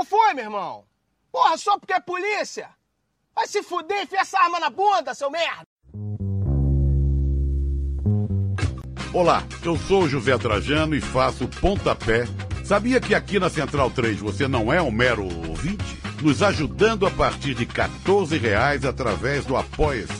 Qual foi, meu irmão? Porra, só porque é polícia? Vai se fuder, enfia essa arma na bunda, seu merda! Olá, eu sou o José Trajano e faço pontapé. Sabia que aqui na Central 3 você não é um mero ouvinte? Nos ajudando a partir de 14 reais através do Apoia-se.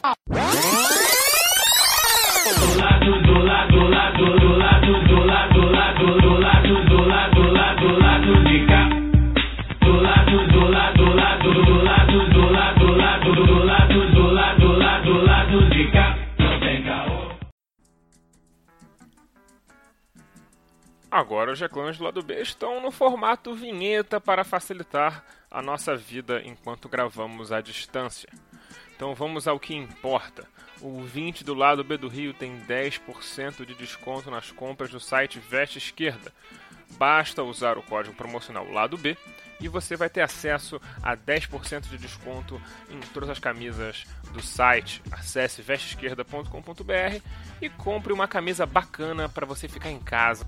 Agora os reclames do lado B estão no formato vinheta para facilitar a nossa vida enquanto gravamos à distância. Então vamos ao que importa. O 20 do lado B do Rio tem 10% de desconto nas compras do site Veste Esquerda. Basta usar o código promocional lado B e você vai ter acesso a 10% de desconto em todas as camisas do site. Acesse vesteesquerda.com.br e compre uma camisa bacana para você ficar em casa.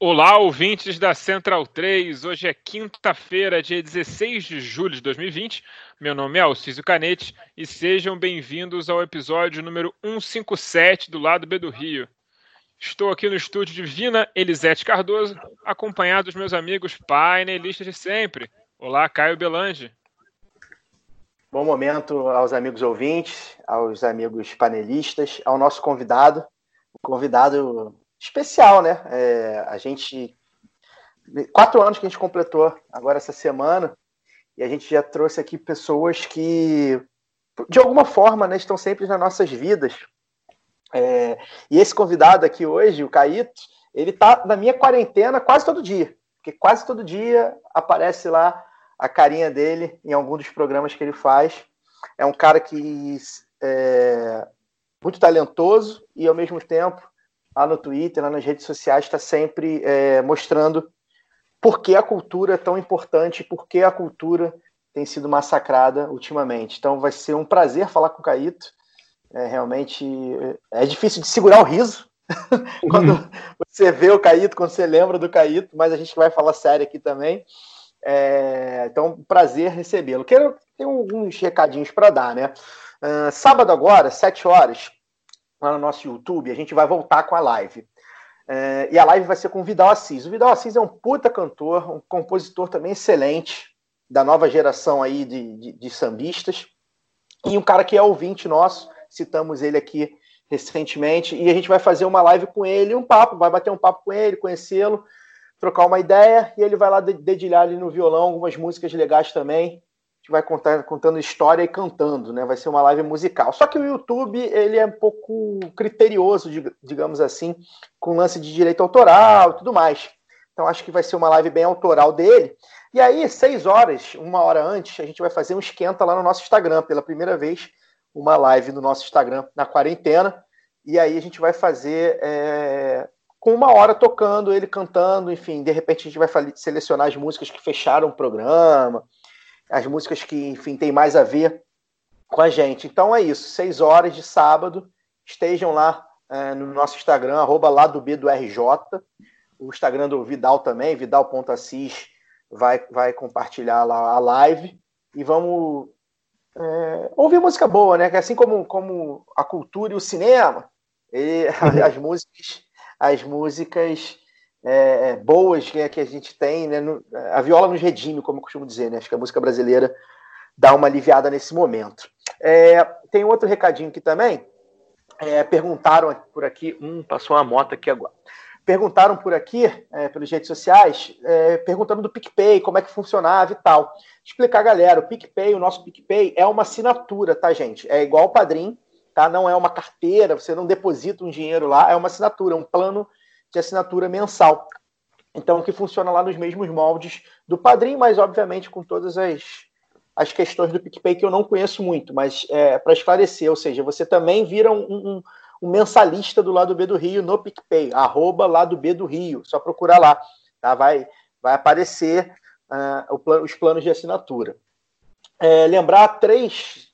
Olá, ouvintes da Central 3. Hoje é quinta-feira, dia 16 de julho de 2020. Meu nome é Alcísio Canete e sejam bem-vindos ao episódio número 157 do Lado B do Rio. Estou aqui no estúdio de Vina Elisete Cardoso, acompanhado dos meus amigos painelistas de sempre. Olá, Caio Belange. Bom momento aos amigos ouvintes, aos amigos panelistas, ao nosso convidado, um convidado especial, né? É, a gente. Quatro anos que a gente completou agora essa semana, e a gente já trouxe aqui pessoas que, de alguma forma, né, estão sempre nas nossas vidas. É, e esse convidado aqui hoje, o Caíto, ele tá na minha quarentena quase todo dia, porque quase todo dia aparece lá a carinha dele em algum dos programas que ele faz. É um cara que é muito talentoso e, ao mesmo tempo, lá no Twitter, lá nas redes sociais, está sempre é, mostrando por que a cultura é tão importante, por que a cultura tem sido massacrada ultimamente. Então vai ser um prazer falar com o Caíto. É, realmente é difícil de segurar o riso quando você vê o Caíto, quando você lembra do Caíto, mas a gente vai falar sério aqui também. É, então, prazer recebê-lo. Quero ter alguns recadinhos para dar, né? Uh, sábado agora, 7 horas, lá no nosso YouTube, a gente vai voltar com a live. É, e a live vai ser com o Vidal Assis. O Vidal Assis é um puta cantor, um compositor também excelente, da nova geração aí de, de, de sambistas, e um cara que é ouvinte nosso, citamos ele aqui recentemente, e a gente vai fazer uma live com ele, um papo, vai bater um papo com ele, conhecê-lo, trocar uma ideia, e ele vai lá dedilhar ali no violão algumas músicas legais também, gente vai contar, contando história e cantando, né? Vai ser uma live musical. Só que o YouTube ele é um pouco criterioso, digamos assim, com lance de direito autoral e tudo mais. Então acho que vai ser uma live bem autoral dele. E aí, seis horas, uma hora antes, a gente vai fazer um esquenta lá no nosso Instagram, pela primeira vez, uma live no nosso Instagram na quarentena. E aí a gente vai fazer é, com uma hora tocando, ele cantando, enfim, de repente a gente vai selecionar as músicas que fecharam o programa as músicas que, enfim, tem mais a ver com a gente. Então é isso, seis horas de sábado, estejam lá é, no nosso Instagram, arroba lá do B do RJ, o Instagram do Vidal também, vidal.assis, vai, vai compartilhar lá a live. E vamos é, ouvir música boa, né? Que assim como, como a cultura e o cinema, e as músicas, as músicas é, boas que, que a gente tem, né? A viola nos redime, como eu costumo dizer, né? Acho que a música brasileira dá uma aliviada nesse momento. É, tem outro recadinho aqui também. É, perguntaram por aqui, hum, passou uma moto aqui agora. Perguntaram por aqui, é, pelas redes sociais, é, perguntando do PicPay, como é que funcionava e tal. Explicar, galera, o PicPay, o nosso PicPay é uma assinatura, tá, gente? É igual o Padrim, tá? Não é uma carteira, você não deposita um dinheiro lá, é uma assinatura, um plano de assinatura mensal. Então, que funciona lá nos mesmos moldes do Padrim, mas obviamente com todas as, as questões do PicPay que eu não conheço muito, mas é, para esclarecer, ou seja, você também vira um, um, um, mensalista do lado B do Rio no PicPay, arroba lado B do Rio, só procurar lá, tá? Vai, vai aparecer uh, plan, os planos de assinatura. É, lembrar três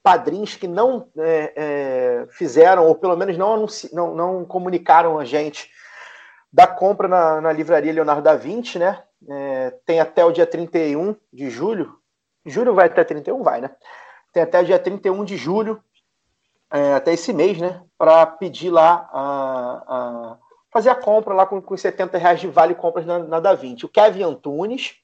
padrinhos que não é, é, fizeram, ou pelo menos não, não, não comunicaram a gente da compra na, na livraria Leonardo da Vinci, né? É, tem até o dia 31 de julho. Julho vai até 31? Vai, né? Tem até o dia 31 de julho, é, até esse mês, né? Para pedir lá a, a, fazer a compra lá com, com 70 reais de vale compras na, na Da Vinci. O Kevin Antunes,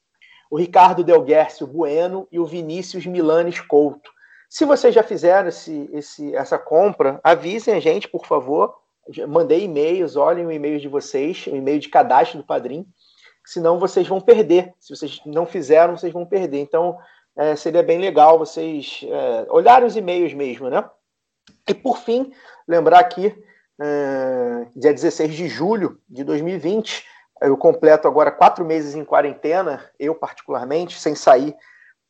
o Ricardo Delguercio Bueno e o Vinícius Milanes Couto. Se vocês já fizeram esse, esse, essa compra, avisem a gente, por favor mandei e-mails, olhem o e-mail de vocês, o e-mail de cadastro do Padrim, senão vocês vão perder. Se vocês não fizeram, vocês vão perder. Então, é, seria bem legal vocês é, olharem os e-mails mesmo, né? E por fim, lembrar aqui, é, dia 16 de julho de 2020, eu completo agora quatro meses em quarentena, eu particularmente, sem sair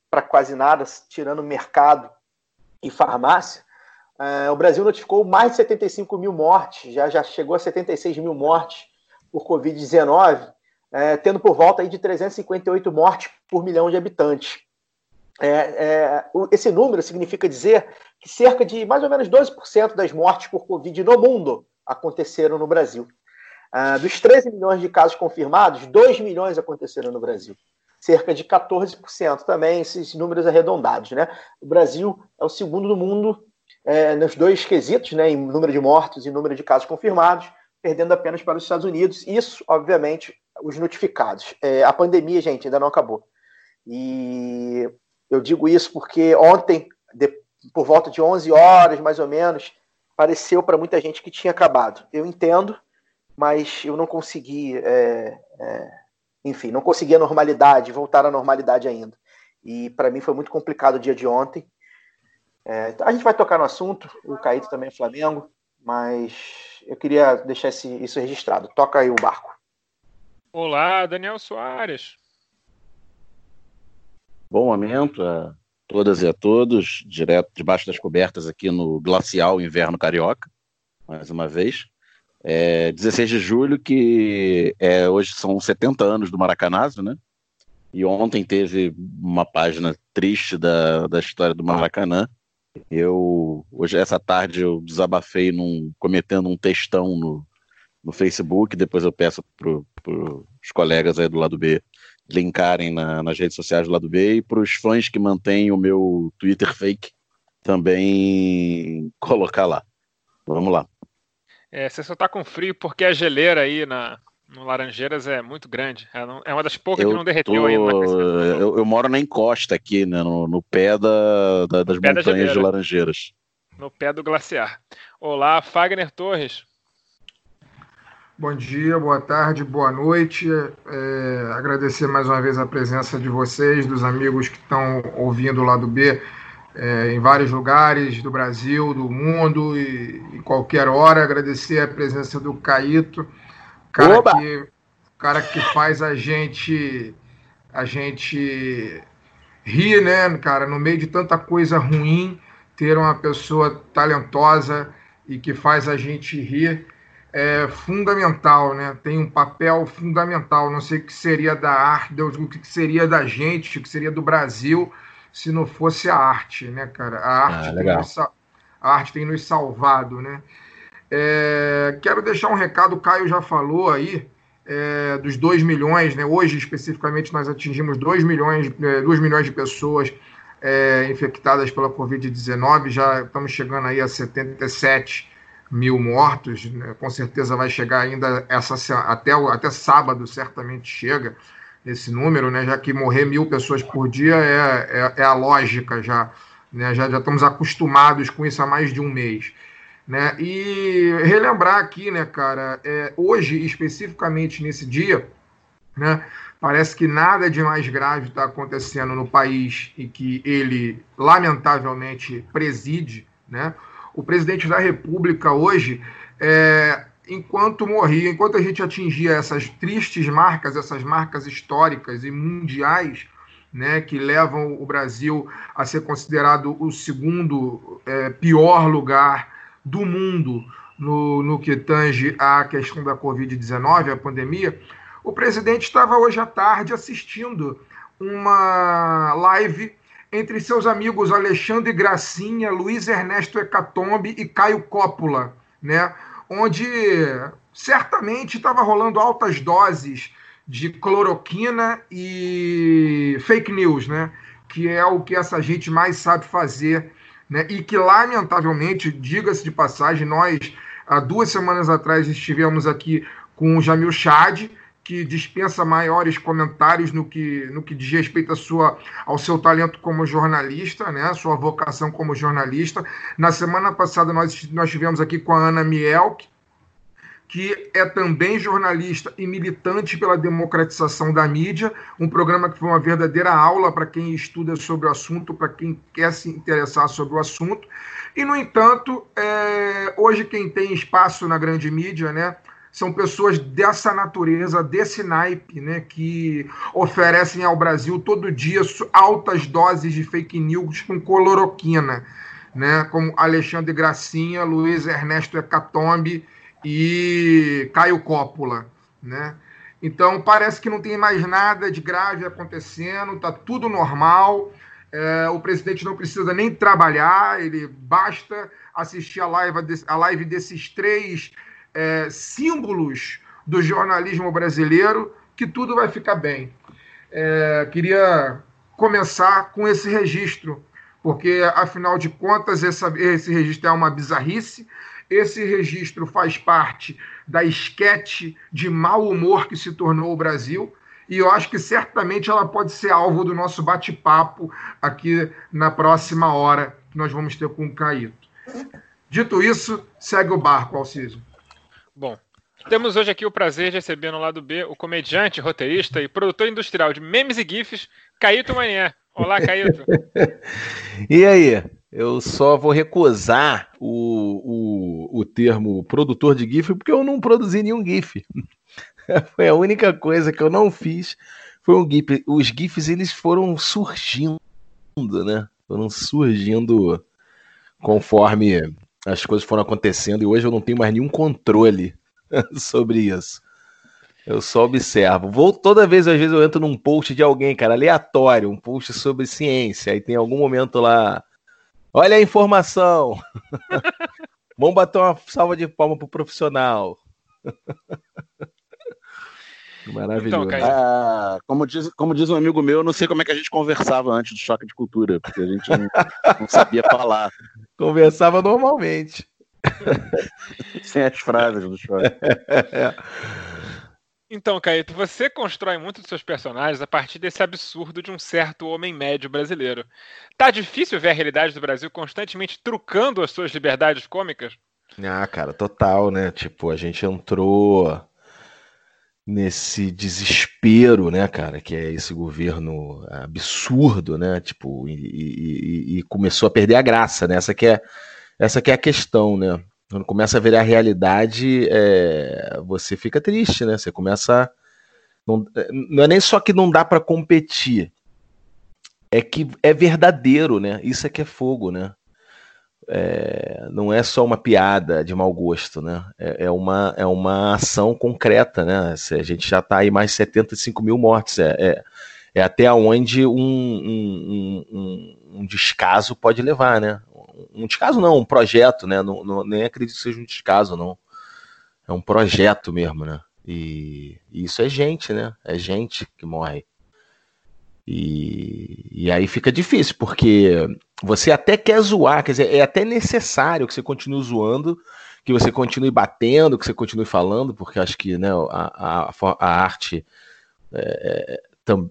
para quase nada, tirando mercado e farmácia. Uh, o Brasil notificou mais de 75 mil mortes, já, já chegou a 76 mil mortes por Covid-19, é, tendo por volta aí de 358 mortes por milhão de habitantes. É, é, esse número significa dizer que cerca de mais ou menos 12% das mortes por Covid no mundo aconteceram no Brasil. Dos 13 milhões de casos confirmados, 2 milhões aconteceram no Brasil. Cerca de 14% também, esses números arredondados. Né? O Brasil é o segundo do mundo é, nos dois quesitos, né, em número de mortos e número de casos confirmados, perdendo apenas para os Estados Unidos. Isso, obviamente, os notificados. É, a pandemia, gente, ainda não acabou. E eu digo isso porque ontem, de, por volta de 11 horas, mais ou menos, pareceu para muita gente que tinha acabado. Eu entendo, mas eu não consegui, é, é, enfim, não consegui a normalidade, voltar à normalidade ainda. E para mim foi muito complicado o dia de ontem. É, a gente vai tocar no assunto, o Caíto também é Flamengo, mas eu queria deixar esse, isso registrado. Toca aí o barco. Olá, Daniel Soares. Bom momento a todas e a todos, direto debaixo das cobertas aqui no glacial inverno carioca, mais uma vez. É 16 de julho, que é, hoje são 70 anos do Maracanazo, né? E ontem teve uma página triste da, da história do Maracanã, eu hoje essa tarde eu desabafei num, cometendo um textão no, no Facebook, depois eu peço para os colegas aí do lado B linkarem na, nas redes sociais do lado B e para os fãs que mantêm o meu Twitter fake também colocar lá. Vamos lá. É, você só tá com frio porque a geleira aí na, no Laranjeiras é muito grande. É, é uma das poucas eu que não derreteu tô... ainda. Eu, eu, moro na encosta aqui, né, no, no pé da, da das pé montanhas da de Laranjeiras. No pé do glaciar. Olá, Fagner Torres. Bom dia, boa tarde, boa noite. É, agradecer mais uma vez a presença de vocês, dos amigos que estão ouvindo o lado B é, em vários lugares do Brasil, do mundo e em qualquer hora. Agradecer a presença do Caíto cara Oba! que cara que faz a gente a gente rir, né, cara, no meio de tanta coisa ruim, ter uma pessoa talentosa e que faz a gente rir é fundamental, né? Tem um papel fundamental. Não sei o que seria da arte, o que seria da gente, o que seria do Brasil se não fosse a arte, né, cara? A arte, ah, tem, nos, a arte tem nos salvado, né? É, quero deixar um recado, o Caio já falou aí, é, dos 2 milhões, né? Hoje, especificamente, nós atingimos 2 milhões, é, 2 milhões de pessoas é, infectadas pela Covid-19, já estamos chegando aí a 77 mil mortos, né? com certeza vai chegar ainda essa, até, até sábado, certamente chega esse número, né? Já que morrer mil pessoas por dia é, é, é a lógica já, né? Já, já estamos acostumados com isso há mais de um mês. Né? E relembrar aqui, né, cara, é, hoje, especificamente nesse dia, né, parece que nada de mais grave está acontecendo no país e que ele, lamentavelmente, preside. Né? O presidente da República hoje, é, enquanto morria, enquanto a gente atingia essas tristes marcas, essas marcas históricas e mundiais, né, que levam o Brasil a ser considerado o segundo é, pior lugar do mundo no, no que tange à questão da Covid-19, a pandemia, o presidente estava hoje à tarde assistindo uma live entre seus amigos Alexandre Gracinha, Luiz Ernesto Hecatombe e Caio Coppola, né? onde certamente estava rolando altas doses de cloroquina e fake news, né? que é o que essa gente mais sabe fazer né? e que, lamentavelmente, diga-se de passagem, nós, há duas semanas atrás, estivemos aqui com o Jamil Chad, que dispensa maiores comentários no que, no que diz respeito a sua, ao seu talento como jornalista, né, sua vocação como jornalista. Na semana passada, nós, nós tivemos aqui com a Ana Mielk, que é também jornalista e militante pela democratização da mídia, um programa que foi uma verdadeira aula para quem estuda sobre o assunto, para quem quer se interessar sobre o assunto. E, no entanto, é, hoje quem tem espaço na grande mídia, né, são pessoas dessa natureza, desse naipe, né, que oferecem ao Brasil todo dia altas doses de fake news com cloroquina, né, como Alexandre Gracinha, Luiz Ernesto Hecatombe, e Caio Coppola, né? Então parece que não tem mais nada de grave acontecendo, tá tudo normal. É, o presidente não precisa nem trabalhar, ele basta assistir a live, a live desses três é, símbolos do jornalismo brasileiro, que tudo vai ficar bem. É, queria começar com esse registro, porque afinal de contas essa, esse registro é uma bizarrice, esse registro faz parte da esquete de mau humor que se tornou o Brasil. E eu acho que certamente ela pode ser alvo do nosso bate-papo aqui na próxima hora que nós vamos ter com o Caíto. Dito isso, segue o barco, Alciso. Bom, temos hoje aqui o prazer de receber no lado B o comediante, roteirista e produtor industrial de memes e gifs, Caíto Manier. Olá, Caíto. e aí? Eu só vou recusar o, o, o termo produtor de GIF porque eu não produzi nenhum GIF. Foi a única coisa que eu não fiz. Foi um GIF. Os GIFs eles foram surgindo, né? Foram surgindo conforme as coisas foram acontecendo e hoje eu não tenho mais nenhum controle sobre isso. Eu só observo. Vou toda vez, às vezes, eu entro num post de alguém, cara, aleatório, um post sobre ciência. Aí tem algum momento lá Olha a informação. Vamos bater uma salva de palma pro profissional. Maravilhoso. Então, ah, como, diz, como diz um amigo meu, eu não sei como é que a gente conversava antes do choque de cultura, porque a gente não, não sabia falar. Conversava normalmente. Sem as frases do choque. É. Então, Caíto, você constrói muito dos seus personagens a partir desse absurdo de um certo homem médio brasileiro. Tá difícil ver a realidade do Brasil constantemente trucando as suas liberdades cômicas? Ah, cara, total, né? Tipo, a gente entrou nesse desespero, né, cara, que é esse governo absurdo, né? Tipo, e, e, e começou a perder a graça, né? Essa que é, essa que é a questão, né? Quando começa a ver a realidade, é, você fica triste, né? Você começa. Não, não é nem só que não dá para competir, é que é verdadeiro, né? Isso é que é fogo, né? É, não é só uma piada de mau gosto, né? É, é, uma, é uma ação concreta, né? A gente já está aí mais de 75 mil mortes. É, é, é até onde um, um, um, um, descaso pode levar, né? Um descaso não, um projeto, né? Não, não, nem acredito que seja um descaso, não. É um projeto mesmo, né? E, e isso é gente, né? É gente que morre. E, e aí fica difícil, porque você até quer zoar, quer dizer, é até necessário que você continue zoando, que você continue batendo, que você continue falando, porque acho que né, a, a, a arte é,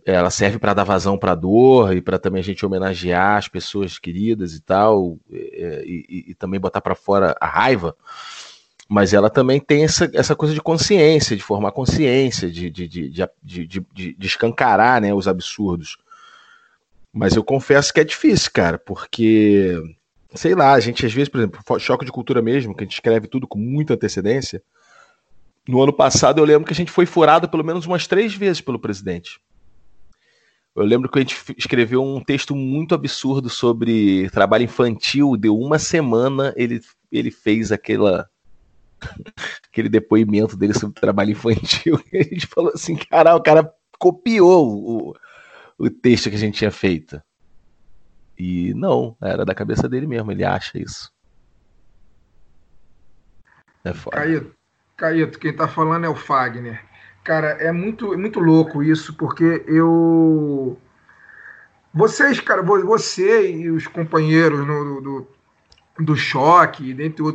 ela serve para dar vazão para a dor e para também a gente homenagear as pessoas queridas e tal, e, e, e também botar para fora a raiva. Mas ela também tem essa, essa coisa de consciência, de formar consciência, de, de, de, de escancarar né, os absurdos. Mas eu confesso que é difícil, cara, porque, sei lá, a gente às vezes, por exemplo, choque de cultura mesmo, que a gente escreve tudo com muita antecedência. No ano passado eu lembro que a gente foi furado pelo menos umas três vezes pelo presidente. Eu lembro que a gente escreveu um texto muito absurdo sobre trabalho infantil. Deu uma semana, ele, ele fez aquela aquele depoimento dele sobre trabalho infantil. E a gente falou assim: cara, o cara copiou o, o texto que a gente tinha feito. E não, era da cabeça dele mesmo, ele acha isso. É foda. Caíto, Caíto, quem tá falando é o Fagner. Cara, é muito, muito louco isso, porque eu. Vocês, cara, você e os companheiros no, do, do choque, dentre o,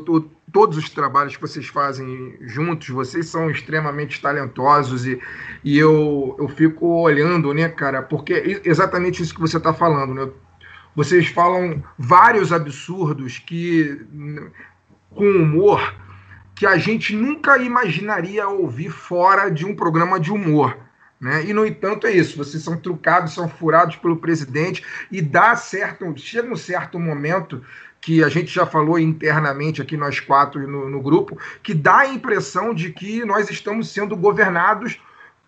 todos os trabalhos que vocês fazem juntos, vocês são extremamente talentosos e, e eu, eu fico olhando, né, cara, porque é exatamente isso que você está falando, né? Vocês falam vários absurdos que, com humor, que a gente nunca imaginaria ouvir fora de um programa de humor. Né? E, no entanto, é isso. Vocês são trucados, são furados pelo presidente e dá certo, chega um certo momento que a gente já falou internamente aqui, nós quatro no, no grupo, que dá a impressão de que nós estamos sendo governados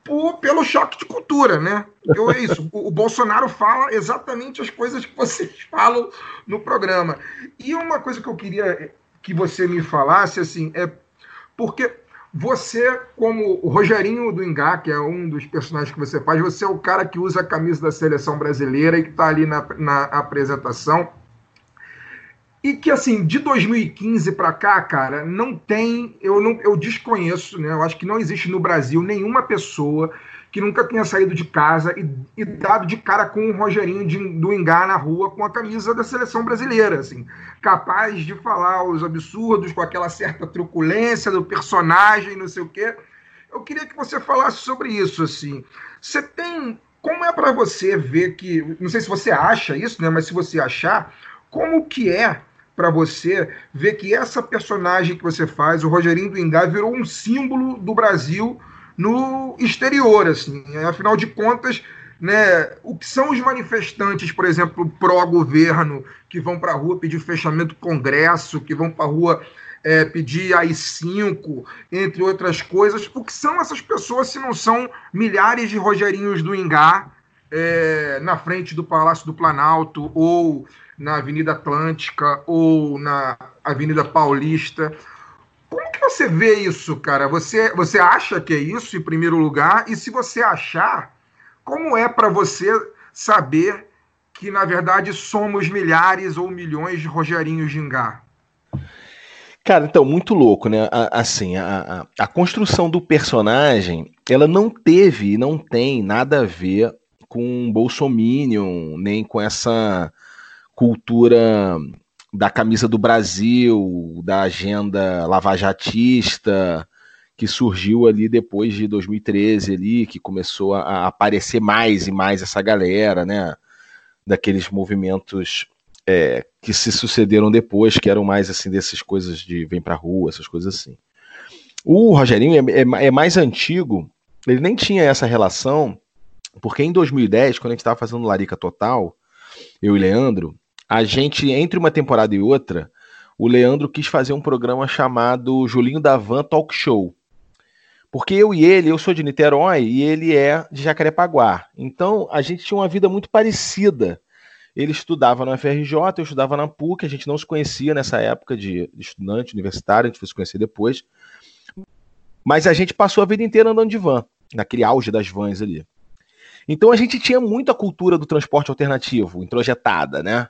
por, pelo choque de cultura, né? Eu, é isso. O, o, Bolsonaro fala exatamente as coisas que vocês falam no programa. E uma coisa que eu queria que você me falasse, assim, é porque você, como o Rogerinho do Ingá, que é um dos personagens que você faz, você é o cara que usa a camisa da seleção brasileira e que está ali na, na apresentação. E que, assim, de 2015 para cá, cara, não tem. Eu, não, eu desconheço, né? Eu acho que não existe no Brasil nenhuma pessoa que nunca tenha saído de casa e, e dado de cara com o Rogerinho de, do Engar na rua com a camisa da seleção brasileira, assim, capaz de falar os absurdos com aquela certa truculência do personagem, não sei o quê. Eu queria que você falasse sobre isso, assim. Você tem. Como é para você ver que. Não sei se você acha isso, né? Mas se você achar, como que é para você ver que essa personagem que você faz, o Rogerinho do Engar, virou um símbolo do Brasil no exterior, assim. Afinal de contas, né, o que são os manifestantes, por exemplo, pró-governo, que vão para a rua pedir fechamento do Congresso, que vão para a rua é, pedir AI-5, entre outras coisas. O que são essas pessoas se não são milhares de Rogerinhos do Ingá é, na frente do Palácio do Planalto, ou na Avenida Atlântica, ou na Avenida Paulista? Como que você vê isso, cara? Você, você acha que é isso em primeiro lugar? E se você achar, como é para você saber que, na verdade, somos milhares ou milhões de Rogerinho Gingá? Cara, então, muito louco, né? Assim, a, a, a, construção do personagem, ela não teve e não tem nada a ver com Bolsominion, nem com essa cultura da camisa do Brasil, da agenda lavajatista, que surgiu ali depois de 2013 ali, que começou a aparecer mais e mais essa galera, né? Daqueles movimentos é, que se sucederam depois, que eram mais assim dessas coisas de vem pra rua, essas coisas assim. O Rogerinho é, é, é mais antigo, ele nem tinha essa relação, porque em 2010, quando a gente estava fazendo Larica Total, eu e Leandro, a gente, entre uma temporada e outra, o Leandro quis fazer um programa chamado Julinho da Van Talk Show. Porque eu e ele, eu sou de Niterói e ele é de Jacarepaguá. Então a gente tinha uma vida muito parecida. Ele estudava na FRJ, eu estudava na PUC, a gente não se conhecia nessa época de estudante universitário, a gente foi se conhecer depois. Mas a gente passou a vida inteira andando de van, naquele auge das vans ali. Então a gente tinha muito a cultura do transporte alternativo, introjetada, né?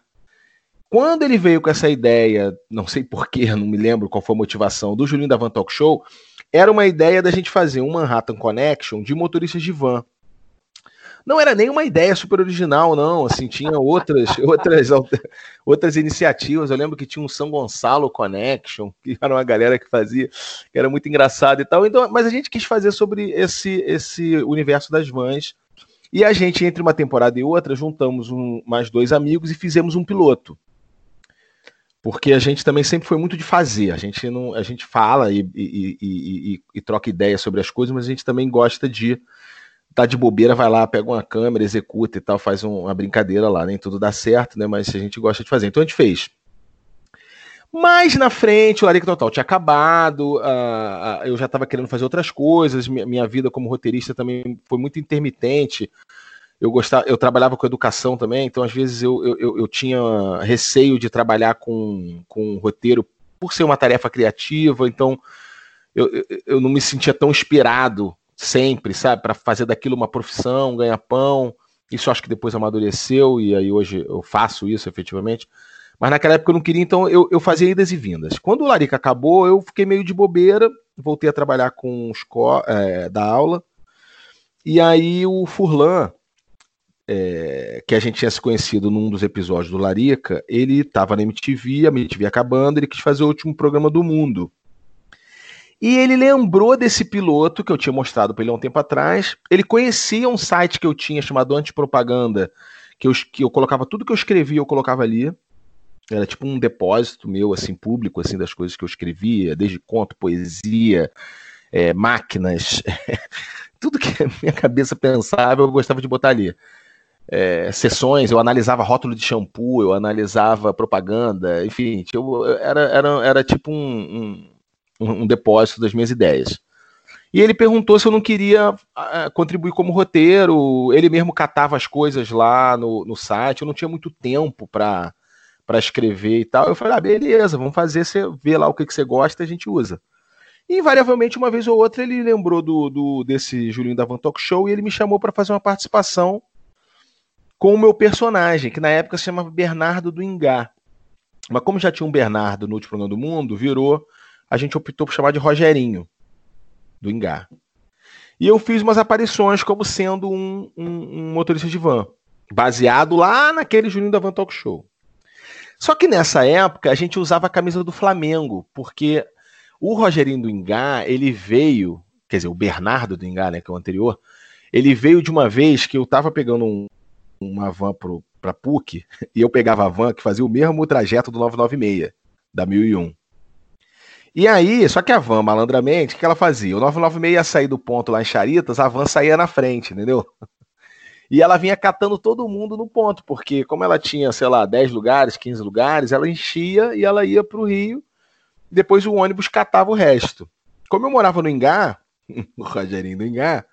Quando ele veio com essa ideia, não sei porquê, não me lembro qual foi a motivação, do Julinho da Van Talk Show, era uma ideia da gente fazer um Manhattan Connection de motoristas de van. Não era nem uma ideia super original, não. Assim, tinha outras, outras, outras iniciativas. Eu lembro que tinha um São Gonçalo Connection, que era uma galera que fazia, que era muito engraçado e tal. Então, mas a gente quis fazer sobre esse, esse universo das vans. E a gente, entre uma temporada e outra, juntamos um, mais dois amigos e fizemos um piloto. Porque a gente também sempre foi muito de fazer. A gente não, a gente fala e, e, e, e troca ideias sobre as coisas, mas a gente também gosta de tá de bobeira, vai lá, pega uma câmera, executa e tal, faz um, uma brincadeira lá, nem tudo dá certo, né? Mas a gente gosta de fazer. Então a gente fez. Mais na frente, o Larica Total tinha acabado, uh, uh, eu já estava querendo fazer outras coisas, minha, minha, vida como roteirista também foi muito intermitente. Eu gostava, eu trabalhava com educação também, então às vezes eu, eu, eu tinha receio de trabalhar com, com roteiro por ser uma tarefa criativa, então eu, eu, não me sentia tão inspirado sempre, sabe, para fazer daquilo uma profissão, ganhar pão. Isso acho que depois amadureceu e aí hoje eu faço isso efetivamente. Mas naquela época eu não queria, então eu, eu fazia idas e vindas. Quando o Larica acabou, eu fiquei meio de bobeira, voltei a trabalhar com os é, da aula. E aí o Furlan, é, que a gente tinha se conhecido num dos episódios do Larica, ele estava na MTV, a MTV acabando, ele quis fazer o último programa do mundo. E ele lembrou desse piloto que eu tinha mostrado para ele há um tempo atrás. Ele conhecia um site que eu tinha chamado Antipropaganda, que eu, que eu colocava tudo que eu escrevia, eu colocava ali. Era tipo um depósito meu, assim, público, assim, das coisas que eu escrevia, desde conto, poesia, é, máquinas, tudo que a minha cabeça pensava, eu gostava de botar ali. É, sessões, eu analisava rótulo de shampoo, eu analisava propaganda, enfim, eu, era, era, era tipo um, um um, depósito das minhas ideias. E ele perguntou se eu não queria uh, contribuir como roteiro. Ele mesmo catava as coisas lá no, no site. Eu não tinha muito tempo para escrever e tal. Eu falei, ah, beleza, vamos fazer, você vê lá o que, que você gosta, a gente usa. E, invariavelmente, uma vez ou outra, ele lembrou do, do desse Julinho da Van Talk Show e ele me chamou para fazer uma participação com o meu personagem, que na época se chamava Bernardo do Ingá. Mas como já tinha um Bernardo no último programa do mundo, virou a gente optou por chamar de Rogerinho, do Engar. E eu fiz umas aparições como sendo um, um, um motorista de van, baseado lá naquele Juninho da Van Talk Show. Só que nessa época a gente usava a camisa do Flamengo, porque o Rogerinho do Engar, ele veio, quer dizer, o Bernardo do Engar, né, que é o anterior, ele veio de uma vez que eu tava pegando um, uma van pro, pra PUC, e eu pegava a van que fazia o mesmo trajeto do 996, da 1001. E aí, só que a van, malandramente, o que ela fazia? O 996 ia sair do ponto lá em Charitas, a van saía na frente, entendeu? E ela vinha catando todo mundo no ponto, porque como ela tinha, sei lá, 10 lugares, 15 lugares, ela enchia e ela ia para o Rio, depois o ônibus catava o resto. Como eu morava no Ingá, o Rogerinho do Ingá,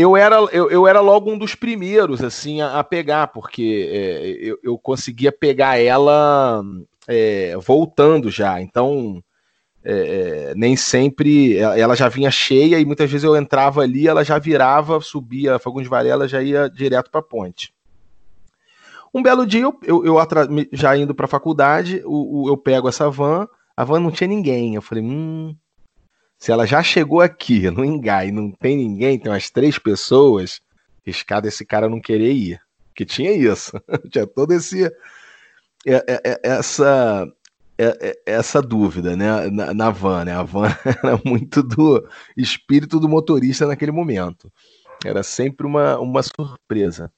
eu era, eu, eu era logo um dos primeiros, assim, a, a pegar, porque é, eu, eu conseguia pegar ela é, voltando já. Então, é, é nem sempre ela já vinha cheia e muitas vezes eu entrava ali, ela já virava, subia Fagundes Varela, já ia direto para a ponte. Um belo dia, eu, eu, eu já indo para a faculdade, o, eu pego essa van, a van não tinha ninguém. Eu falei, hum, se ela já chegou aqui no Engai e não tem ninguém, tem umas três pessoas, riscado esse cara não querer ir. Que tinha isso, tinha é, é, é, essa essa dúvida, né, na, na, van, né? A van era muito do espírito do motorista naquele momento. Era sempre uma, uma surpresa.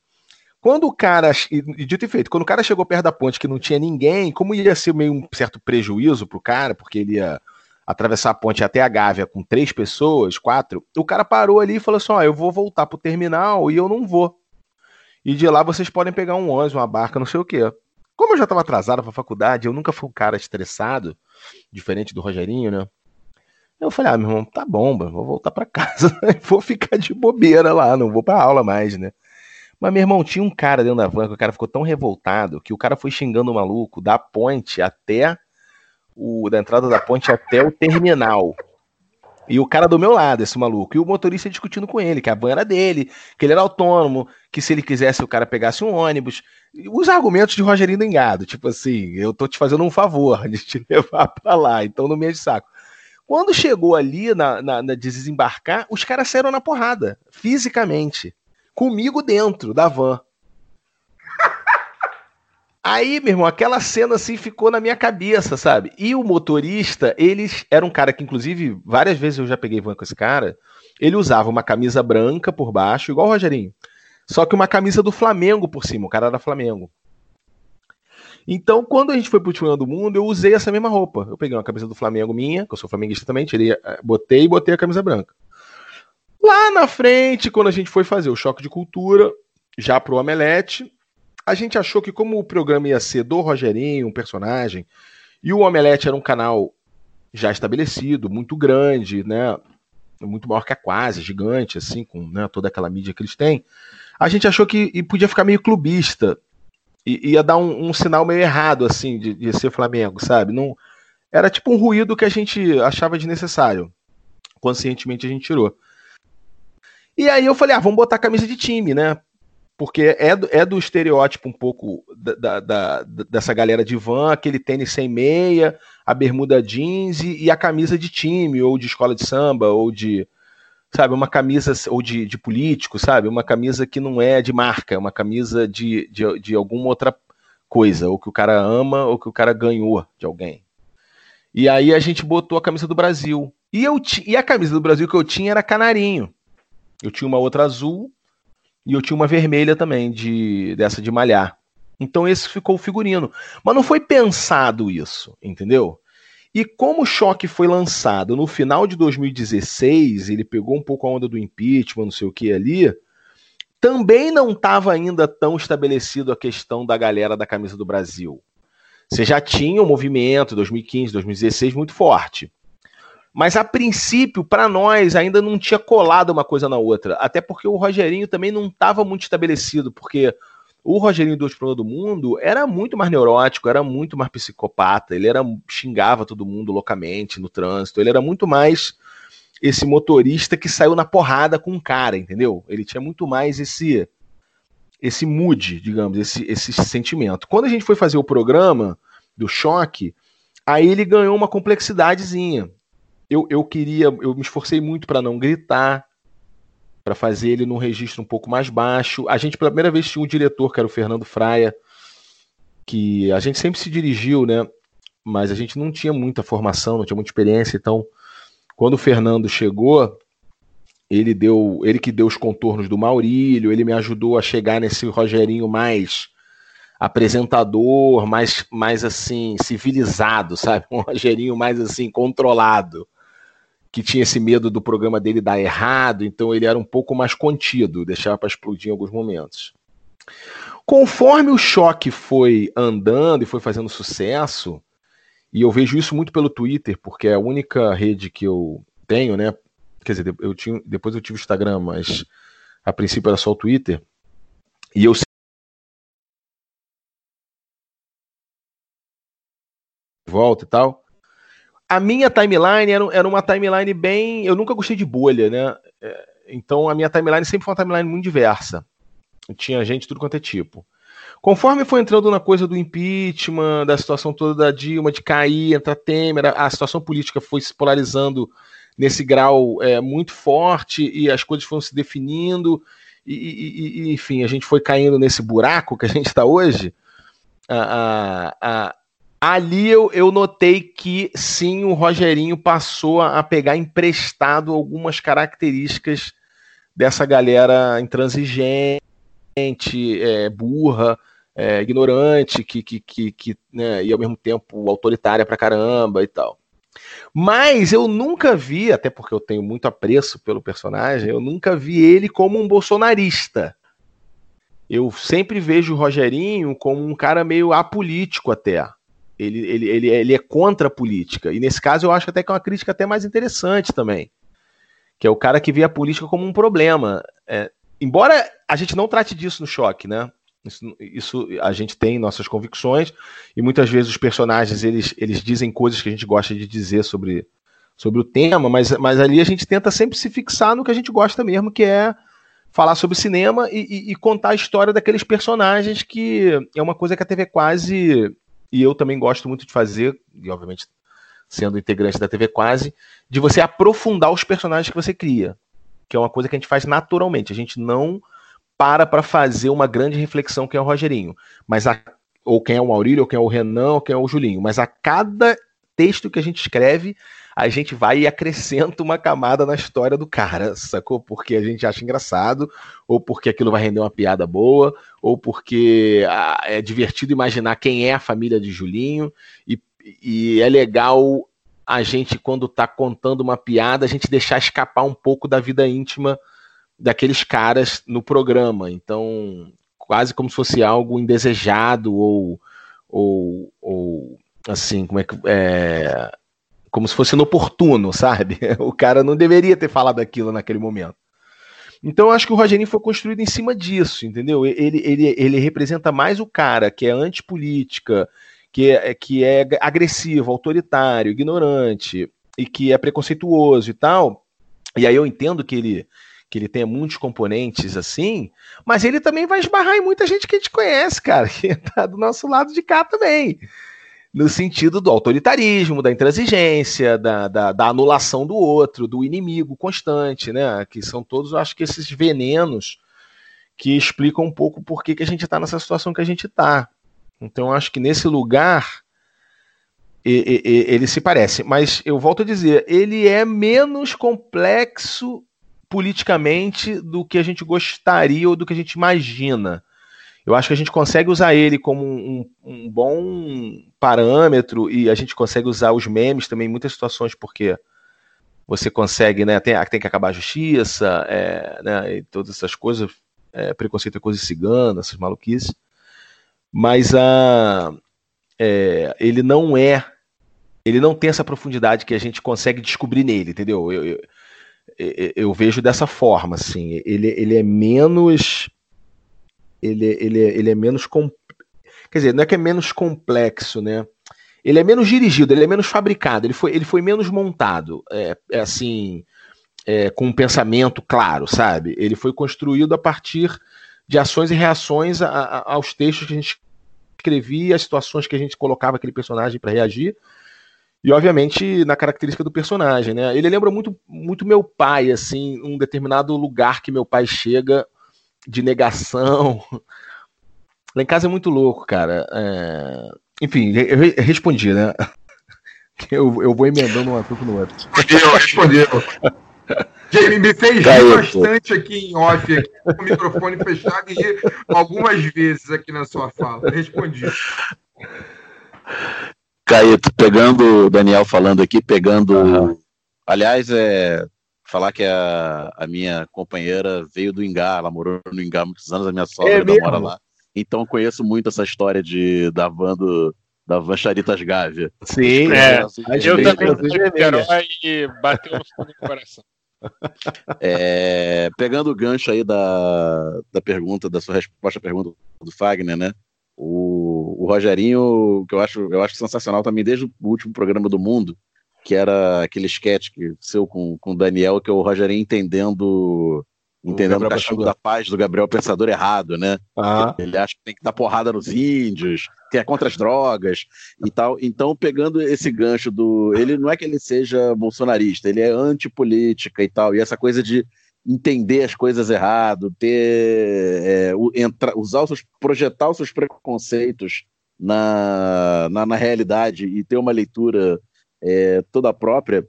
Quando o cara, e dito e feito, quando o cara chegou perto da ponte que não tinha ninguém, como ia ser meio um certo prejuízo pro cara, porque ele ia atravessar a ponte até a Gávea com três pessoas, quatro, o cara parou ali e falou assim: Ó, eu vou voltar pro terminal e eu não vou. E de lá vocês podem pegar um ônibus, uma barca, não sei o quê. Como eu já estava atrasado para a faculdade, eu nunca fui um cara estressado, diferente do Rogerinho, né? Eu falei, ah, meu irmão, tá bom, vou voltar para casa, vou ficar de bobeira lá, não vou para aula mais, né? Mas, meu irmão, tinha um cara dentro da van que o cara ficou tão revoltado que o cara foi xingando o maluco da ponte até o da entrada da ponte até o terminal. E o cara do meu lado, esse maluco. E o motorista discutindo com ele, que a van era dele, que ele era autônomo, que se ele quisesse o cara pegasse um ônibus. Os argumentos de Rogerinho do Engado, tipo assim, eu tô te fazendo um favor de te levar pra lá, então não me enche saco. Quando chegou ali na, na, na desembarcar, os caras saíram na porrada, fisicamente, comigo dentro da van. Aí, meu irmão, aquela cena assim ficou na minha cabeça, sabe? E o motorista, eles era um cara que, inclusive, várias vezes eu já peguei van com esse cara. Ele usava uma camisa branca por baixo, igual o Rogerinho. Só que uma camisa do Flamengo por cima, o cara era Flamengo. Então, quando a gente foi pro Timão do Mundo, eu usei essa mesma roupa. Eu peguei uma camisa do Flamengo minha, que eu sou flamenguista também, tirei, eh, botei e botei a camisa branca. Lá na frente, quando a gente foi fazer o choque de cultura, já pro Omelete, a gente achou que como o programa ia ser do Rogerinho, um personagem, e o Omelete era um canal já estabelecido, muito grande, né? Muito maior que a Quase, gigante, assim, com né, toda aquela mídia que eles têm. A gente achou que podia ficar meio clubista. E ia dar um, um sinal meio errado, assim, de, de, ser Flamengo, sabe? Não, era tipo um ruído que a gente achava desnecessário. Conscientemente a gente tirou. E aí eu falei, ah, vamos botar camisa de time, né? Porque é do, é do estereótipo um pouco da, da, da, dessa galera de van, aquele tênis sem meia, a bermuda jeans e, e, a camisa de time, ou de escola de samba, ou de, sabe, uma camisa, ou de, de político, sabe, uma camisa que não é de marca, é uma camisa de, de, de alguma outra coisa, ou que o cara ama, ou que o cara ganhou de alguém. E aí a gente botou a camisa do Brasil. E, eu e a camisa do Brasil que eu tinha era canarinho. Eu tinha uma outra azul e eu tinha uma vermelha também, de dessa de malhar. Então esse ficou o figurino. Mas não foi pensado isso, entendeu? E como o choque foi lançado no final de 2016, ele pegou um pouco a onda do impeachment, não sei o que ali, também não estava ainda tão estabelecido a questão da galera da camisa do Brasil. Você já tinha um movimento 2015, 2016 muito forte. Mas a princípio, para nós, ainda não tinha colado uma coisa na outra. Até porque o Rogerinho também não estava muito estabelecido, porque o Rogerinho do Outro do Mundo era muito mais neurótico, era muito mais psicopata, ele era xingava todo mundo loucamente no trânsito, ele era muito mais esse motorista que saiu na porrada com um cara, entendeu? Ele tinha muito mais esse esse mood, digamos, esse, esse sentimento. Quando a gente foi fazer o programa do choque, aí ele ganhou uma complexidadezinha eu, eu queria, eu me esforcei muito para não gritar, para fazer ele num registro um pouco mais baixo. A gente, pela primeira vez, tinha um diretor, que era o Fernando Fraia, que a gente sempre se dirigiu, né? Mas a gente não tinha muita formação, não tinha muita experiência. Então, quando o Fernando chegou, ele deu, ele que deu os contornos do Maurílio, ele me ajudou a chegar nesse Rogerinho mais apresentador, mais, mais assim, civilizado, sabe? Um Rogerinho mais assim, controlado que tinha esse medo do programa dele dar errado, então ele era um pouco mais contido, deixava para explodir em alguns momentos. Conforme o choque foi andando e foi fazendo sucesso, e eu vejo isso muito pelo Twitter, porque é a única rede que eu tenho, né? Quer dizer, eu tinha, depois eu tive o Instagram, mas a princípio era só o Twitter. E eu volta e tal a minha timeline era, era uma timeline bem. Eu nunca gostei de bolha, né? É, então a minha timeline sempre foi uma timeline muito diversa. Tinha gente tudo quanto é tipo. Conforme foi entrando na coisa do impeachment, da situação toda da Dilma, de cair, entrar Temer, a situação política foi se polarizando nesse grau é, muito forte e as coisas foram se definindo, e, e, e, enfim, a gente foi caindo nesse buraco que a gente está hoje. A, a, Ali eu, eu notei que sim, o Rogerinho passou a pegar emprestado algumas características dessa galera intransigente, é, burra, é, ignorante, que, que, que, que né, e ao mesmo tempo autoritária pra caramba e tal. Mas eu nunca vi, até porque eu tenho muito apreço pelo personagem, eu nunca vi ele como um bolsonarista. Eu sempre vejo o Rogerinho como um cara meio apolítico até. Ele, ele, ele, ele é contra a política. E nesse caso eu acho até que é uma crítica até mais interessante também. Que é o cara que vê a política como um problema. É, embora a gente não trate disso no choque, né? Isso, isso, a gente tem nossas convicções e muitas vezes os personagens eles, eles dizem coisas que a gente gosta de dizer sobre, sobre o tema, mas, mas ali a gente tenta sempre se fixar no que a gente gosta mesmo, que é falar sobre cinema e, e, e contar a história daqueles personagens que é uma coisa que a TV Quase e eu também gosto muito de fazer, e obviamente sendo integrante da TV Quase, de você aprofundar os personagens que você cria, que é uma coisa que a gente faz naturalmente. A gente não para para fazer uma grande reflexão quem é o Rogerinho, mas a, ou quem é o Maurílio, ou quem é o Renan, ou quem é o Julinho, mas a cada texto que a gente escreve, a gente vai e acrescenta uma camada na história do cara, sacou? Porque a gente acha engraçado, ou porque aquilo vai render uma piada boa, ou porque ah, é divertido imaginar quem é a família de Julinho, e, e é legal a gente, quando tá contando uma piada, a gente deixar escapar um pouco da vida íntima daqueles caras no programa. Então, quase como se fosse algo indesejado ou, ou, ou assim, como é que. É, como se fosse inoportuno, sabe? O cara não deveria ter falado aquilo naquele momento. Então eu acho que o Rogerinho foi construído em cima disso, entendeu? Ele, ele, ele representa mais o cara que é antipolítica, que é, que é agressivo, autoritário, ignorante e que é preconceituoso e tal. E aí eu entendo que ele que ele tenha muitos componentes assim, mas ele também vai esbarrar em muita gente que a gente conhece, cara, que tá do nosso lado de cá também no sentido do autoritarismo, da intransigência, da, da, da, anulação do outro, do inimigo constante, né? Que são todos, acho que esses venenos que explicam um pouco por que, que a gente está nessa situação que a gente está. Então, acho que nesse lugar ele se parece, mas eu volto a dizer, ele é menos complexo politicamente do que a gente gostaria ou do que a gente imagina. Eu acho que a gente consegue usar ele como um, um, bom parâmetro e a gente consegue usar os memes também em muitas situações, porque você consegue, né? Tem, tem que acabar a justiça, é, né, e todas essas coisas, é, preconceito é coisa cigana, essas maluquices. Mas a, é, ele não é. Ele não tem essa profundidade que a gente consegue descobrir nele, entendeu? Eu, eu, eu, eu vejo dessa forma, assim. Ele, ele é menos ele, ele, ele é menos. Com... Quer dizer, não é que é menos complexo, né? Ele é menos dirigido, ele é menos fabricado, ele foi, ele foi menos montado. É, é assim. É, com um pensamento claro, sabe? Ele foi construído a partir de ações e reações a, a, aos textos que a gente escrevia, as situações que a gente colocava aquele personagem para reagir e obviamente na característica do personagem, né? Ele lembra muito, muito meu pai, assim, um determinado lugar que meu pai chega de negação. Lá em casa é muito louco, cara. É... Enfim, eu respondi, né? Eu, eu vou emendando um assunto no outro. Respondeu, respondeu. Jamie, me fez rir bastante aqui em off, aqui, com o microfone fechado e rir algumas vezes aqui na sua fala. Respondi. Caíto, pegando o Daniel falando aqui, pegando. Uhum. Aliás, é, falar que a, a minha companheira veio do Ingá, ela morou no Ingá há muitos anos, a minha sogra é mora lá. Então conheço muito essa história de, da van do, da van Charitas Gávea. Sim, é. Eu também quero e bateu no fundo do coração. É, pegando o gancho aí da, da pergunta, da sua resposta à pergunta do Fagner, né? O, o Rogerinho, que eu acho, eu acho sensacional também desde o último programa do Mundo, que era aquele sketch que seu com, com o Daniel, que é o Rogerinho entendendo entendendo o cachorro da paz do Gabriel Pensador errado, né? Ah. Ele acha que tem que dar porrada nos índios, que é contra as drogas e tal. Então, pegando esse gancho do. Ele não é que ele seja bolsonarista, ele é antipolítica e tal. E essa coisa de entender as coisas errado, ter. É, entra, usar os seus, projetar os seus preconceitos na, na, na realidade e ter uma leitura é, toda própria,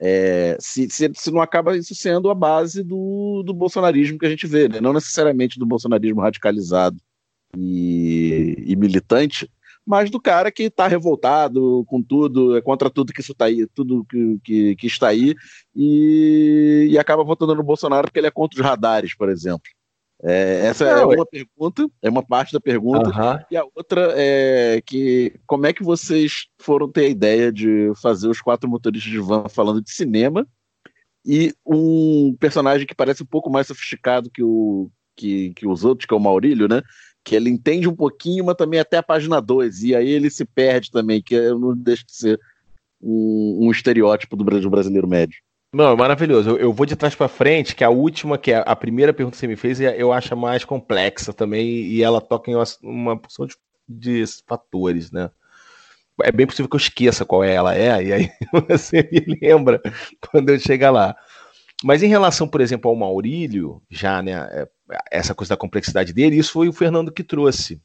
é, se, se, se, não acaba isso sendo a base do, do bolsonarismo que a gente vê, né? não necessariamente do bolsonarismo radicalizado e, e militante, mas do cara que está revoltado com tudo, é contra tudo que isso está aí, tudo que, que, que está aí, e, e acaba votando no Bolsonaro porque ele é contra os radares, por exemplo. É, essa é Não, é uma pergunta, é uma parte da pergunta. E a outra é que como é que vocês foram ter a ideia de fazer os quatro motoristas de van falando de cinema e um personagem que parece um pouco mais sofisticado que, o, que, que os outros, que é o Maurílio, né? Que ele entende um pouquinho, mas também até a página 2, e aí ele se perde também, que não deixa de ser um, um estereótipo do brasileiro médio. Não, é maravilhoso. Eu, eu vou de trás para frente, que a última, que é a primeira pergunta que você me fez, é- eu acho a mais complexa também, e ela toca em uma, uma porção de, de fatores, né? É bem possível que eu esqueça qual é ela é, e aí você me lembra quando eu chegar lá. Mas em relação, por exemplo, ao Maurílio, já, né, é, essa coisa da complexidade dele, isso foi o Fernando que trouxe.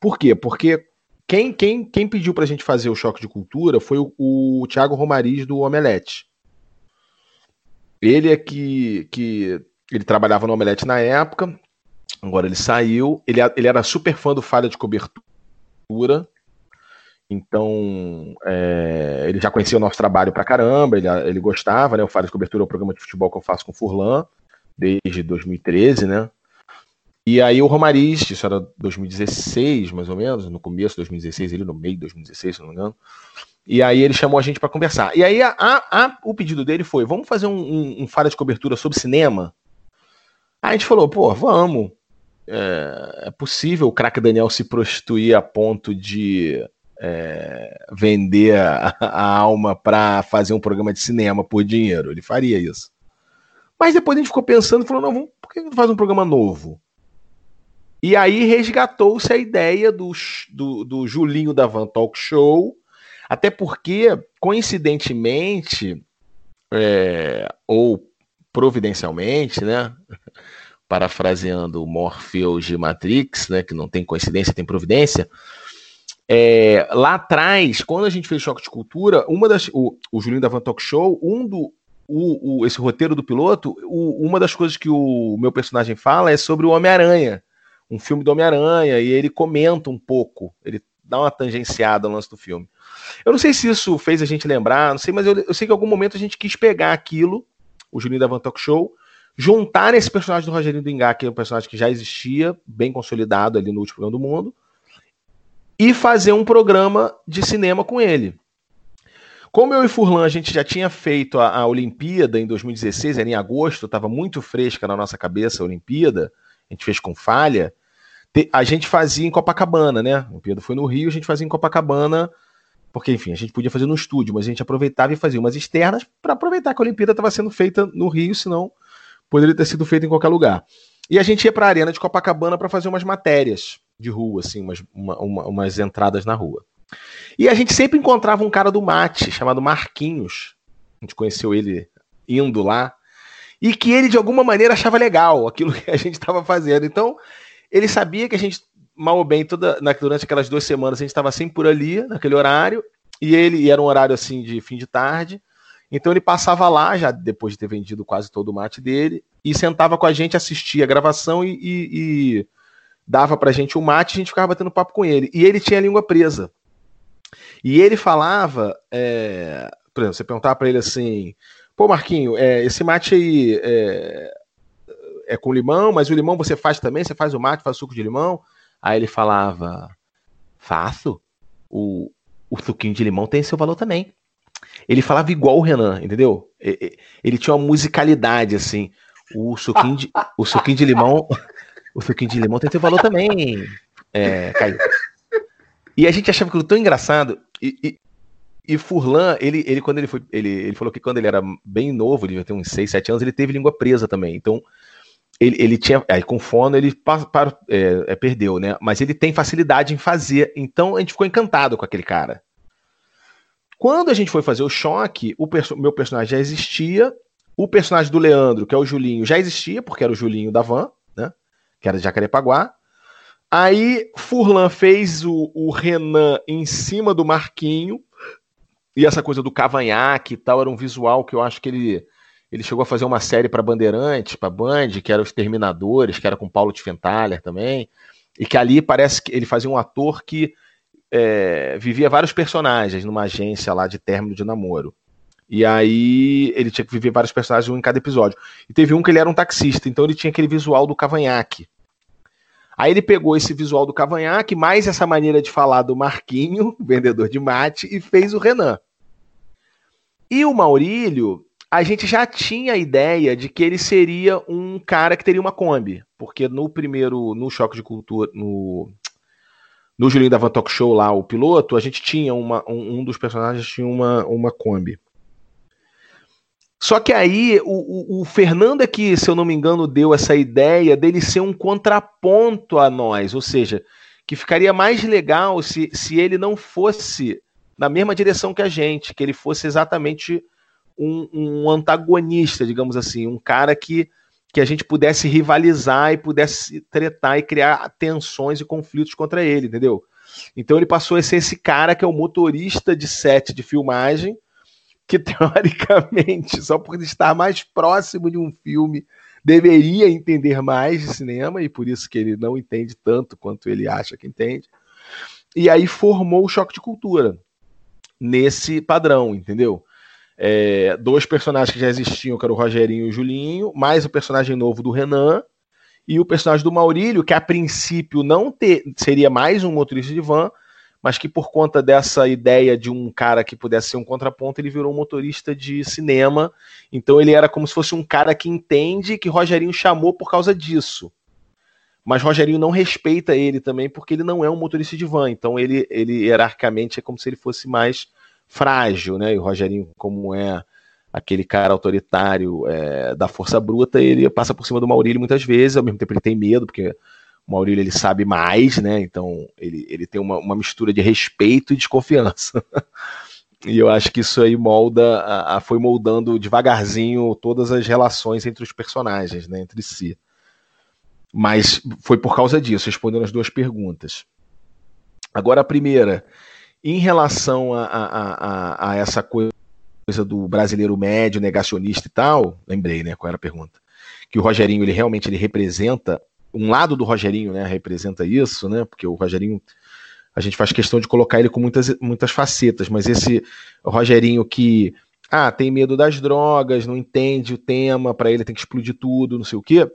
Por quê? Porque quem, quem, quem pediu pra gente fazer o choque de cultura foi o, o Thiago Romariz do Omelete. Ele é que, que ele trabalhava no Omelete na época, agora ele saiu. Ele, ele era super fã do Falha de Cobertura, então é, ele já conhecia o nosso trabalho pra caramba, ele, ele gostava, né? O Falha de Cobertura é o programa de futebol que eu faço com o Furlan desde 2013, né? E aí o Romariz, isso era 2016, mais ou menos, no começo de 2016, ele no meio de 2016, se não me engano. E aí ele chamou a gente para conversar. E aí a, a, o pedido dele foi: vamos fazer um, um, um de cobertura sobre cinema? Aí a gente falou, pô, vamos. É, é possível o craque Daniel se prostituir a ponto de é, vender a, a alma para fazer um programa de cinema por dinheiro. Ele faria isso. Mas depois a gente ficou pensando e falou: não, vamos, por que não faz um programa novo? E aí resgatou-se a ideia do, do, do Julinho da Van Talk Show, até porque, coincidentemente, é, ou providencialmente, né? Parafraseando o Morpheus de Matrix, né? Que não tem coincidência, tem providência. É, lá atrás, quando a gente fez Choque de Cultura, uma das, o, o Julinho da Van Talk Show, um do, o, o, esse roteiro do piloto, o, uma das coisas que o meu personagem fala é sobre o Homem-Aranha, um filme do Homem-Aranha, e ele comenta um pouco, ele dá uma tangenciada no lance do filme. Eu não sei se isso fez a gente lembrar, não sei, mas eu, eu sei que em algum momento a gente quis pegar aquilo, o Julinho da Van Talk Show, juntar esse personagem do Rogerinho do Engá, que é um personagem que já existia, bem consolidado ali no último programa do mundo, e fazer um programa de cinema com ele. Como eu e Furlan a gente já tinha feito a, a Olimpíada em 2016, era em agosto, estava muito fresca na nossa cabeça a Olimpíada, a gente fez com falha, a gente fazia em Copacabana, né? A Olimpíada foi no Rio, a gente fazia em Copacabana, porque, enfim, a gente podia fazer no estúdio, mas a gente aproveitava e fazia umas externas para aproveitar que a Olimpíada estava sendo feita no Rio, senão poderia ter sido feita em qualquer lugar. E a gente ia para a Arena de Copacabana para fazer umas matérias de rua, assim, umas, uma, uma, umas entradas na rua. E a gente sempre encontrava um cara do mate chamado Marquinhos. A gente conheceu ele indo lá. E que ele, de alguma maneira, achava legal aquilo que a gente estava fazendo. Então, ele sabia que a gente, mal ou bem, toda, na, durante aquelas duas semanas, a gente estava sempre por ali, naquele horário. E ele e era um horário assim de fim de tarde. Então ele passava lá, já depois de ter vendido quase todo o mate dele, e sentava com a gente, assistia a gravação e, e, e dava pra gente o mate e a gente ficava batendo papo com ele. E ele tinha a língua presa. E ele falava, é, por exemplo, você perguntava para ele assim, pô Marquinho, é, esse mate aí é, é, com limão, mas o limão você faz também? Você faz o mate, faz suco de limão? Aí ele falava, faço. O, o suquinho de limão tem seu valor também. Ele falava igual o Renan, entendeu? Ele tinha uma musicalidade assim. O suquinho de, o suquinho de limão, o suquinho de limão tem seu valor também. É, Caio. E a gente achava aquilo tão engraçado. E, e, e, Furlan, ele, ele quando ele foi. Ele, ele falou que quando ele era bem novo, ele devia ter uns 6, 7 anos, ele teve língua presa também. Então, ele, ele tinha. Aí com fono ele é, é, perdeu, né? Mas ele tem facilidade em fazer. Então a gente ficou encantado com aquele cara. Quando a gente foi fazer o choque, o perso meu personagem já existia. O personagem do Leandro, que é o Julinho, já existia, porque era o Julinho da Van, né? Que era de Jacarepaguá. Aí Furlan fez o, o Renan em cima do Marquinho. E essa coisa do cavanhaque e tal, era um visual que eu acho que ele, ele chegou a fazer uma série para Bandeirantes, para Band, que era Os Terminadores, que era com Paulo Tifenthaler também. E que ali parece que ele fazia um ator que é, vivia vários personagens numa agência lá de término de namoro. E aí ele tinha que viver vários personagens um em cada episódio. E teve um que ele era um taxista, então ele tinha aquele visual do cavanhaque. Aí ele pegou esse visual do cavanhaque, mais essa maneira de falar do Marquinho, vendedor de mate, e fez o Renan. E o Maurílio, a gente já tinha a ideia de que ele seria um cara que teria uma Kombi, porque no primeiro, no choque de cultura, no no Julinho da Van Talk Show lá, o piloto, a gente tinha uma, um, um dos personagens tinha uma, uma Kombi. Só que aí o, o, o, Fernando é que, se eu não me engano, deu essa ideia dele ser um contraponto a nós, ou seja, que ficaria mais legal se, se ele não fosse na mesma direção que a gente, que ele fosse exatamente um, um antagonista, digamos assim, um cara que, que a gente pudesse rivalizar e pudesse tretar e criar tensões e conflitos contra ele, entendeu? Então ele passou a ser esse cara que é o motorista de set de filmagem que teoricamente, só por estar mais próximo de um filme, deveria entender mais de cinema, e por isso que ele não entende tanto quanto ele acha que entende. E aí formou o choque de cultura nesse padrão, entendeu? É, dois personagens que já existiam, que era o Rogerinho e o Julinho, mais o personagem novo do Renan, e o personagem do Maurílio, que a princípio não ter, seria mais um motorista de van, mas que por conta dessa ideia de um cara que pudesse ser um contraponto, ele virou um motorista de cinema. Então ele era como se fosse um cara que entende que Rogerinho chamou por causa disso. Mas Rogerinho não respeita ele também porque ele não é um motorista de van. Então ele, ele hierarquicamente é como se ele fosse mais frágil, né? E o Rogerinho, como é aquele cara autoritário é, da força bruta, ele passa por cima do Maurílio muitas vezes, ao mesmo tempo ele tem medo, porque o Maurílio ele sabe mais, né? Então ele, ele tem uma, uma mistura de respeito e desconfiança. e eu acho que isso aí molda, a, a, foi moldando devagarzinho todas as relações entre os personagens, né? Entre si. Mas foi por causa disso, respondendo as duas perguntas. Agora a primeira, em relação a, a, a, a essa coisa do brasileiro médio, negacionista e tal, lembrei, né? Qual era a pergunta? Que o Rogerinho ele realmente ele representa um lado do Rogerinho, né, representa isso, né? Porque o Rogerinho a gente faz questão de colocar ele com muitas, muitas facetas, mas esse Rogerinho que ah, tem medo das drogas, não entende o tema, para ele tem que explodir tudo, não sei o quê.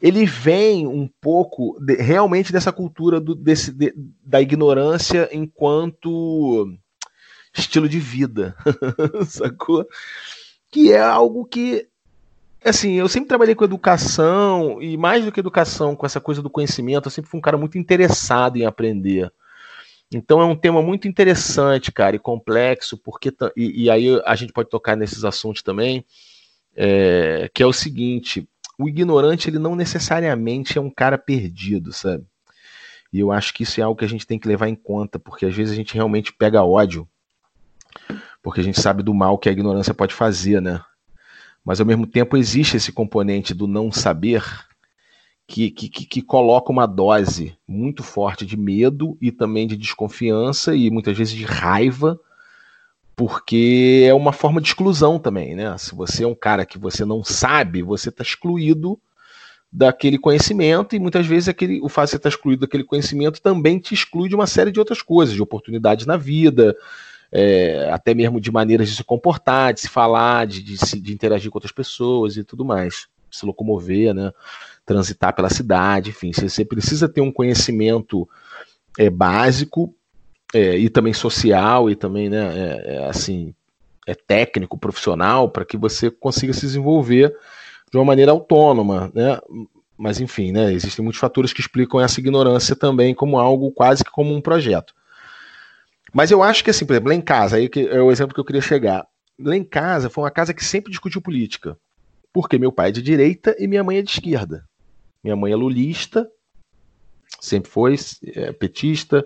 Ele vem um pouco de, realmente dessa cultura do, desse, de, da ignorância enquanto estilo de vida, sacou? Que é algo que assim, eu sempre trabalhei com educação, e mais do que educação, com essa coisa do conhecimento, eu sempre fui um cara muito interessado em aprender. Então é um tema muito interessante, cara, e complexo, porque e, e aí a gente pode tocar nesses assuntos também, é, que é o seguinte: o ignorante ele não necessariamente é um cara perdido, sabe? E eu acho que isso é algo que a gente tem que levar em conta, porque às vezes a gente realmente pega ódio, porque a gente sabe do mal que a ignorância pode fazer, né? mas ao mesmo tempo existe esse componente do não saber que, que, que, coloca uma dose muito forte de medo e também de desconfiança e muitas vezes de raiva, porque é uma forma de exclusão também, né? Se você é um cara que você não sabe, você está excluído daquele conhecimento e muitas vezes aquele, o fato de você estar excluído daquele conhecimento também te exclui de uma série de outras coisas, de oportunidades na vida, é, até mesmo de maneiras de se comportar, de se falar, de, de, se, de interagir com outras pessoas e tudo mais, se locomover, né? transitar pela cidade, enfim, você, você precisa ter um conhecimento é, básico é, e também social e também, né, é, é assim, é técnico, profissional, para que você consiga se desenvolver de uma maneira autônoma, né? Mas enfim, né, existem muitos fatores que explicam essa ignorância também como algo quase que como um projeto. Mas eu acho que, assim, por exemplo, lá em casa, aí é o exemplo que eu queria chegar. Lá em casa foi uma casa que sempre discutiu política. Porque meu pai é de direita e minha mãe é de esquerda. Minha mãe é lulista, sempre foi é, petista,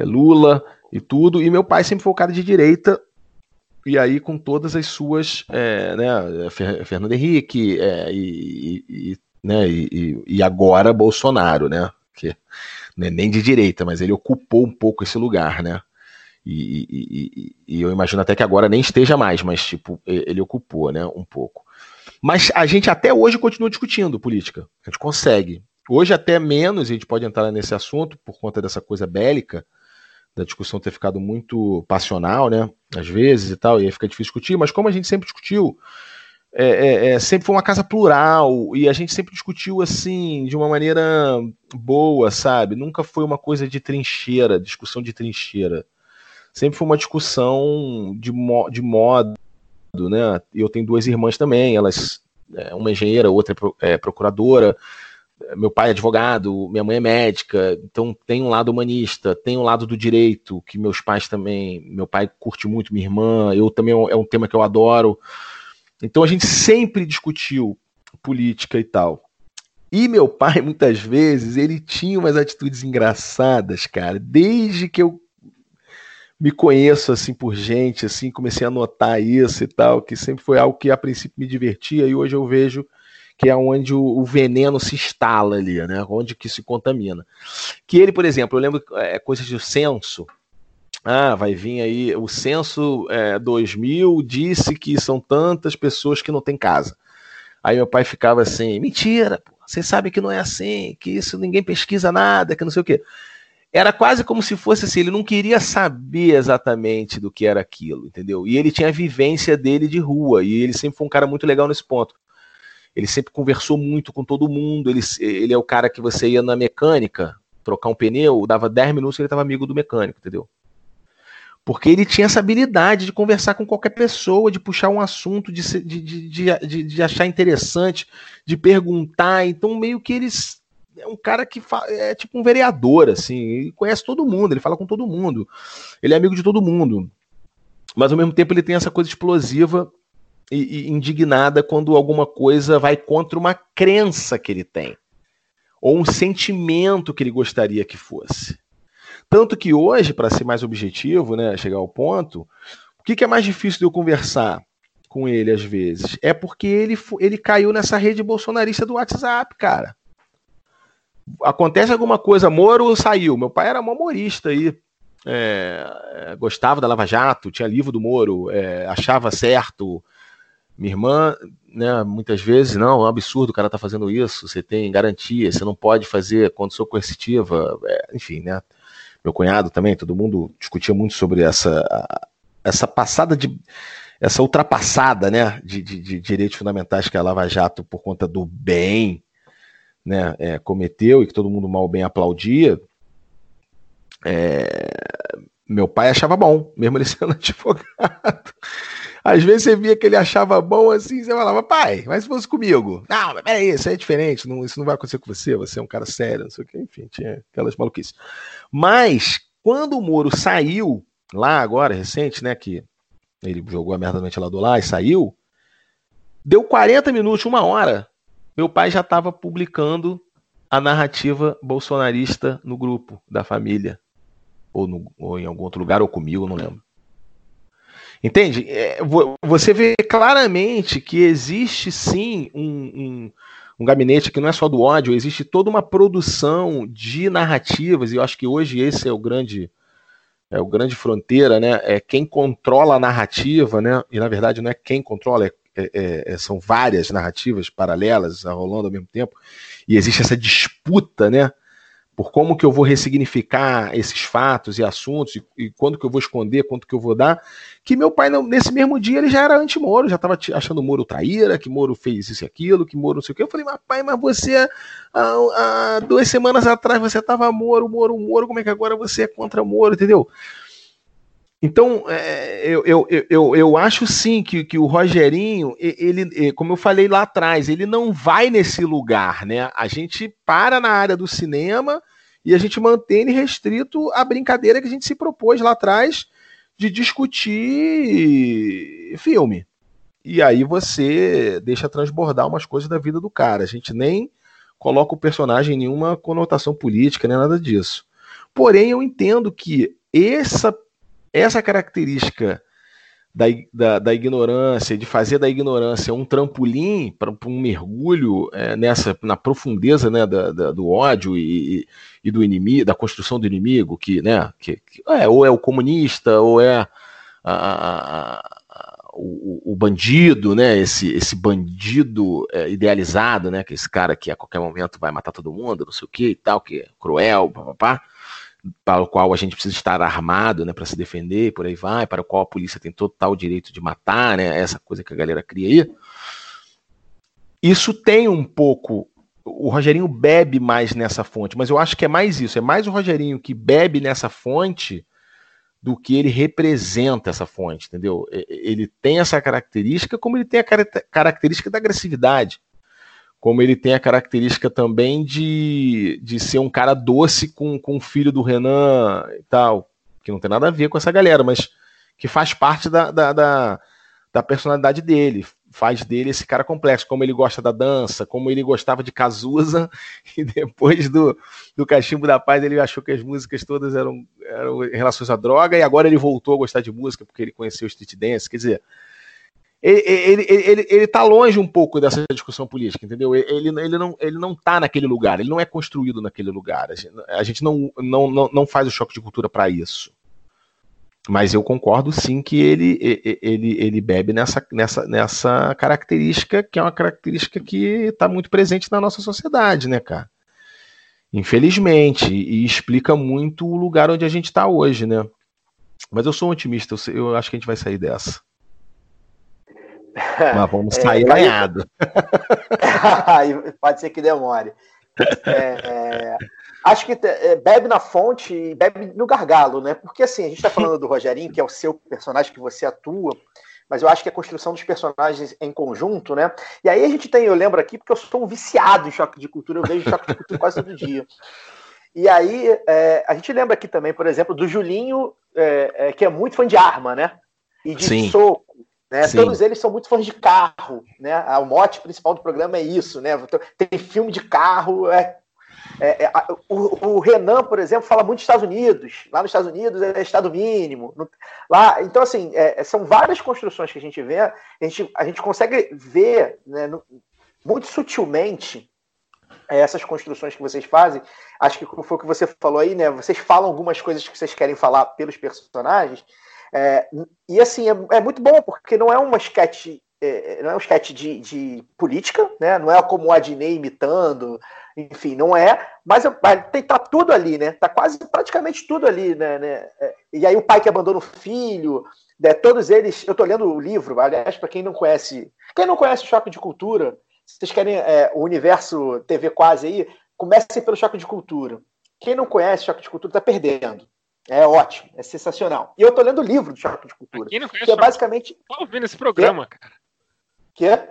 é, Lula e tudo. E meu pai sempre foi o cara de direita. E aí, com todas as suas. É, né, Fernando Henrique é, e, e, né, e, e agora Bolsonaro, né? Que é nem de direita, mas ele ocupou um pouco esse lugar, né? E, e, eu imagino até que agora nem esteja mais, mas tipo, ele ocupou, né, um pouco. Mas a gente até hoje continua discutindo política. A gente consegue. Hoje até menos, a gente pode entrar nesse assunto por conta dessa coisa bélica, da discussão ter ficado muito passional, né, às vezes e tal, e aí fica difícil discutir, mas como a gente sempre discutiu, é, é, é, sempre foi uma casa plural e a gente sempre discutiu assim de uma maneira boa, sabe? Nunca foi uma coisa de trincheira, discussão de trincheira sempre foi uma discussão de, mo de modo, né? Eu tenho duas irmãs também, elas, é, uma engenheira, outra é, é procuradora, meu pai é advogado, minha mãe é médica, então tem um lado humanista, tem um lado do direito, que meus pais também, meu pai curte muito, minha irmã, eu também é um tema que eu adoro. Então a gente sempre discutiu política e tal. E meu pai, muitas vezes, ele tinha umas atitudes engraçadas, cara. Desde que eu me conheço assim por gente, assim, comecei a notar isso e tal, que sempre foi algo que a princípio me divertia e hoje eu vejo que é onde o, o, veneno se instala ali, né? Onde que se contamina. Que ele, por exemplo, eu lembro é, coisas do censo. Ah, vai vir aí o censo é, 2000 disse que são tantas pessoas que não têm casa. Aí meu pai ficava assim, mentira, você sabe que não é assim, que isso ninguém pesquisa nada, que não sei o quê. Era quase como se fosse assim, ele não queria saber exatamente do que era aquilo, entendeu? E ele tinha a vivência dele de rua, e ele sempre foi um cara muito legal nesse ponto ele sempre conversou muito com todo mundo. Ele, ele é o cara que você ia na mecânica trocar um pneu, dava 10 minutos e ele estava amigo do mecânico, entendeu? Porque ele tinha essa habilidade de conversar com qualquer pessoa, de puxar um assunto, de, de, de, de, achar interessante, de perguntar. Então, meio que eles. É um cara que é tipo um vereador, assim, ele conhece todo mundo, ele fala com todo mundo, ele é amigo de todo mundo. Mas ao mesmo tempo ele tem essa coisa explosiva e, e indignada quando alguma coisa vai contra uma crença que ele tem ou um sentimento que ele gostaria que fosse. Tanto que hoje, para ser mais objetivo, né, chegar ao ponto, o que, que, é mais difícil de eu conversar com ele às vezes? É porque ele, ele caiu nessa rede bolsonarista do WhatsApp, cara. Acontece alguma coisa, Moro saiu. Meu pai era humorista aí. É, gostava da Lava Jato, tinha livro do Moro, é, achava certo, minha irmã, né, muitas vezes, não, é um absurdo o cara tá fazendo isso, você tem garantia, você não pode fazer condição coercitiva, é, enfim, né? Meu cunhado também, todo mundo discutia muito sobre essa, essa passada de. essa ultrapassada, né, de, de, de direitos fundamentais que a Lava Jato, por conta do bem, né, é, cometeu e que todo mundo mal bem aplaudia. É, meu pai achava bom, mesmo ele sendo advogado. Às vezes você via que ele achava bom assim, você falava, pai, mas se fosse comigo. Não, mas peraí, isso é diferente, não, isso não vai acontecer com você, você é um cara sério, não sei o que, enfim, tinha aquelas maluquices. Mas, quando o Moro saiu, lá agora, recente, né, que ele jogou a merda no ventilador lá e saiu, deu 40 minutos, uma hora, meu pai já estava publicando a narrativa bolsonarista no grupo da família. Ou, no, ou em algum outro lugar, ou comigo, não lembro. Entende? É, você vê claramente que existe sim um, um, um, gabinete que não é só do ódio, existe toda uma produção de narrativas, e eu acho que hoje esse é o grande é o grande fronteira, né? É quem controla a narrativa, né? E na verdade não é quem controla, é, é, é, são várias narrativas paralelas rolando ao mesmo tempo, e existe essa disputa, né? Por como que eu vou ressignificar esses fatos e assuntos, e, e quando que eu vou esconder, quanto que eu vou dar, que meu pai, nesse mesmo dia, ele já era anti-Moro, já estava achando Moro traíra, que Moro fez isso e aquilo, que Moro não sei o que. Eu falei, mas pai, mas você, há, há duas semanas atrás, você estava Moro, Moro, Moro, como é que agora você é contra Moro, entendeu? Então, é, eu, eu, eu, eu acho sim que, que o Rogerinho, ele, como eu falei lá atrás, ele não vai nesse lugar, né? A gente para na área do cinema e a gente mantém restrito a brincadeira que a gente se propôs lá atrás de discutir filme. E aí você deixa transbordar umas coisas da vida do cara. A gente nem coloca o personagem em nenhuma conotação política, nem nada disso. Porém, eu entendo que essa essa característica da, da, da, ignorância, de fazer da ignorância um trampolim para um mergulho é, nessa na profundeza né, da, da, do ódio e, e, do inimigo, da construção do inimigo, que, né, que, que é, ou é o comunista, ou é a, a, o, o, bandido, né, esse, esse bandido é, idealizado, né, que esse cara que a qualquer momento vai matar todo mundo, não sei o que e tal, que é cruel, papapá para o qual a gente precisa estar armado, né, para se defender, por aí vai, para o qual a polícia tem total direito de matar, né, essa coisa que a galera cria aí. Isso tem um pouco o Rogerinho bebe mais nessa fonte, mas eu acho que é mais isso, é mais o Rogerinho que bebe nessa fonte do que ele representa essa fonte, entendeu? Ele tem essa característica, como ele tem a característica da agressividade. Como ele tem a característica também de, de ser um cara doce com, com o filho do Renan e tal, que não tem nada a ver com essa galera, mas que faz parte da, da, da, da personalidade dele, faz dele esse cara complexo, como ele gosta da dança, como ele gostava de Cazuza, e depois do, do Cachimbo da Paz ele achou que as músicas todas eram, eram em relação à droga, e agora ele voltou a gostar de música porque ele conheceu o street dance, quer dizer, ele, ele, ele, tá longe um pouco dessa discussão política, entendeu? Ele, ele, não, ele não tá naquele lugar, ele não é construído naquele lugar. A gente, a gente não, não, não, não faz o choque de cultura para isso. Mas eu concordo sim que ele, ele, ele bebe nessa, nessa, nessa característica, que é uma característica que está muito presente na nossa sociedade, né, cara? Infelizmente, e explica muito o lugar onde a gente está hoje, né? Mas eu sou um otimista, eu acho que a gente vai sair dessa. Mas vamos é, sair é, lanhado. Pode ser que demore. É, é, acho que é, bebe na fonte e bebe no gargalo, né? Porque assim, a gente está falando do Rogerinho, que é o seu personagem que você atua, mas eu acho que a construção dos personagens em conjunto, né? E aí a gente tem, eu lembro aqui, porque eu sou um viciado em choque de cultura, eu vejo choque de cultura quase todo dia. E aí é, a gente lembra aqui também, por exemplo, do Julinho, é, é, que é muito fã de arma, né? E de Sim. soco. Né? Todos eles são muito fãs de carro, né? O mote principal do programa é isso, né? Tem filme de carro, é, é, é o, o, Renan, por exemplo, fala muito dos Estados Unidos. Lá nos Estados Unidos é Estado mínimo. Lá, então, assim, é, são várias construções que a gente vê. A gente, a gente consegue ver né, no, muito sutilmente é, essas construções que vocês fazem. Acho que foi o que você falou aí, né? Vocês falam algumas coisas que vocês querem falar pelos personagens, é, e assim, é, é, muito bom, porque não é uma sketch, é, não é um sketch de, de, política, né? Não é como o Adnei imitando, enfim, não é, mas tem, tá tudo ali, né? Tá quase praticamente tudo ali, né? né? É, e aí o pai que abandona o filho, né? todos eles. Eu tô lendo o livro, aliás, para quem não conhece, quem não conhece o Choque de Cultura, se vocês querem é, o universo TV quase aí, comecem pelo Choque de Cultura. Quem não conhece o Choque de Cultura tá perdendo. É ótimo, é sensacional. E eu tô lendo o livro do Choque de Cultura. Quem não conhece, que é basicamente. Tá ouvindo esse programa, que? cara. Que?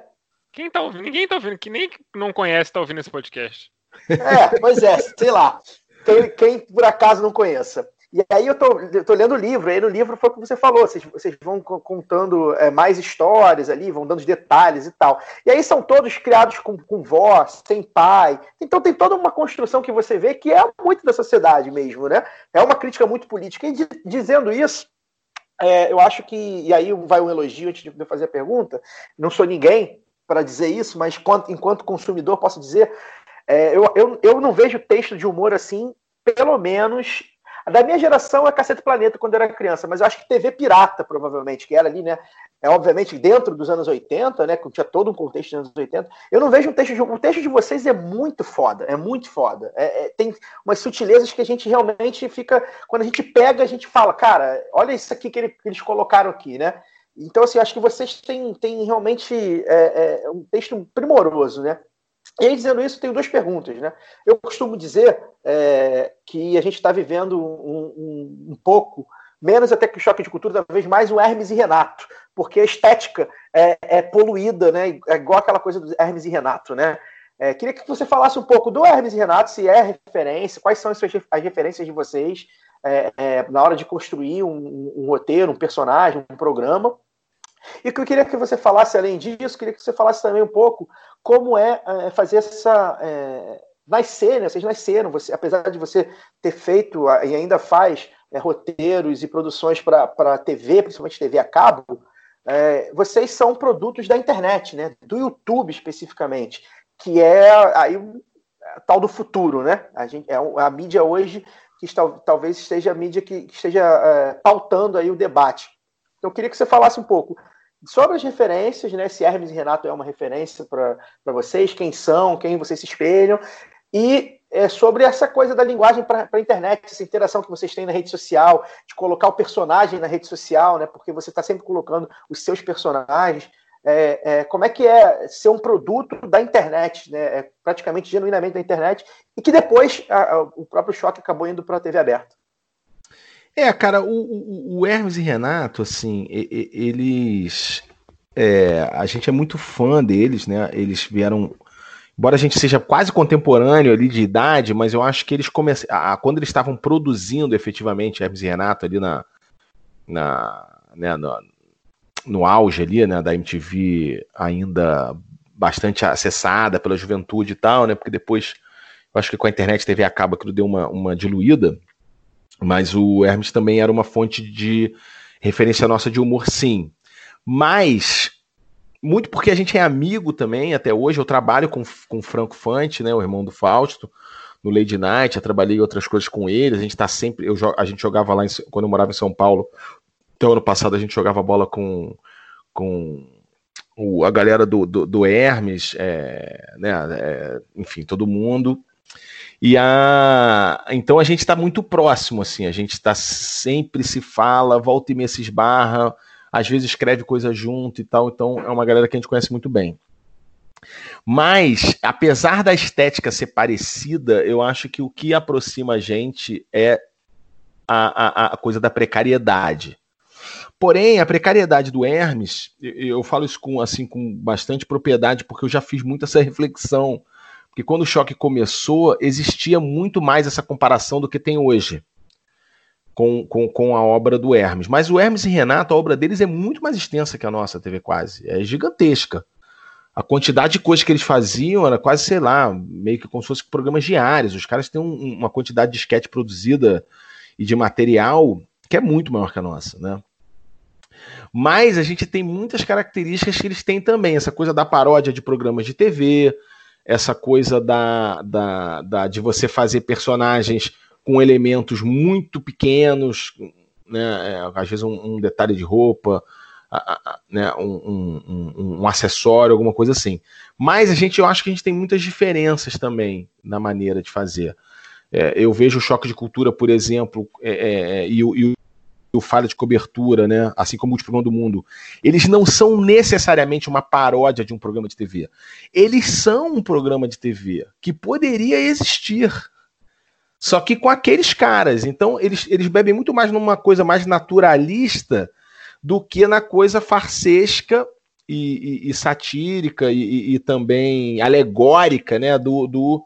Quem tá ouvindo? Ninguém tá ouvindo, que nem não conhece tá ouvindo esse podcast. É, pois é, sei lá. Quem, quem por acaso não conheça. E aí eu tô, eu tô lendo o livro, aí no livro foi o que você falou, vocês, vocês vão contando é, mais histórias ali, vão dando detalhes e tal. E aí são todos criados com, com voz, sem pai. Então tem toda uma construção que você vê que é muito da sociedade mesmo, né? É uma crítica muito política. E de, dizendo isso, é, eu acho que, e aí vai um elogio antes de eu fazer a pergunta, não sou ninguém para dizer isso, mas enquanto, enquanto consumidor posso dizer, é, eu, eu, eu não vejo texto de humor assim, pelo menos da minha geração é Cacete Planeta quando eu era criança, mas eu acho que TV Pirata, provavelmente, que era ali, né? É obviamente dentro dos anos 80, né? Que tinha todo um contexto dos anos 80. Eu não vejo um texto de. O texto de vocês é muito foda, é muito foda. É, é, tem umas sutilezas que a gente realmente fica. Quando a gente pega, a gente fala, cara, olha isso aqui que, ele, que eles colocaram aqui, né? Então, assim, acho que vocês têm, têm realmente é, é, um texto primoroso, né? E aí, dizendo isso, tenho duas perguntas. Né? Eu costumo dizer é, que a gente está vivendo um, um, um, pouco, menos até que o choque de cultura, talvez mais um Hermes e Renato, porque a estética é, é poluída, né? é igual aquela coisa do Hermes e Renato. Né? É, queria que você falasse um pouco do Hermes e Renato, se é referência, quais são as, suas, as referências de vocês é, é, na hora de construir um, um roteiro, um personagem, um programa. E que eu queria que você falasse, além disso, queria que você falasse também um pouco como é, é fazer essa. É, nascer, né? Vocês nasceram, você, apesar de você ter feito e ainda faz é, roteiros e produções para TV, principalmente TV a cabo, é, vocês são produtos da internet, né? Do YouTube especificamente, que é aí tal do futuro, né? A, gente, é a mídia hoje que está, talvez esteja a mídia que esteja é, pautando aí o debate. Então, eu queria que você falasse um pouco sobre as referências, né? Se Hermes e Renato é uma referência para vocês, quem são, quem vocês se espelham, e é, sobre essa coisa da linguagem para a internet, essa interação que vocês têm na rede social, de colocar o personagem na rede social, né? Porque você está sempre colocando os seus personagens. É, é, como é que é ser um produto da internet, né? É praticamente genuinamente da internet, e que depois a, a, o próprio choque acabou indo para a TV aberta. É, cara, o, o, o Hermes e Renato, assim, eles. É, a gente é muito fã deles, né? Eles vieram. embora a gente seja quase contemporâneo ali de idade, mas eu acho que eles começaram. Quando eles estavam produzindo efetivamente Hermes e Renato ali na. na né, no, no auge ali, né, da MTV ainda bastante acessada pela juventude e tal, né? Porque depois, eu acho que com a internet TV acaba que deu uma, uma diluída, mas o Hermes também era uma fonte de referência nossa de humor, sim. Mas muito porque a gente é amigo também, até hoje. Eu trabalho com, com o Franco Fante, né, o irmão do Fausto, no Lady Night. Eu trabalhei outras coisas com ele. A gente tá sempre. Eu, a gente jogava lá em, quando eu morava em São Paulo. Então, ano passado a gente jogava bola com, com o, a galera do, do, do Hermes, é, né, é, enfim, todo mundo. E a então a gente está muito próximo, assim, a gente está sempre se fala, volta e meia se esbarra às vezes escreve coisa junto e tal, então é uma galera que a gente conhece muito bem. Mas, apesar da estética ser parecida, eu acho que o que aproxima a gente é a, a, a coisa da precariedade. Porém, a precariedade do Hermes, eu falo isso com, assim, com bastante propriedade, porque eu já fiz muito essa reflexão. Porque quando o choque começou, existia muito mais essa comparação do que tem hoje com, com, com a obra do Hermes. Mas o Hermes e Renato, a obra deles é muito mais extensa que a nossa TV Quase. É gigantesca. A quantidade de coisas que eles faziam era quase, sei lá, meio que como se fosse programas diários. Os caras têm um, uma quantidade de sketch produzida e de material que é muito maior que a nossa, né? Mas a gente tem muitas características que eles têm também. Essa coisa da paródia de programas de TV, essa coisa da, da, da de você fazer personagens com elementos muito pequenos, né, é, às vezes um, um, detalhe de roupa, né, um, um, um, acessório, alguma coisa assim. Mas a gente, eu acho que a gente tem muitas diferenças também na maneira de fazer. É, eu vejo o choque de cultura, por exemplo, é, é, é e, e o falha de cobertura, né, assim como o Último do Mundo, eles não são necessariamente uma paródia de um programa de TV. Eles são um programa de TV que poderia existir só que com aqueles caras. Então, eles, eles bebem muito mais numa coisa mais naturalista do que na coisa farsesca e, e, e satírica e, e, também alegórica né, do, do,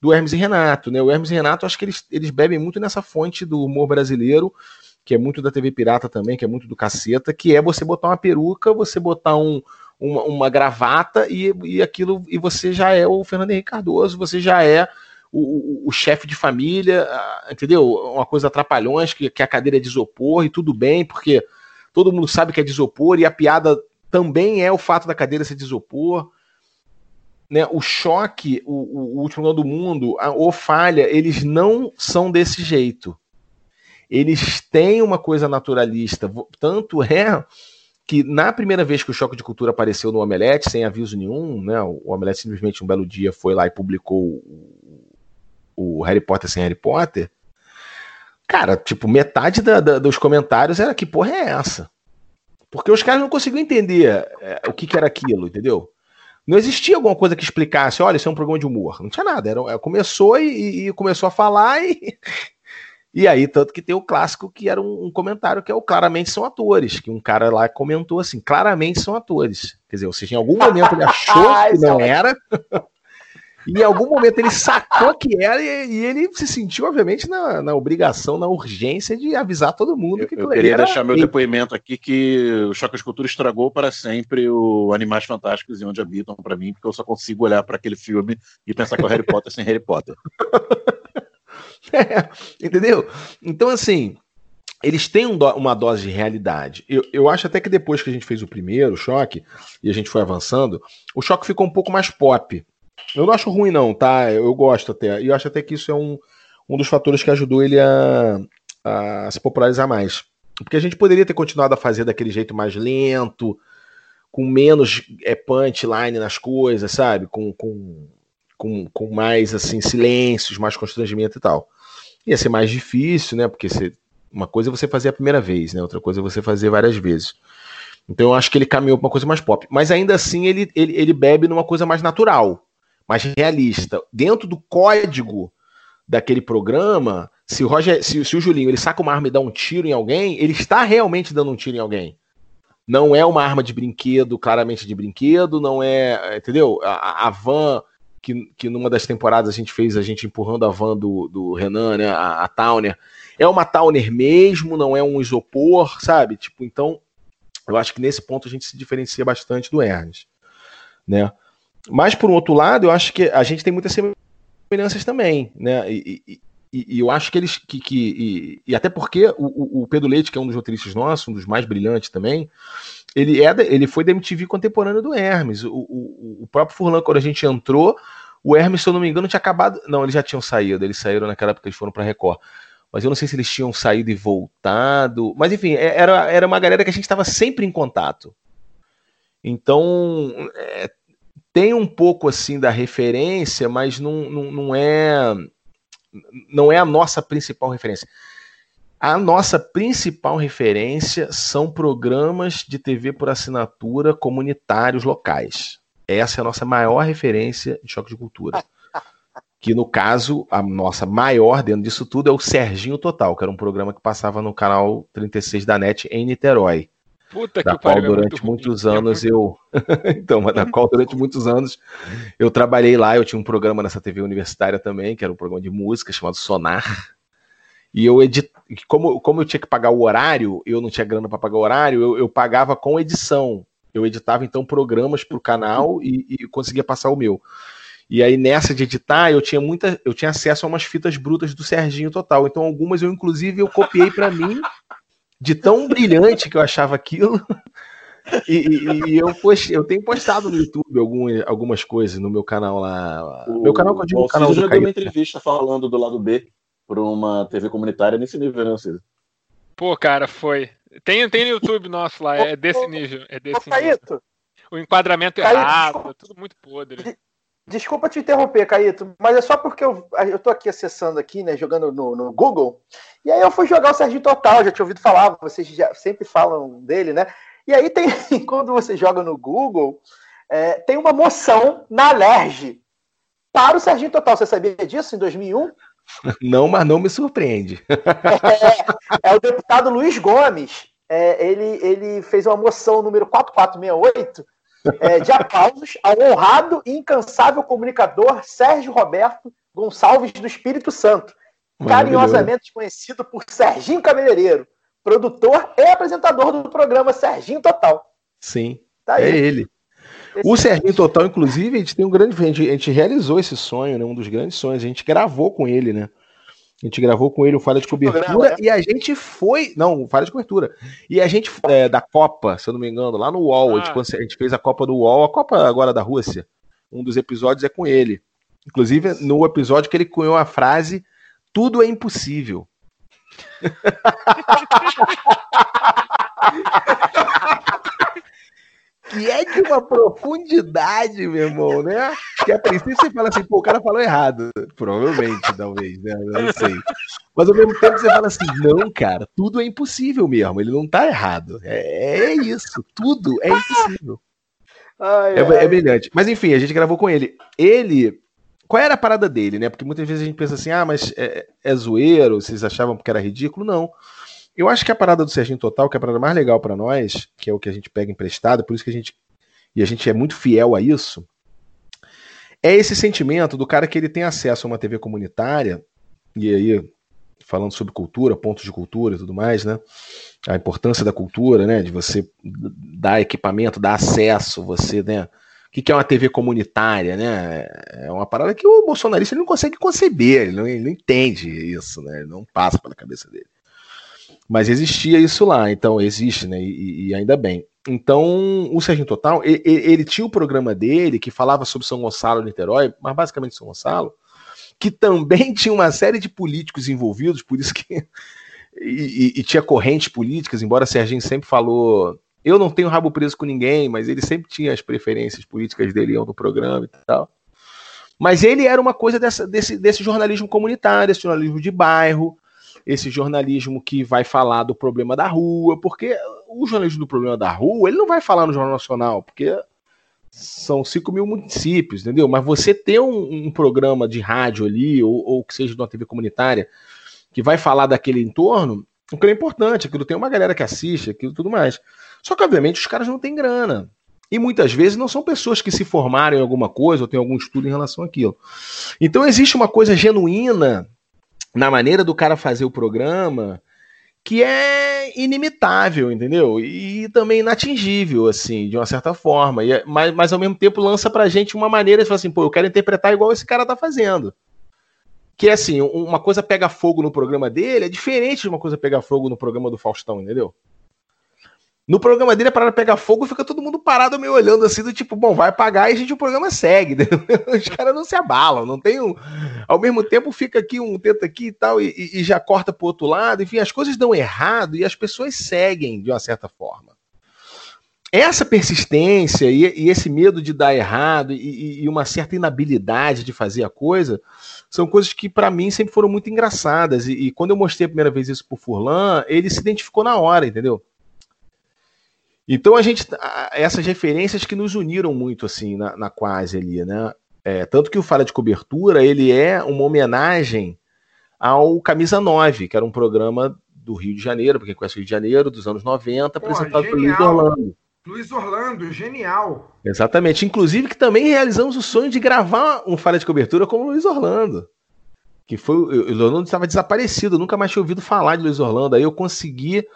do, Hermes e Renato. Né? O Hermes e Renato, acho que eles, eles bebem muito nessa fonte do humor brasileiro, que é muito da TV Pirata também, que é muito do caceta, que é você botar uma peruca, você botar um, uma, uma gravata e, e aquilo, e você já é o Fernando Henrique Cardoso, você já é o, o, chefe de família, entendeu? Uma coisa atrapalhões, que, que a cadeira é de isopor e tudo bem, porque todo mundo sabe que é de isopor e a piada também é o fato da cadeira ser de isopor. Né, o choque, o, o, último do mundo, a, o falha, eles não são desse jeito. Eles têm uma coisa naturalista. Tanto é que na primeira vez que o choque de cultura apareceu no Omelete, sem aviso nenhum, né, o Omelete simplesmente um belo dia foi lá e publicou o Harry Potter sem Harry Potter, cara, tipo, metade da, da, dos comentários era que porra é essa? Porque os caras não conseguiam entender é, o que, que, era aquilo, entendeu? Não existia alguma coisa que explicasse, olha, isso é um programa de humor. Não tinha nada. Era, é, começou e, e, começou a falar e. E aí, tanto que tem o clássico que era um, um, comentário que é o claramente são atores, que um cara lá comentou assim, claramente são atores. Quer dizer, ou seja, em algum momento ele achou que não era. E em algum momento ele sacou que era e, e ele se sentiu, obviamente, na, na, obrigação, na urgência de avisar todo mundo que Eu, eu queria deixar meu depoimento aqui que o Choque de Cultura estragou para sempre o Animais Fantásticos e Onde Habitam para mim, porque eu só consigo olhar para aquele filme e pensar que é o Harry Potter sem Harry Potter. é, entendeu? Então, assim, eles têm um do, uma dose de realidade. Eu, eu acho até que depois que a gente fez o primeiro choque e a gente foi avançando, o choque ficou um pouco mais pop. Eu não acho ruim, não, tá? Eu gosto até. E eu acho até que isso é um, um dos fatores que ajudou ele a, a se popularizar mais. Porque a gente poderia ter continuado a fazer daquele jeito mais lento, com menos é, punchline nas coisas, sabe? Com, com, com, com mais assim silêncios, mais constrangimento e tal. Ia ser mais difícil, né? Porque você, uma coisa é você fazer a primeira vez, né? Outra coisa é você fazer várias vezes. Então eu acho que ele caminhou para uma coisa mais pop. Mas ainda assim ele, ele, ele bebe numa coisa mais natural mais realista. Dentro do código daquele programa, se o, Roger, se, se, o Julinho ele saca uma arma e dá um tiro em alguém, ele está realmente dando um tiro em alguém. Não é uma arma de brinquedo, claramente de brinquedo, não é. Entendeu? A, a van que, que numa das temporadas a gente fez a gente empurrando a van do, do Renan, né? A, a Towner. É uma Towner mesmo, não é um isopor, sabe? Tipo, então, eu acho que nesse ponto a gente se diferencia bastante do Ernest, né? Mas, por um outro lado, eu acho que a gente tem muitas semelhanças também, né? E, e, e eu acho que eles. Que, que e, e até porque o, o, Pedro Leite, que é um dos roteiristas nossos, um dos mais brilhantes também, ele, é, ele foi da MTV contemporâneo do Hermes. O, o, o próprio Furlan, quando a gente entrou, o Hermes, se eu não me engano, tinha acabado. Não, eles já tinham saído, eles saíram naquela época, eles foram para Record. Mas eu não sei se eles tinham saído e voltado. Mas enfim, é, era, era uma galera que a gente estava sempre em contato. Então, é, tem um pouco assim da referência, mas não, não, não é não é a nossa principal referência. A nossa principal referência são programas de TV por assinatura comunitários locais. Essa é a nossa maior referência de choque de cultura. Que no caso, a nossa maior dentro disso tudo é o Serginho Total, que era um programa que passava no canal 36 da NET em Niterói. Puta da que qual pariu, é durante muito muitos ruim. É anos muito- eu. então, mas da qual durante muitos anos eu trabalhei lá. Eu tinha um programa nessa TV universitária também, que era um programa de música chamado Sonar. E eu edit... como, como eu tinha que pagar o horário, eu não tinha grana para pagar o horário, eu, eu pagava com edição. Eu editava então programas para o canal e, e conseguia passar o meu. E aí nessa de editar, eu tinha muita, eu tinha acesso a umas fitas brutas do Serginho Total. Então algumas eu inclusive eu copiei para mim de tão brilhante que eu achava aquilo. E, e- e eu, post, eu tenho postado no YouTube algumas, algumas coisas no meu canal lá. O, meu canal que eu digo, o canal do já deu uma entrevista falando do lado B para uma TV comunitária nesse nível, né, Alcides? Pô, cara, foi. Tem, tem no YouTube nosso lá, é desse nível. É Ô, desse nível. Caíto, O enquadramento Caíto, errado, desculpa. tudo muito podre. desculpa te interromper, Caíto, mas é só porque eu, eu tô aqui acessando aqui, né, jogando no, no Google, e aí eu fui jogar o Serginho Total, já tinha ouvido falar, vocês já sempre falam dele, né? E aí tem, quando você joga no Google, é, tem uma moção na Alerj para o Serginho Total. Você sabia disso em 2001? Não, mas não me surpreende. É, é o deputado Luiz Gomes. É, ele, ele fez uma moção número 4468 é, de aplausos ao honrado e incansável comunicador Sérgio Roberto Gonçalves do Espírito Santo, carinhosamente conhecido por Serginho Cabeleireiro, produtor e apresentador do programa Serginho Total. Sim, Tá é ele. O Serginho Total, inclusive, a gente tem um grande. A gente, a gente realizou esse sonho, né? Um dos grandes sonhos. A gente gravou com ele, né? A gente gravou com ele o Falha de Cobertura programa, né? e a gente foi. Não, o Falha de Cobertura. E a gente, é, da Copa, se eu não me engano, lá no UOL, a, gente, Ah. a gente fez a Copa do UOL, a Copa agora da Rússia. Um dos episódios é com ele. Inclusive, no episódio que ele cunhou a frase: Tudo é impossível. que é de uma profundidade, meu irmão, né? Que a princípio você fala assim, pô, o cara falou errado. Provavelmente, talvez, né? Não sei. Mas ao mesmo tempo você fala assim, não, cara, tudo é impossível mesmo. Ele não tá errado. É, é isso, tudo é impossível. Ai, É, ai. é brilhante. Mas enfim, a gente gravou com ele. Ele. Qual era a parada dele, né? Porque muitas vezes a gente pensa assim, ah, mas é, é zoeiro, vocês achavam que era ridículo? Não. Eu acho que a parada do Serginho Total, que é a parada mais legal pra nós, que é o que a gente pega emprestado, por isso que a gente. E a gente é muito fiel a isso. É esse sentimento do cara que ele tem acesso a uma TV comunitária, e aí, falando sobre cultura, pontos de cultura e tudo mais, né? A importância da cultura, né? De você dar equipamento, dar acesso, você, né? O que é uma TV comunitária, né? É uma parada que o bolsonarista não consegue conceber, ele não, ele não entende isso, né? Ele não passa pela cabeça dele. Mas existia isso lá, então existe, né? E, e ainda bem. Então, o Serginho Total, ele, ele tinha o programa dele que falava sobre São Gonçalo e Niterói, mas basicamente São Gonçalo, que também tinha uma série de políticos envolvidos, por isso que. E, e- e tinha correntes políticas, embora Serginho sempre falou. Eu não tenho rabo preso com ninguém, mas ele sempre tinha as preferências políticas dele iam do programa e tal. Mas ele era uma coisa dessa- desse, desse jornalismo comunitário, esse jornalismo de bairro, esse jornalismo que vai falar do problema da rua, porque o jornalismo do problema da rua, ele não vai falar no Jornal Nacional, porque são 5 mil municípios, entendeu? Mas você ter um, um programa de rádio ali, ou, ou que seja de uma TV comunitária, que vai falar daquele entorno, aquilo é importante, aquilo tem uma galera que assiste, aquilo tudo mais. Só que, obviamente, os caras não têm grana. E muitas vezes não são pessoas que se formaram em alguma coisa ou têm algum estudo em relação àquilo. Então existe uma coisa genuína na maneira do cara fazer o programa que é inimitável, entendeu? E também inatingível, assim, de uma certa forma. E, é, mas, mas ao mesmo tempo lança pra gente uma maneira de falar assim, pô, eu quero interpretar igual esse cara tá fazendo. Que é assim, uma coisa pega fogo no programa dele é diferente de uma coisa pegar fogo no programa do Faustão, entendeu? No programa dele, a parada pegar fogo, fica todo mundo parado meio olhando assim, do tipo, bom, vai apagar e a gente o programa segue. Os caras não se abalam, não tem um. Ao mesmo tempo, fica aqui um tenta aqui e tal, e, e já corta pro outro lado. Enfim, as coisas dão errado e as pessoas seguem de uma certa forma. Essa persistência e, e esse medo de dar errado e, e, uma certa inabilidade de fazer a coisa são coisas que para mim sempre foram muito engraçadas. E, quando eu mostrei a primeira vez isso pro Furlan, ele se identificou na hora, entendeu? Então a gente. Essas referências que nos uniram muito assim na, na quase ali, né? É, tanto que o Fala de Cobertura ele é uma homenagem ao Camisa 9, que era um programa do Rio de Janeiro, porque conhece o Rio de Janeiro, dos anos 90, Pô, apresentado pelo Luiz Orlando. Luiz Orlando, genial. Exatamente. Inclusive que também realizamos o sonho de gravar um Falha de Cobertura com o Luiz Orlando. Que foi. O Luiz Orlando estava desaparecido, nunca mais tinha ouvido falar de Luiz Orlando. Aí eu consegui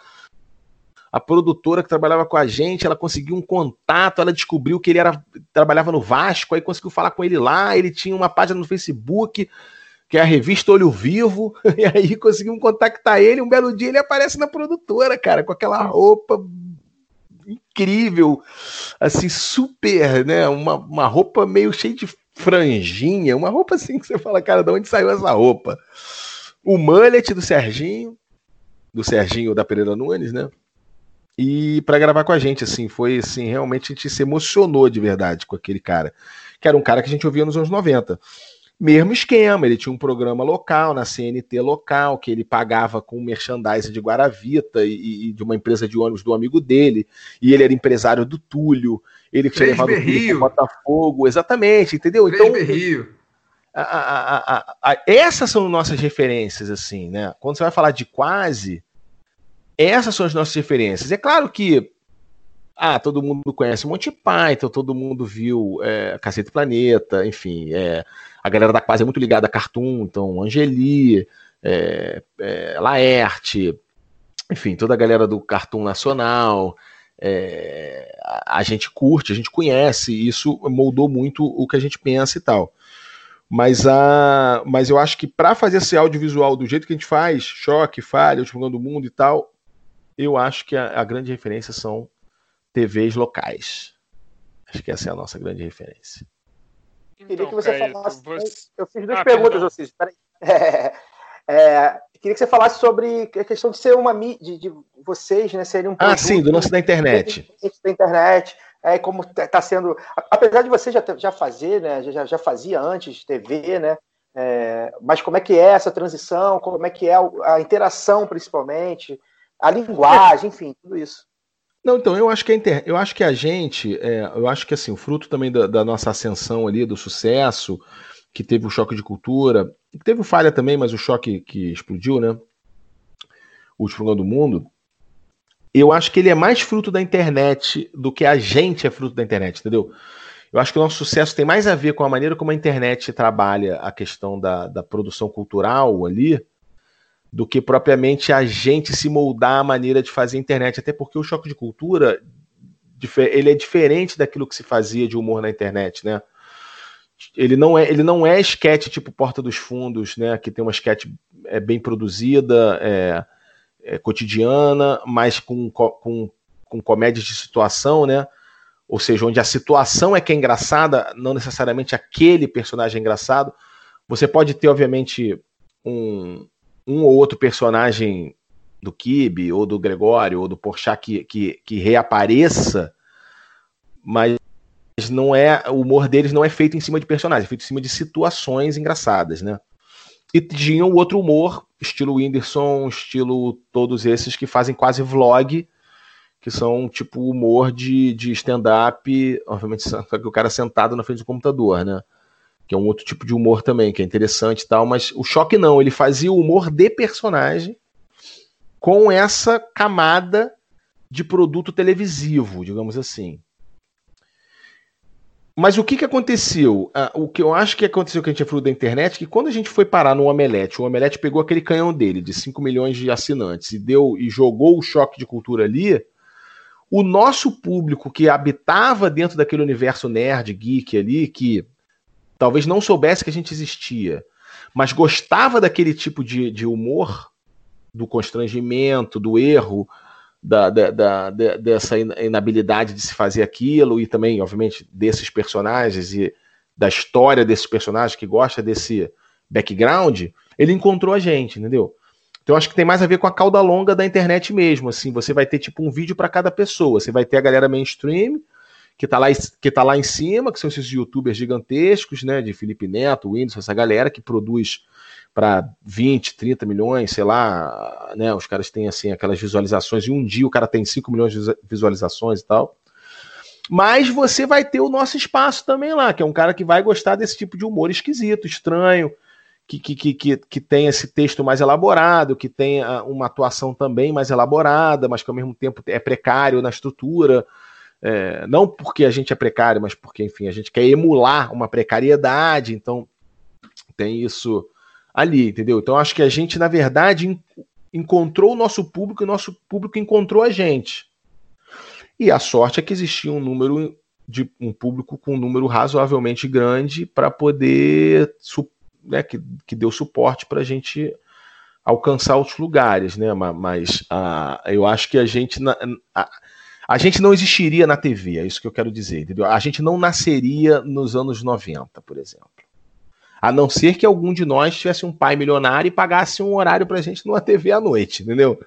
a produtora que trabalhava com a gente, ela conseguiu um contato, ela descobriu que ele era trabalhava no Vasco, aí conseguiu falar com ele lá, ele tinha uma página no Facebook, que é a revista Olho Vivo, e aí conseguimos contactar ele, um belo dia ele aparece na produtora, cara, com aquela roupa incrível, assim, super, né, uma, uma roupa meio cheia de franjinha, uma roupa assim que você fala, cara, de onde saiu essa roupa? O mullet do Serginho, do Serginho da Pereira Nunes, né? E para gravar com a gente, assim, foi assim, realmente a gente se emocionou de verdade com aquele cara, que era um cara que a gente ouvia nos anos 90. Mesmo esquema, ele tinha um programa local, na CNT local, que ele pagava com merchandising de Guaravita e, e de uma empresa de ônibus do amigo dele, e ele era empresário do Túlio, ele tinha levado o Botafogo, exatamente, entendeu? então, Rio. A, a, a, essas são nossas referências, assim, né? Quando você vai falar de quase, essas são as nossas referências. É claro que ah, todo mundo conhece Monty Python, todo mundo viu é, Cacete Planeta, enfim, é, a galera da quase é muito ligada a Cartoon, então Angeli, é, é, Laerte, enfim, toda a galera do Cartoon Nacional, é, a, a, gente curte, a gente conhece, isso moldou muito o que a gente pensa e tal. Mas, a, mas eu acho que para fazer esse audiovisual do jeito que a gente faz, choque, falha, o do mundo e tal, eu acho que a, a grande referência são TVs locais. Acho que essa é a nossa grande referência. Então, queria que você falasse. Você... Eu fiz duas ah, perguntas, vocês. É, é, queria que você falasse sobre a questão de ser uma de, de vocês, né? Serem um Ah, sim, do nosso da internet. Da internet. É, como está sendo. Apesar de você já, já fazer, né? Já, já fazia antes TV, né? É, mas como é que é essa transição? Como é que é a interação, principalmente? A linguagem, enfim, tudo isso. Não, então, eu acho que a, inter... eu acho que a gente, é, eu acho que assim, o fruto também da, da, nossa ascensão ali, do sucesso, que teve o choque de cultura, teve o falha também, mas o choque que explodiu, né? O último do mundo, eu acho que ele é mais fruto da internet do que a gente é fruto da internet, entendeu? Eu acho que o nosso sucesso tem mais a ver com a maneira como a internet trabalha a questão da, da produção cultural ali, do que propriamente a gente se moldar a maneira de fazer internet. Até porque o choque de cultura ele é diferente daquilo que se fazia de humor na internet, né? Ele não é, ele não é sketch tipo Porta dos Fundos, né? Que tem uma sketch é, bem produzida, é, é, cotidiana, mas com, com, com comédias de situação, né? Ou seja, onde a situação é que é engraçada, não necessariamente aquele personagem é engraçado. Você pode ter, obviamente, um, um ou outro personagem do Kibe, ou do Gregório, ou do Porchat que, que, que reapareça, mas não é o humor deles não é feito em cima de personagens, é feito em cima de situações engraçadas, né? E tinha o outro humor, estilo Whindersson, estilo todos esses que fazem quase vlog, que são tipo humor de, de stand-up, obviamente só que o cara sentado na frente do computador, né? Que é um outro tipo de humor também, que é interessante e tal, mas o Choque não, ele fazia o humor de personagem com essa camada de produto televisivo, digamos assim. mas o que, que aconteceu? Ah, o que eu acho que aconteceu que a gente falou da internet, que quando a gente foi parar no Omelete, o Omelete pegou aquele canhão dele, de 5 milhões de assinantes, e deu e jogou o choque de cultura ali, o nosso público que habitava dentro daquele universo nerd, geek ali, que talvez não soubesse que a gente existia, mas gostava daquele tipo de, de humor, do constrangimento, do erro, da, da, da, dessa inabilidade de se fazer aquilo, e também, obviamente, desses personagens e da história desses personagens que gosta desse background, ele encontrou a gente, entendeu? Então acho que tem mais a ver com a cauda longa da internet mesmo, assim, você vai ter tipo um vídeo para cada pessoa, você vai ter a galera mainstream, que tá lá, que tá lá em cima, que são esses youtubers gigantescos, né, de Felipe Neto, Windows, essa galera que produz para 20, 30 milhões, sei lá, né, os caras têm assim aquelas visualizações e um dia o cara tem 5 milhões de visualizações e tal. Mas você vai ter o nosso espaço também lá, que é um cara que vai gostar desse tipo de humor esquisito, estranho, que, que, que, que, tem esse texto mais elaborado, que tem uma atuação também mais elaborada, mas que ao mesmo tempo é precário na estrutura. É, não porque a gente é precário, mas porque, enfim, a gente quer emular uma precariedade, então tem isso ali, entendeu? Então acho que a gente, na verdade, encontrou o nosso público e o nosso público encontrou a gente. E a sorte é que existia um número de um público com um número razoavelmente grande para poder né, que, que deu suporte para a gente alcançar outros lugares, né? Mas a, eu acho que a gente a, a gente não existiria na TV, é isso que eu quero dizer, entendeu? A gente não nasceria nos anos 90, por exemplo. A não ser que algum de nós tivesse um pai milionário e pagasse um horário pra gente numa TV à noite, entendeu?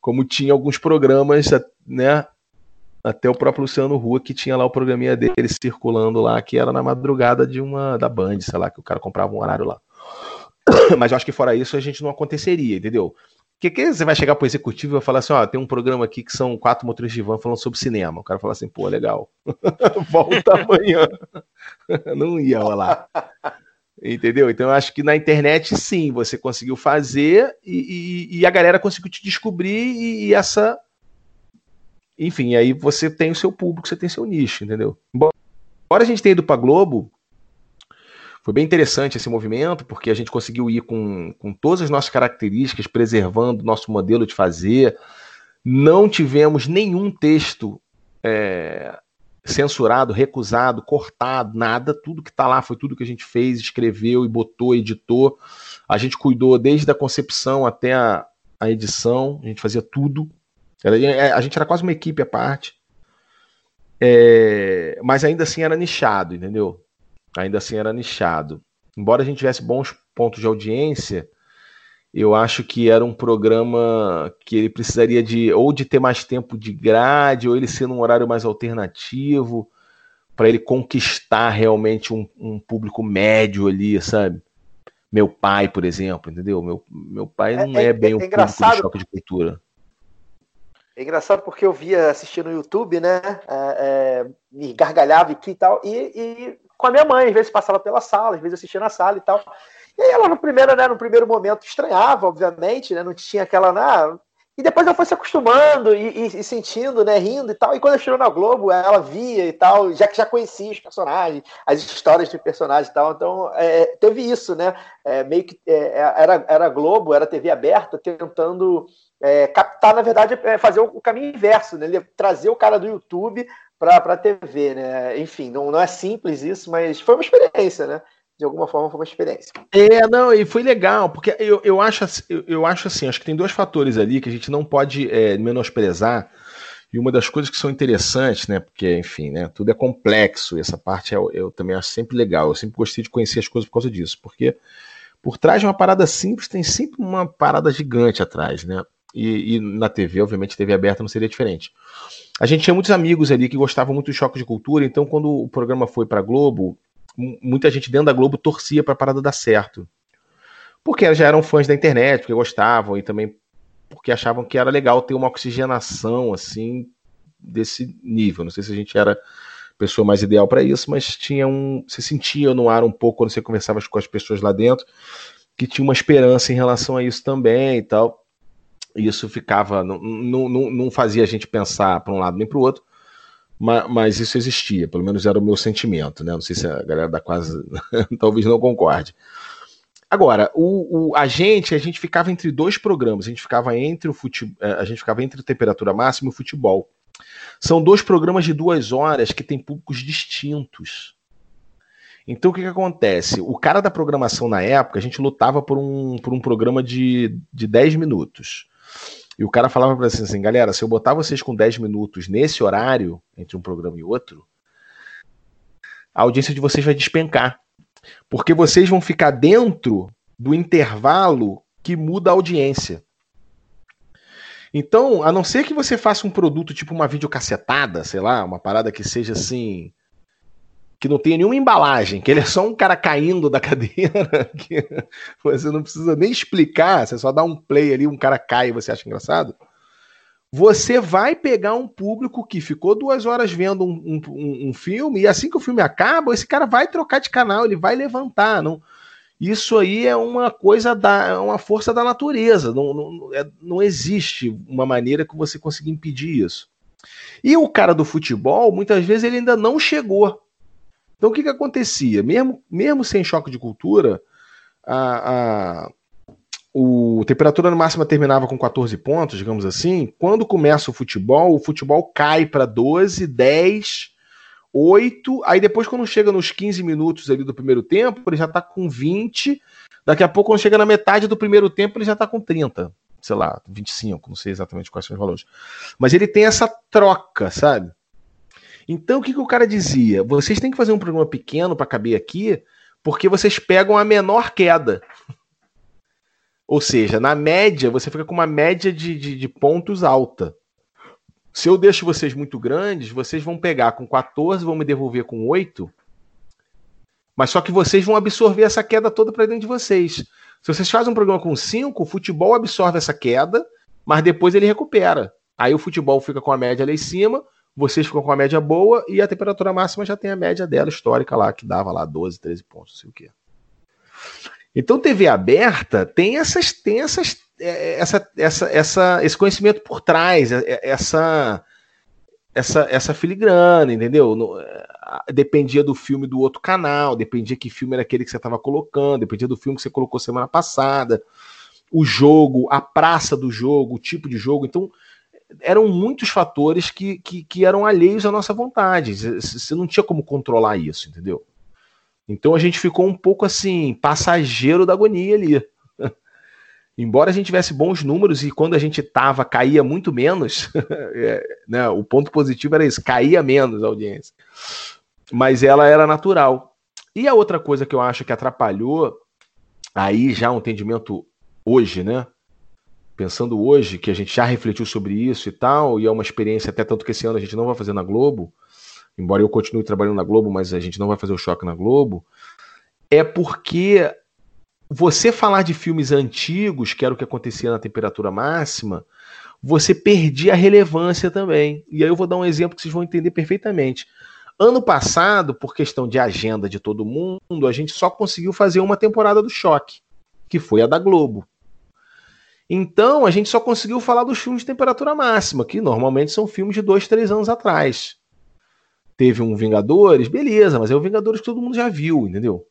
Como tinha alguns programas, né? Até o próprio Luciano Rua, que tinha lá o programinha dele circulando lá, que era na madrugada de uma da Band, sei lá, que o cara comprava um horário lá. Mas eu acho que fora isso a gente não aconteceria, entendeu? Que que você vai chegar pro executivo e vai falar assim, ó, tem um programa aqui que são quatro motoristas de van falando sobre cinema. O cara fala assim, pô, legal. Volta amanhã. não ia rolar. Entendeu? Então eu acho que na internet sim, você conseguiu fazer e, e, e a galera conseguiu te descobrir e, e, essa. Enfim, aí você tem o seu público, você tem seu nicho, entendeu? Embora a gente tenha ido para Globo, foi bem interessante esse movimento, porque a gente conseguiu ir com, com todas as nossas características, preservando o nosso modelo de fazer. Não tivemos nenhum texto é, censurado, recusado, cortado, nada. Tudo que está lá foi tudo que a gente fez, escreveu e botou, editou. A gente cuidou desde a concepção até a, a edição, a gente fazia tudo. Era, é, a gente era quase uma equipe à parte. É, mas ainda assim era nichado, entendeu? Ainda assim era nichado. Embora a gente tivesse bons pontos de audiência, eu acho que era um programa que ele precisaria de ou de ter mais tempo de grade, ou ele ser num horário mais alternativo, para ele conquistar realmente um, um, público médio ali, sabe? Meu pai, por exemplo, entendeu? Meu, meu pai não é, é, é bem é, o público do choque de cultura. É engraçado porque eu via assistindo no YouTube, né? É, é, me gargalhava aqui e tal, e, e com a minha mãe, às vezes passava pela sala, às vezes assistia na sala e tal. E aí ela no primeiro, né, no primeiro momento estranhava, obviamente, né, não tinha aquela ah, e depois ela foi se acostumando e, e, e, sentindo, né, rindo e tal. E quando ela chegou na Globo, ela via e tal, já que já conhecia os personagens, as histórias de personagens e tal. Então, é, teve isso, né? É, meio que é, era, era Globo, era TV aberta, tentando é, captar, na verdade, é, fazer o, caminho inverso, né? Trazer o cara do YouTube para a TV, né? Enfim, não, não é simples isso, mas foi uma experiência, né? de alguma forma foi uma experiência. É, não, e foi legal, porque eu, eu, acho, eu, eu acho assim, acho que tem dois fatores ali que a gente não pode é, menosprezar, e uma das coisas que são interessantes, né, porque, enfim, né, tudo é complexo, e essa parte eu, eu também acho sempre legal, eu sempre gostei de conhecer as coisas por causa disso, porque por trás de uma parada simples tem sempre uma parada gigante atrás, né, e, e na TV, obviamente, TV aberta não seria diferente. A gente tinha muitos amigos ali que gostavam muito de choque de cultura, então quando o programa foi para Globo, muita gente dentro da Globo torcia para a parada dar certo. Porque já eram fãs da internet, porque gostavam e também porque achavam que era legal ter uma oxigenação assim desse nível. Não sei se a gente era pessoa mais ideal para isso, mas tinha um, você sentia no ar um pouco quando você conversava com as pessoas lá dentro que tinha uma esperança em relação a isso também e tal. Isso ficava, não, não, não fazia a gente pensar para um lado nem para o outro, mas, mas, isso existia, pelo menos era o meu sentimento, né? Não sei se a galera da quase talvez não concorde. Agora, o, o, a gente, a gente ficava entre dois programas, a gente ficava entre o futebol, é, a gente ficava entre temperatura máxima e o futebol. São dois programas de duas horas que têm públicos distintos. Então o que, que acontece? O cara da programação na época, a gente lutava por um, por um programa de, de 10 minutos. E o cara falava para assim, assim, galera, se eu botar vocês com 10 minutos nesse horário, entre um programa e outro, a audiência de vocês vai despencar. Porque vocês vão ficar dentro do intervalo que muda a audiência. Então, a não ser que você faça um produto tipo uma videocassetada, sei lá, uma parada que seja assim. Que não tenha nenhuma embalagem, que ele é só um cara caindo da cadeira, que você não precisa nem explicar, você só dá um play ali, um cara cai e você acha engraçado você vai pegar um público que ficou duas horas vendo um, um, um, filme e assim que o filme acaba, esse cara vai trocar de canal, ele vai levantar. Não, isso aí é uma coisa da, é uma força da natureza. Não, não, é, não existe uma maneira que você consiga impedir isso. E o cara do futebol, muitas vezes ele ainda não chegou. Então o que, que acontecia? Mesmo, mesmo sem choque de cultura, a, a o temperatura máxima terminava com 14 pontos, digamos assim. Quando começa o futebol, o futebol cai para 12, 10, 8. Aí depois, quando chega nos 15 minutos ali do primeiro tempo, ele já está com 20. Daqui a pouco, quando chega na metade do primeiro tempo, ele já está com 30. Sei lá, 25, não sei exatamente quais são os valores. Mas ele tem essa troca, sabe? Então, o que, que o cara dizia? Vocês têm que fazer um programa pequeno para caber aqui, porque vocês pegam a menor queda. Ou seja, na média, você fica com uma média de, de, de, pontos alta. Se eu deixo vocês muito grandes, vocês vão pegar com 14, vão me devolver com 8. Mas só que vocês vão absorver essa queda toda para dentro de vocês. Se vocês fazem um programa com 5, o futebol absorve essa queda, mas depois ele recupera. Aí o futebol fica com a média lá em cima, vocês ficam com a média boa e a temperatura máxima já tem a média dela histórica lá, que dava lá 12, 13 pontos, não sei o quê. Então, TV aberta tem essas, tem essas, é, essa, essa, essa, esse conhecimento por trás, é, é, essa, essa, essa filigrana, entendeu? dependia do filme do outro canal, dependia que filme era aquele que você estava colocando, dependia do filme que você colocou semana passada, o jogo, a praça do jogo, o tipo de jogo. Então, eram muitos fatores que, que, que eram alheios à nossa vontade. Você não tinha como controlar isso, entendeu? Então a gente ficou um pouco assim, passageiro da agonia ali. Embora a gente tivesse bons números e quando a gente tava caía muito menos, é, né, o ponto positivo era isso, caía menos a audiência. Mas ela era natural. E a outra coisa que eu acho que atrapalhou, aí já um entendimento hoje, né? Pensando hoje, que a gente já refletiu sobre isso e tal, e é uma experiência até tanto que esse ano a gente não vai fazer na Globo, embora eu continue trabalhando na Globo, mas a gente não vai fazer o choque na Globo, é porque você falar de filmes antigos, que era o que acontecia na temperatura máxima, você perdia a relevância também. E aí eu vou dar um exemplo que vocês vão entender perfeitamente. Ano passado, por questão de agenda de todo mundo, a gente só conseguiu fazer uma temporada do Choque, que foi a da Globo. Então, a gente só conseguiu falar dos filmes de temperatura máxima, que normalmente são filmes de dois, três anos atrás teve um Vingadores, beleza, mas é o Vingadores que todo mundo já viu, entendeu?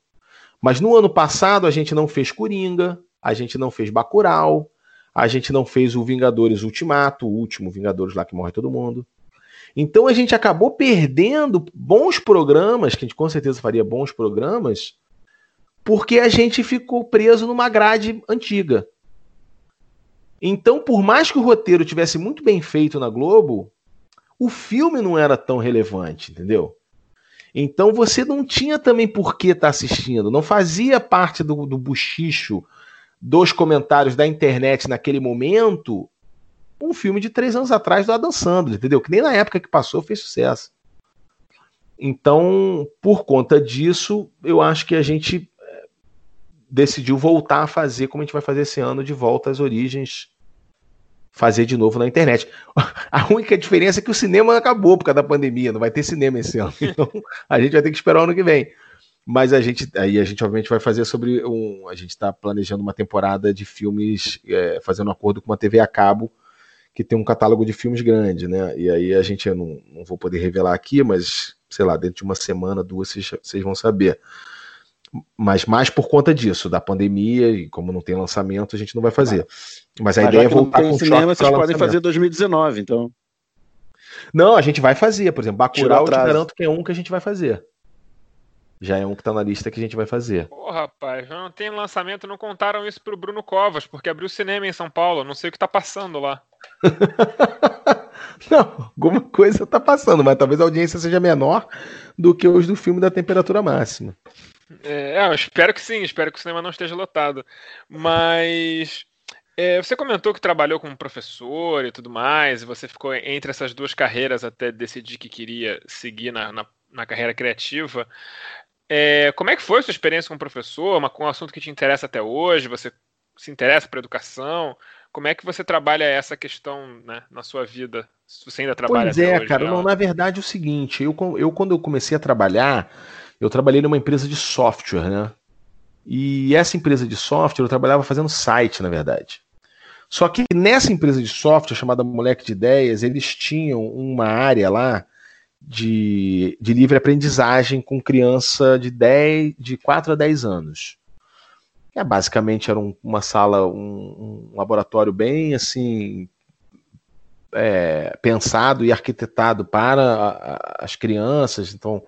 Mas no ano passado a gente não fez Coringa, a gente não fez Bacurau, a gente não fez o Vingadores Ultimato, o último Vingadores lá que morre todo mundo. Então a gente acabou perdendo bons programas, que a gente com certeza faria bons programas, porque a gente ficou preso numa grade antiga. Então, por mais que o roteiro tivesse muito bem feito na Globo, o filme não era tão relevante, entendeu? Então você não tinha também por que estar tá assistindo, não fazia parte do, do dos comentários da internet naquele momento um filme de três anos atrás do Adam Sandler, entendeu? Que nem na época que passou fez sucesso. Então, por conta disso, eu acho que a gente eh, decidiu voltar a fazer como a gente vai fazer esse ano de volta às origens fazer de novo na internet. A única diferença é que o cinema acabou por causa da pandemia, não vai ter cinema esse ano. Então a gente vai ter que esperar o ano que vem. Mas a gente, aí a gente obviamente vai fazer sobre um. A gente está planejando uma temporada de filmes, é, fazendo um acordo com uma TV a cabo, que tem um catálogo de filmes grande, né? E aí a gente, eu não, não vou poder revelar aqui, mas sei lá, dentro de uma semana, duas, vocês, vocês vão saber. Mas mais por conta disso, da pandemia, e como não tem lançamento, a gente não vai fazer. Mas a Mas ideia é voltar com cinema, choque vocês podem fazer 2019, então. Não, a gente vai fazer, por exemplo, o Bacurau, eu te garanto que é um que a gente vai fazer. Já é um que tá na lista que a gente vai fazer. Pô, rapaz, não tem lançamento, não contaram isso pro Bruno Covas, porque abriu cinema em São Paulo, não sei o que tá passando lá. Não, alguma coisa tá passando, mas talvez a audiência seja menor do que os do filme da temperatura máxima. É, é, eu espero que sim, espero que o cinema não esteja lotado. Mas é, você comentou que trabalhou como professor e tudo mais, e você ficou entre essas duas carreiras até decidir que queria seguir na, na, na carreira criativa. É, como é que foi a sua experiência como professor? Uma, um assunto que te interessa até hoje? Você se interessa por educação? Como é que você trabalha essa questão né, na sua vida? Se você ainda trabalha Pois é, hoje, cara. né? Não, na verdade é o seguinte, eu, eu quando eu comecei a trabalhar, eu trabalhei numa empresa de software, né? E essa empresa de software eu trabalhava fazendo site, na verdade. Só que nessa empresa de software, chamada Moleque de Ideias, eles tinham uma área lá de, de livre aprendizagem com criança de 10, de 4 a 10 anos. É, basicamente era um- uma sala, um, um laboratório bem assim é, pensado e arquitetado para a- a- as crianças, então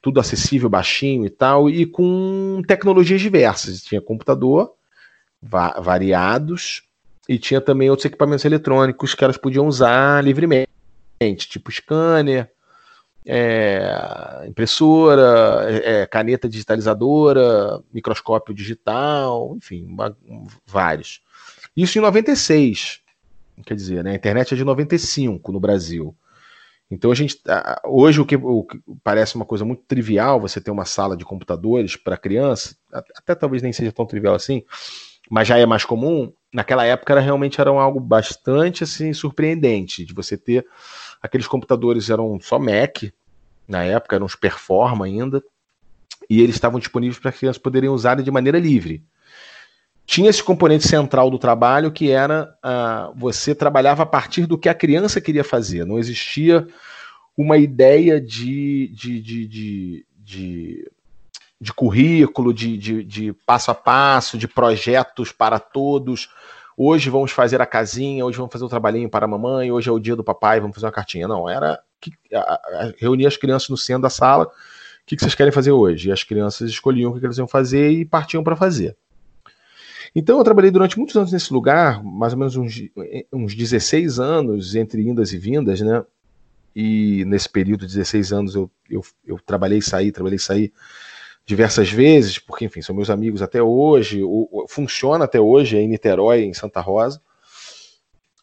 tudo acessível, baixinho e tal, e com tecnologias diversas. Tinha computador va- variados e tinha também outros equipamentos eletrônicos que elas podiam usar livremente, tipo scanner, é, impressora, é, caneta digitalizadora, microscópio digital, enfim, uma- vários. Isso em 96. Quer dizer, né, a internet é de 95 no Brasil. Então a gente hoje o que, o que parece uma coisa muito trivial você ter uma sala de computadores para criança, até talvez nem seja tão trivial assim, mas já é mais comum. Naquela época era realmente era um algo bastante assim surpreendente de você ter aqueles computadores eram só Mac na época, eram os Performa ainda, e eles estavam disponíveis para as crianças poderem usar de maneira livre tinha esse componente central do trabalho que era ah, você trabalhava a partir do que a criança queria fazer. Não existia uma ideia de, de, de, de, de, de currículo, de, de, de passo a passo, de projetos para todos. Hoje vamos fazer a casinha, hoje vamos fazer o trabalhinho para a mamãe, hoje é o dia do papai, vamos fazer uma cartinha. Não, era que, a, a, reunir as crianças no centro da sala. O que, que vocês querem fazer hoje? E as crianças escolhiam o que, que eles iam fazer e partiam para fazer. Então eu trabalhei durante muitos anos nesse lugar, mais ou menos uns, uns 16 anos, entre indas e vindas, né? E nesse período de 16 anos eu, eu, eu trabalhei saí, trabalhei e saí diversas vezes, porque, enfim, são meus amigos até hoje, o, o, funciona até hoje, em Niterói, em Santa Rosa.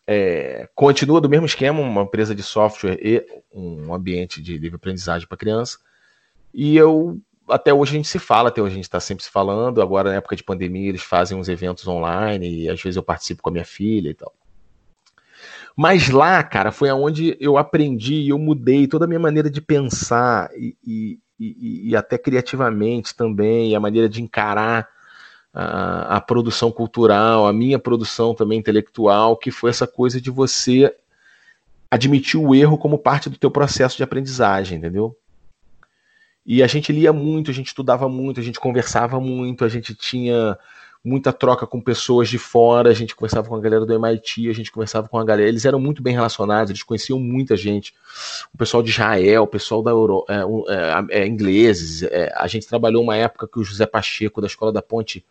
É, continua do mesmo esquema, uma empresa de software e um ambiente de livre aprendizagem para criança. E eu até hoje a gente se fala, até hoje a gente está sempre se falando. Agora, na época de pandemia, eles fazem uns eventos online e às vezes eu participo com a minha filha e tal. Mas lá, cara, foi aonde eu aprendi, eu mudei toda a minha maneira de pensar e, e, e até criativamente também, a maneira de encarar a, a, produção cultural, a minha produção também intelectual, que foi essa coisa de você admitir o erro como parte do teu processo de aprendizagem, entendeu? E a gente lia muito, a gente estudava muito, a gente conversava muito, a gente tinha muita troca com pessoas de fora, a gente conversava com a galera do MIT, a gente conversava com a galera, eles eram muito bem relacionados, eles conheciam muita gente, o pessoal de Israel, o pessoal da Euro, é, é, é, ingleses, a gente trabalhou uma época que o José Pacheco, da Escola da Ponte,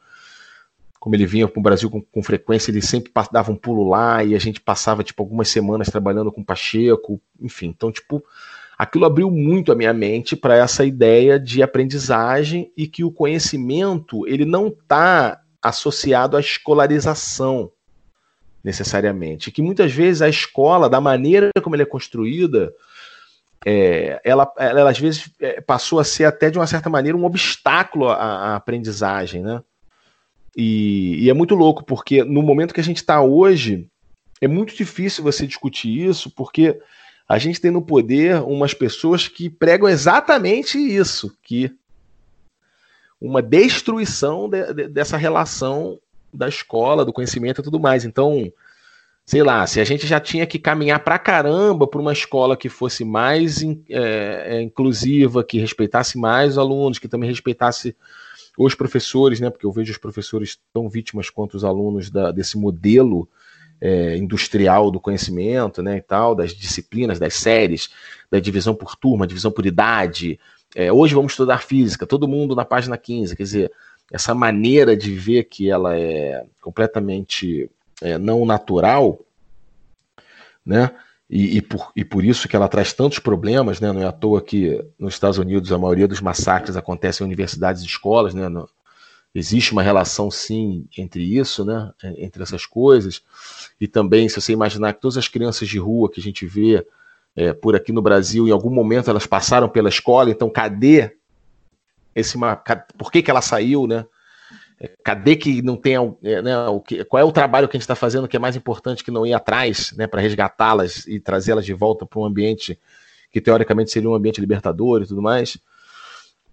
como ele vinha para o Brasil com, com, frequência, ele sempre dava um pulo lá, e a gente passava, tipo, algumas semanas trabalhando com o Pacheco, enfim, então, tipo, aquilo abriu muito a minha mente para essa ideia de aprendizagem e que o conhecimento ele não está associado à escolarização necessariamente, que muitas vezes a escola, da maneira como ela é construída, é, ela, ela, às vezes é, passou a ser até de uma certa maneira um obstáculo à, à aprendizagem, né? E, e, é muito louco porque no momento que a gente está hoje é muito difícil você discutir isso porque a gente tem no poder umas pessoas que pregam exatamente isso, que uma destruição de, de, dessa relação da escola, do conhecimento e tudo mais. Então, sei lá, se a gente já tinha que caminhar pra caramba para uma escola que fosse mais é, inclusiva, que respeitasse mais os alunos, que também respeitasse os professores, né? Porque eu vejo os professores tão vítimas quanto os alunos da, desse modelo é, industrial do conhecimento, né? E tal, das disciplinas, das séries, da divisão por turma, divisão por idade. É, hoje vamos estudar física, todo mundo na página 15, quer dizer, essa maneira de ver que ela é completamente é, não natural, né? E, e, por, e por isso que ela traz tantos problemas, né? Não é à toa que nos Estados Unidos a maioria dos massacres acontecem em universidades e escolas, né? No, existe uma relação sim entre isso, né? Entre essas coisas. E também, se você imaginar que todas as crianças de rua que a gente vê é, por aqui no Brasil, em algum momento elas passaram pela escola, então cadê esse por que, que ela saiu, né? Cadê que não tem é, né, o que, qual é o trabalho que a gente está fazendo que é mais importante que não ir atrás, né, para resgatá-las e trazê-las de volta para um ambiente que teoricamente seria um ambiente libertador e tudo mais.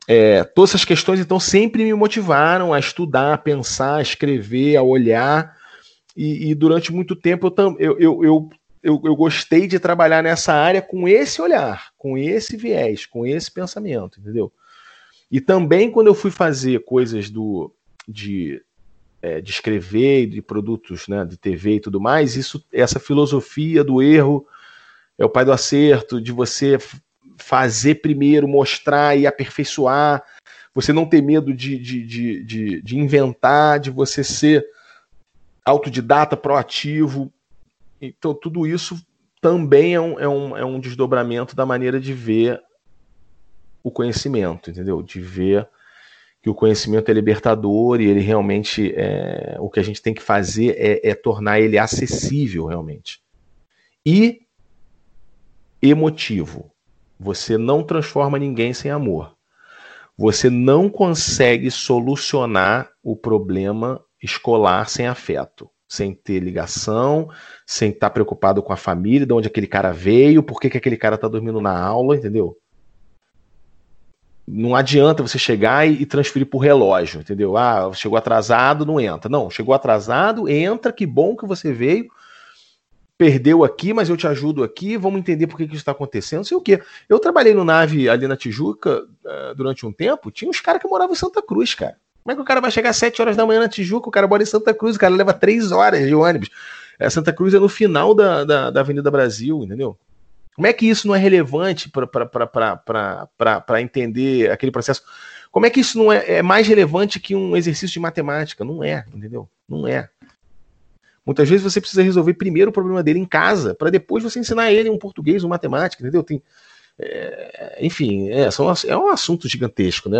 É, todas essas questões então sempre me motivaram a estudar, a pensar, a escrever, a olhar e, e durante muito tempo eu, eu, eu, eu gostei de trabalhar nessa área com esse olhar, com esse viés, com esse pensamento, entendeu? E também quando eu fui fazer coisas do de, é, de escrever, de produtos né, de TV e tudo mais, isso, essa filosofia do erro é o pai do acerto, de você fazer primeiro, mostrar e aperfeiçoar, você não ter medo de, de, de, de, de inventar, de você ser autodidata, proativo. Então, tudo isso também é um, é, um, é um desdobramento da maneira de ver o conhecimento, entendeu? De ver que o conhecimento é libertador e ele realmente é, o que a gente tem que fazer é, é tornar ele acessível realmente e emotivo. Você não transforma ninguém sem amor. Você não consegue solucionar o problema escolar sem afeto, sem ter ligação, sem estar preocupado com a família, de onde aquele cara veio, por que, que aquele cara está dormindo na aula, entendeu? não adianta você chegar e, transferir por relógio, entendeu? Ah, chegou atrasado, não entra. Não, chegou atrasado, entra, que bom que você veio. Perdeu aqui, mas eu te ajudo aqui, vamos entender por que, que isso está acontecendo, não sei o quê. Eu trabalhei no nave ali na Tijuca uh, durante um tempo, tinha uns caras que moravam em Santa Cruz, cara. Como é que o cara vai chegar às 7 horas da manhã na Tijuca? O cara mora em Santa Cruz, o cara leva 3 horas de ônibus. É, Santa Cruz é no final da, da, da Avenida Brasil, entendeu? Como é que isso não é relevante para entender aquele processo? Como é que isso não é, é, mais relevante que um exercício de matemática? Não é, entendeu? Não é. Muitas vezes você precisa resolver primeiro o problema dele em casa, para depois você ensinar ele um português, uma matemática, entendeu? Tem, é, enfim, é, são, é um assunto gigantesco, né?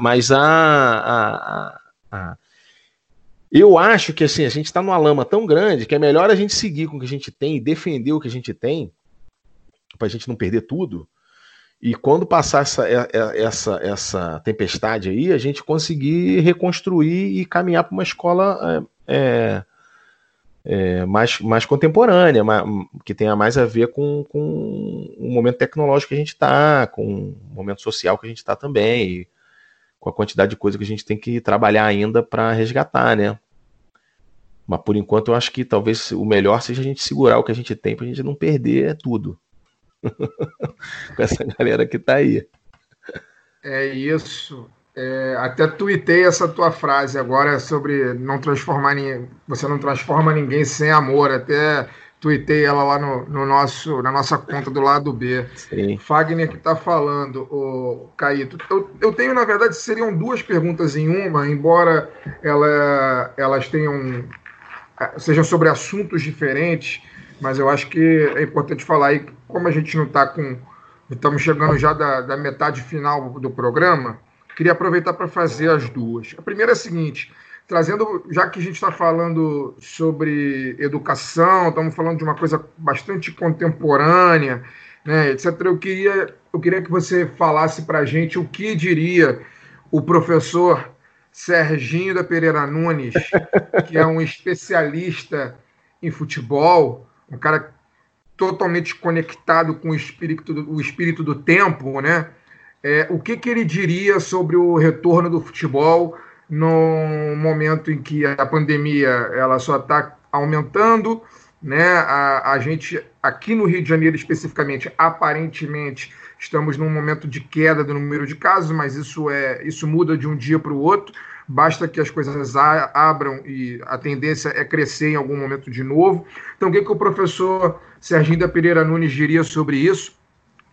Mas a, a, a, eu acho que assim, a gente está numa lama tão grande que é melhor a gente seguir com o que a gente tem e defender o que a gente tem para a gente não perder tudo. E quando passar essa, é, é, essa, essa tempestade aí, a gente conseguir reconstruir e caminhar para uma escola é, é, mais, mais contemporânea, mais, que tenha mais a ver com, com o momento tecnológico que a gente está, com o momento social que a gente está também, com a quantidade de coisa que a gente tem que trabalhar ainda para resgatar, né? Mas por enquanto eu acho que talvez o melhor seja a gente segurar o que a gente tem para a gente não perder tudo. com essa galera que tá aí. É isso. É, até tuitei essa tua frase agora sobre não transformar ninguém, você não transforma ninguém sem amor. Até tuitei ela lá no, no nosso, na nossa conta do lado B. Sim. Fagner que está falando, o Caíto. Eu, eu tenho, na verdade, seriam duas perguntas em uma, embora ela, elas tenham sejam sobre assuntos diferentes mas eu acho que é importante falar aí, como a gente não está com. Estamos chegando já da, da metade final do programa, queria aproveitar para fazer as duas. A primeira é a seguinte: trazendo, já que a gente está falando sobre educação, estamos falando de uma coisa bastante contemporânea, né, etc. Eu queria, eu queria que você falasse para a gente o que diria o professor Serginho da Pereira Nunes, que é um especialista em futebol, um cara totalmente conectado com o espírito do, o espírito do tempo, né? É, o que, que ele diria sobre o retorno do futebol no momento em que a pandemia ela só está aumentando, né? A, a gente, aqui no Rio de Janeiro especificamente, aparentemente, estamos num momento de queda do número de casos, mas isso, é, isso muda de um dia para o outro. Basta que as coisas a, abram e a tendência é crescer em algum momento de novo. Então, o que, que o professor Serginho da Pereira Nunes diria sobre isso?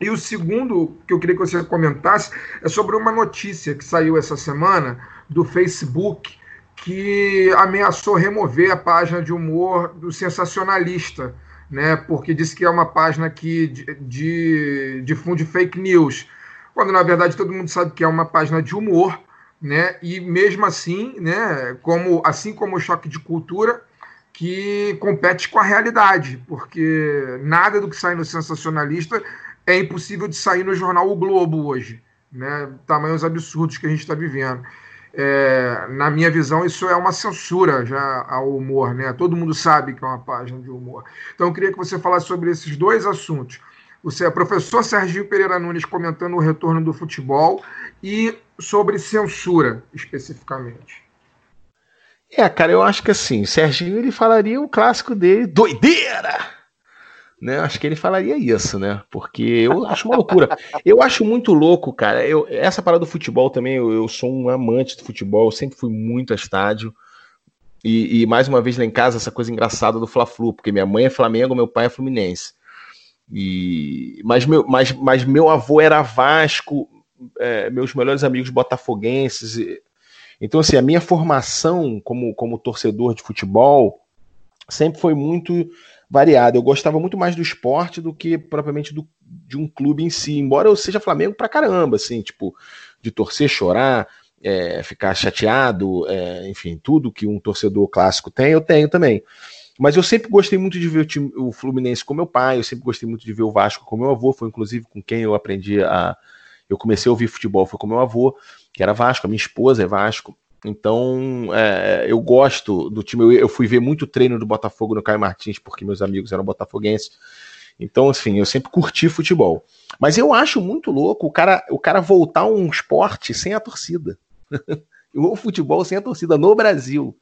E o segundo que eu queria que você comentasse é sobre uma notícia que saiu essa semana do Facebook que ameaçou remover a página de humor do sensacionalista, né? Porque disse que é uma página que de, difunde fake news, quando na verdade todo mundo sabe que é uma página de humor, né? E mesmo assim, né? Como assim como o choque de cultura que compete com a realidade, porque nada do que sai no sensacionalista é impossível de sair no jornal O Globo hoje, né? Tamanhos absurdos que a gente está vivendo. É, na minha visão, isso é uma censura já ao humor, né? Todo mundo sabe que é uma página de humor. Então, eu queria que você falasse sobre esses dois assuntos. O professor Serginho Pereira Nunes comentando o retorno do futebol e sobre censura, especificamente. É, cara, eu acho que assim, Serginho ele falaria o clássico dele, doideira! Né? Acho que ele falaria isso, né? Porque eu acho uma loucura. Eu acho muito louco, cara. Eu, essa parada do futebol também, eu, eu sou um amante do futebol, eu sempre fui muito a estádio. E, e, mais uma vez lá em casa, essa coisa engraçada do Fla-Flu, porque minha mãe é Flamengo, meu pai é Fluminense. E, mas, meu, mas, mas meu avô era Vasco, é, meus melhores amigos botafoguenses. E, então, assim, a minha formação como, como torcedor de futebol sempre foi muito variada. Eu gostava muito mais do esporte do que propriamente do, de um clube em si, embora eu seja Flamengo pra caramba, assim, tipo, de torcer, chorar, é, ficar chateado, é, enfim, tudo que um torcedor clássico tem, eu tenho também. Mas eu sempre gostei muito de ver o, time, o Fluminense com meu pai, eu sempre gostei muito de ver o Vasco com meu avô, foi inclusive com quem eu aprendi a. Eu comecei a ouvir futebol, foi com meu avô, que era Vasco, a minha esposa é Vasco. Então, é, eu gosto do time. Eu, eu, fui ver muito treino do Botafogo no Caio Martins, porque meus amigos eram botafoguenses. Então, assim, eu sempre curti futebol. Mas eu acho muito louco o cara, o cara voltar a um esporte sem a torcida. o futebol sem a torcida no Brasil.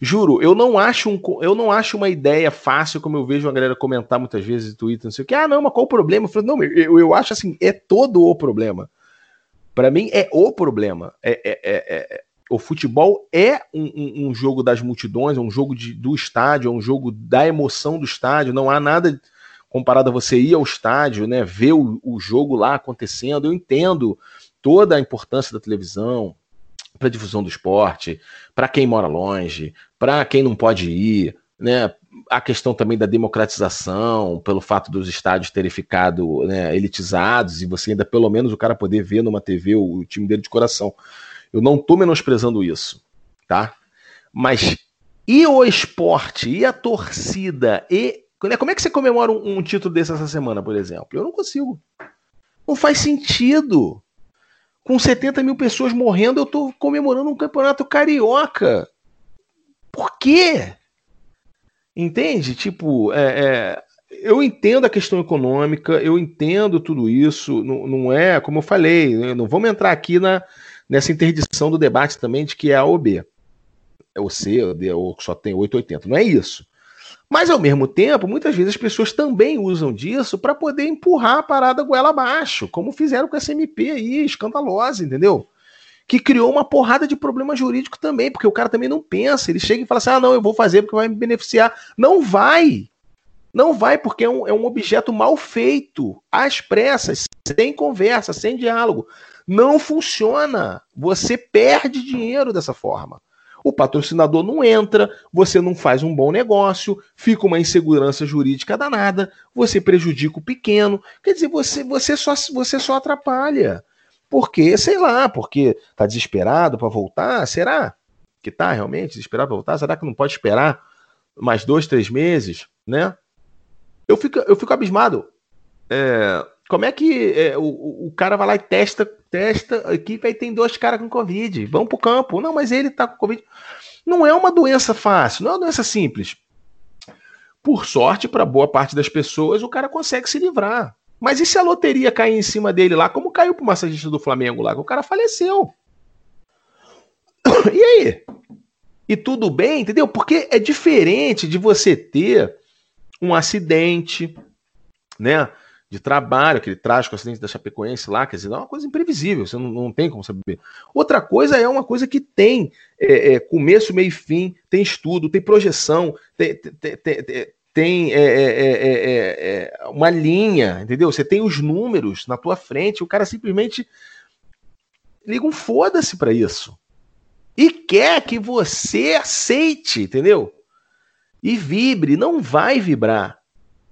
Juro, eu não acho um, eu não acho uma ideia fácil, como eu vejo a galera comentar muitas vezes no Twitter, não sei o que. Ah, não, mas qual o problema? Eu falo, não, eu, eu acho assim, é todo o problema. Para mim, é o problema. É, é, é, é o futebol é um, um, um, jogo das multidões, é um jogo de, do estádio, é um jogo da emoção do estádio. Não há nada comparado a você ir ao estádio, né, ver o, o jogo lá acontecendo. Eu entendo toda a importância da televisão para a difusão do esporte, para quem mora longe, para quem não pode ir, né, a questão também da democratização, pelo fato dos estádios terem ficado né, elitizados e você ainda pelo menos o cara poder ver numa TV o, o time dele de coração. Eu não estou menosprezando isso, tá? Mas e o esporte, e a torcida, e. Né, como é que você comemora um, um título desse essa semana, por exemplo? Eu não consigo. Não faz sentido. Com 70 mil pessoas morrendo, eu estou comemorando um campeonato carioca. Por quê? Entende? Tipo, é, é, eu entendo a questão econômica, eu entendo tudo isso. Não, não é, como eu falei, não vamos entrar aqui na, nessa interdição do debate também de que é A ou B. É o C, ou D, ou só tem 880. Não é isso. Mas, ao mesmo tempo, muitas vezes as pessoas também usam disso para poder empurrar a parada goela abaixo, como fizeram com essa MP aí, escandalosa, entendeu? Que criou uma porrada de problema jurídico também, porque o cara também não pensa. Ele chega e fala assim: ah, não, eu vou fazer porque vai me beneficiar. Não vai! Não vai, porque é um, é um objeto mal feito, às pressas, sem conversa, sem diálogo. Não funciona. Você perde dinheiro dessa forma. O patrocinador não entra, você não faz um bom negócio, fica uma insegurança jurídica danada, você prejudica o pequeno. Quer dizer, você, você, só, você só atrapalha. Porque, sei lá, porque tá desesperado para voltar? Será que tá realmente desesperado para voltar? Será que não pode esperar mais dois, três meses, né? Eu fico, eu fico abismado. É, como é que é, o, o cara vai lá e testa, testa a equipe, aí tem dois caras com Covid, vão pro campo. Não, mas ele tá com Covid. Não é uma doença fácil, não é uma doença simples. Por sorte, para boa parte das pessoas, o cara consegue se livrar. Mas e se a loteria cair em cima dele lá, como caiu pro massagista do Flamengo lá, o cara faleceu? E aí? E tudo bem, entendeu? Porque é diferente de você ter um acidente, né? De trabalho, aquele trágico acidente da Chapecoense lá, quer dizer, é uma coisa imprevisível, você não, não tem como saber. Outra coisa é uma coisa que tem é, é, começo, meio e fim, tem estudo, tem projeção, tem, tem, tem, tem é é, é, é, uma linha, entendeu? Você tem os números na tua frente, o cara simplesmente liga um foda-se para isso. E quer que você aceite, entendeu? E vibre, não vai vibrar.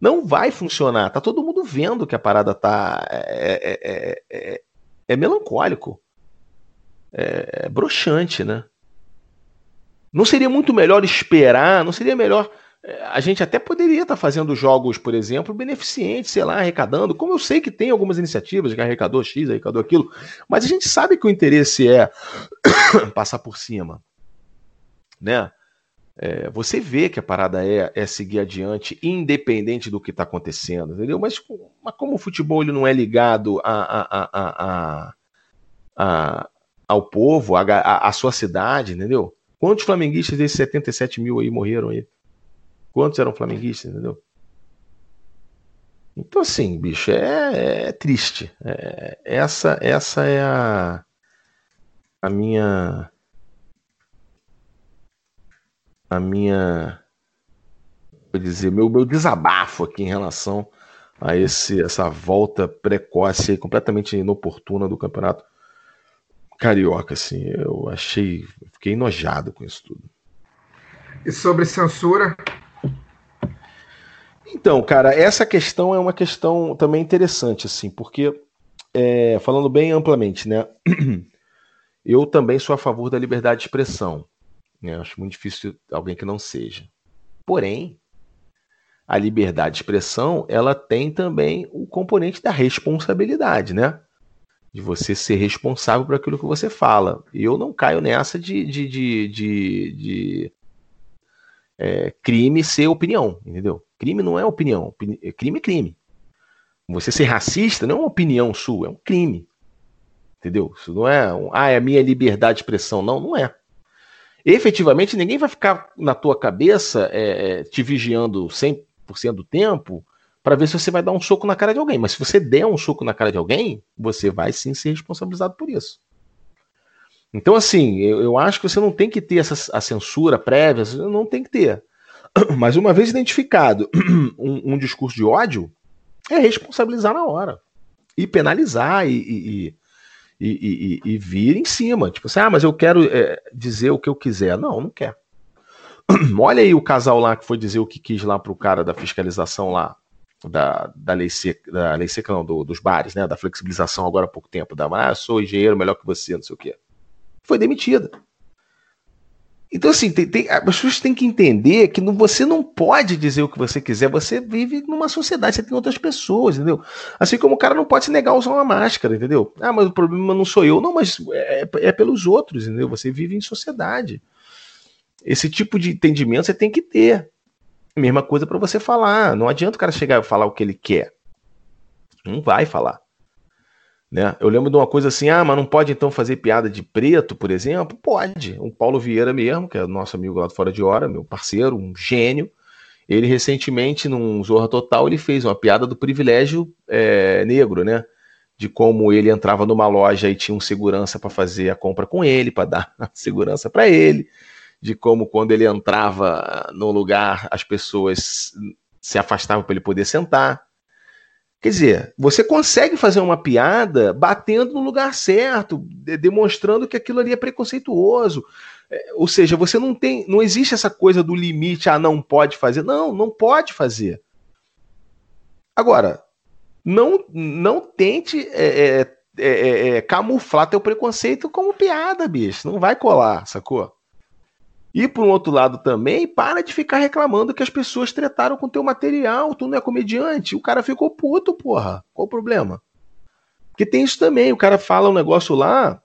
Não vai funcionar. Tá todo mundo vendo que a parada tá. É, é, é melancólico. É, broxante, né? Não seria muito melhor esperar? Não seria melhor é, a gente até poderia estar tá fazendo jogos, por exemplo, beneficentes, sei lá, arrecadando, como eu sei que tem algumas iniciativas de arrecadou X, arrecadou aquilo, mas a gente sabe que o interesse é passar por cima, né? É, você vê que a parada é, é seguir adiante, independente do que está acontecendo, entendeu? Mas, mas, como o futebol ele não é ligado a, a, a, ao povo, à sua cidade, entendeu? Quantos flamenguistas desses 77 mil aí morreram aí? Quantos eram flamenguistas, entendeu? Então, assim, bicho, é, é triste. É, essa, essa é a, a minha. A minha. Vou dizer, meu, meu desabafo aqui em relação a esse, essa volta precoce, completamente inoportuna do campeonato carioca. Assim, eu achei. Fiquei enojado com isso tudo. E sobre censura? Então, cara, essa questão é uma questão também interessante, assim, porque, é, falando bem amplamente, né? Eu também sou a favor da liberdade de expressão. Né? Acho muito difícil alguém que não seja. Porém, a liberdade de expressão, ela tem também o componente da responsabilidade, né? De você ser responsável por aquilo que você fala. E eu não caio nessa de, de, de, de, de é, crime ser opinião, entendeu? Crime não é opinião. Crime é crime. Você ser racista não é uma opinião sua, é um crime. Entendeu? Isso não é, um, ah, é a minha liberdade de expressão. Não, não é. Efetivamente, ninguém vai ficar na tua cabeça é, é te vigiando 100% do tempo para ver se você vai dar um soco na cara de alguém. Mas se você der um soco na cara de alguém, você vai sim ser responsabilizado por isso. Então, assim, eu, eu acho que você não tem que ter essa a censura prévia, não tem que ter. Mas uma vez identificado um, um discurso de ódio, é responsabilizar na hora. E penalizar e, e, e, e, vir em cima. Tipo assim, ah, mas eu quero é, dizer o que eu quiser. Não, não quer. Olha aí o casal lá que foi dizer o que quis lá pro cara da fiscalização lá, da, da lei seca, da lei seca não, do, dos bares, né? Da flexibilização agora há pouco tempo. Da, ah, sou engenheiro melhor que você, não sei o quê. Foi demitida. Então, assim, tem, tem, as pessoas têm que entender que não, você não pode dizer o que você quiser, você vive numa sociedade, você tem outras pessoas, entendeu? Assim como o cara não pode se negar a usar uma máscara, entendeu? Ah, mas o problema não sou eu. Não, mas é, é pelos outros, entendeu? Você vive em sociedade. Esse tipo de entendimento você tem que ter. Mesma coisa para você falar. Não adianta o cara chegar e falar o que ele quer. Não vai falar. Né? Eu lembro de uma coisa assim, ah, mas não pode então fazer piada de preto, por exemplo? Pode. O Paulo Vieira mesmo, que é nosso amigo lá do Fora de Hora, meu parceiro, um gênio, ele recentemente, num Zorra Total, ele fez uma piada do privilégio é, negro, né? De como ele entrava numa loja e tinha um segurança para fazer a compra com ele, para dar segurança para ele. De como quando ele entrava no lugar, as pessoas se afastavam para ele poder sentar. Quer dizer, você consegue fazer uma piada batendo no lugar certo, demonstrando que aquilo ali é preconceituoso. É, ou seja, você não tem, não existe essa coisa do limite, ah, não pode fazer. Não, não pode fazer. Agora, não, não tente é, é, é, é camuflar teu preconceito como piada, bicho. Não vai colar, sacou? E por um outro lado também, para de ficar reclamando que as pessoas tretaram com teu material, tu não é comediante. O cara ficou puto, porra. Qual o problema? Porque tem isso também, o cara fala um negócio lá,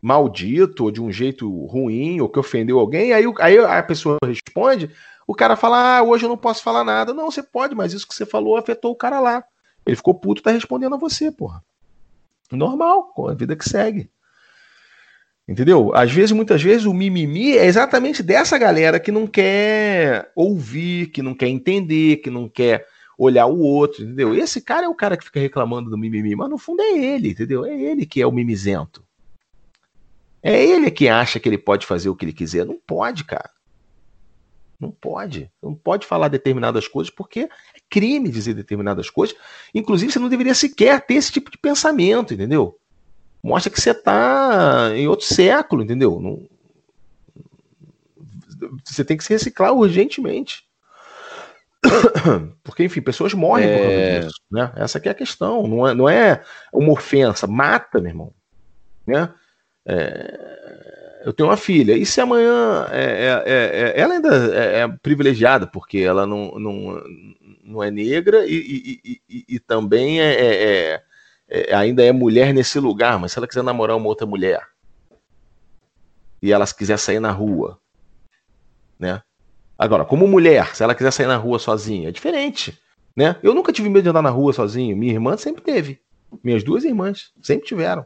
maldito, ou de um jeito ruim, ou que ofendeu alguém, aí, aí a pessoa responde, o cara fala, ah, hoje eu não posso falar nada. Não, você pode, mas isso que você falou afetou o cara lá. Ele ficou puto, tá respondendo a você, porra. Normal, com a vida que segue. Entendeu? Às vezes, muitas vezes, o mimimi é exatamente dessa galera que não quer ouvir, que não quer entender, que não quer olhar o outro, entendeu? Esse cara é o cara que fica reclamando do mimimi, mas no fundo é ele, entendeu? É ele que é o mimizento. É ele que acha que ele pode fazer o que ele quiser. Não pode, cara. Não pode. Não pode falar determinadas coisas porque é crime dizer determinadas coisas. Inclusive, você não deveria sequer ter esse tipo de pensamento, entendeu? Mostra que você está em outro século, entendeu? Não... Você tem que se reciclar urgentemente. Porque, enfim, pessoas morrem é... por causa é. disso. Né? Essa é a questão. Não é, não é uma ofensa. Mata, meu irmão. Né? É... Eu tenho uma filha. E se amanhã. É, é, é ela ainda é, privilegiada, porque ela não, não, não é negra e, e, e, e também é, ainda é mulher nesse lugar. Mas se ela quiser namorar uma outra mulher e ela quiser sair na rua, né? Agora, como mulher, se ela quiser sair na rua sozinha, é diferente, né? Eu nunca tive medo de andar na rua sozinho. Minha irmã sempre teve. Minhas duas irmãs sempre tiveram.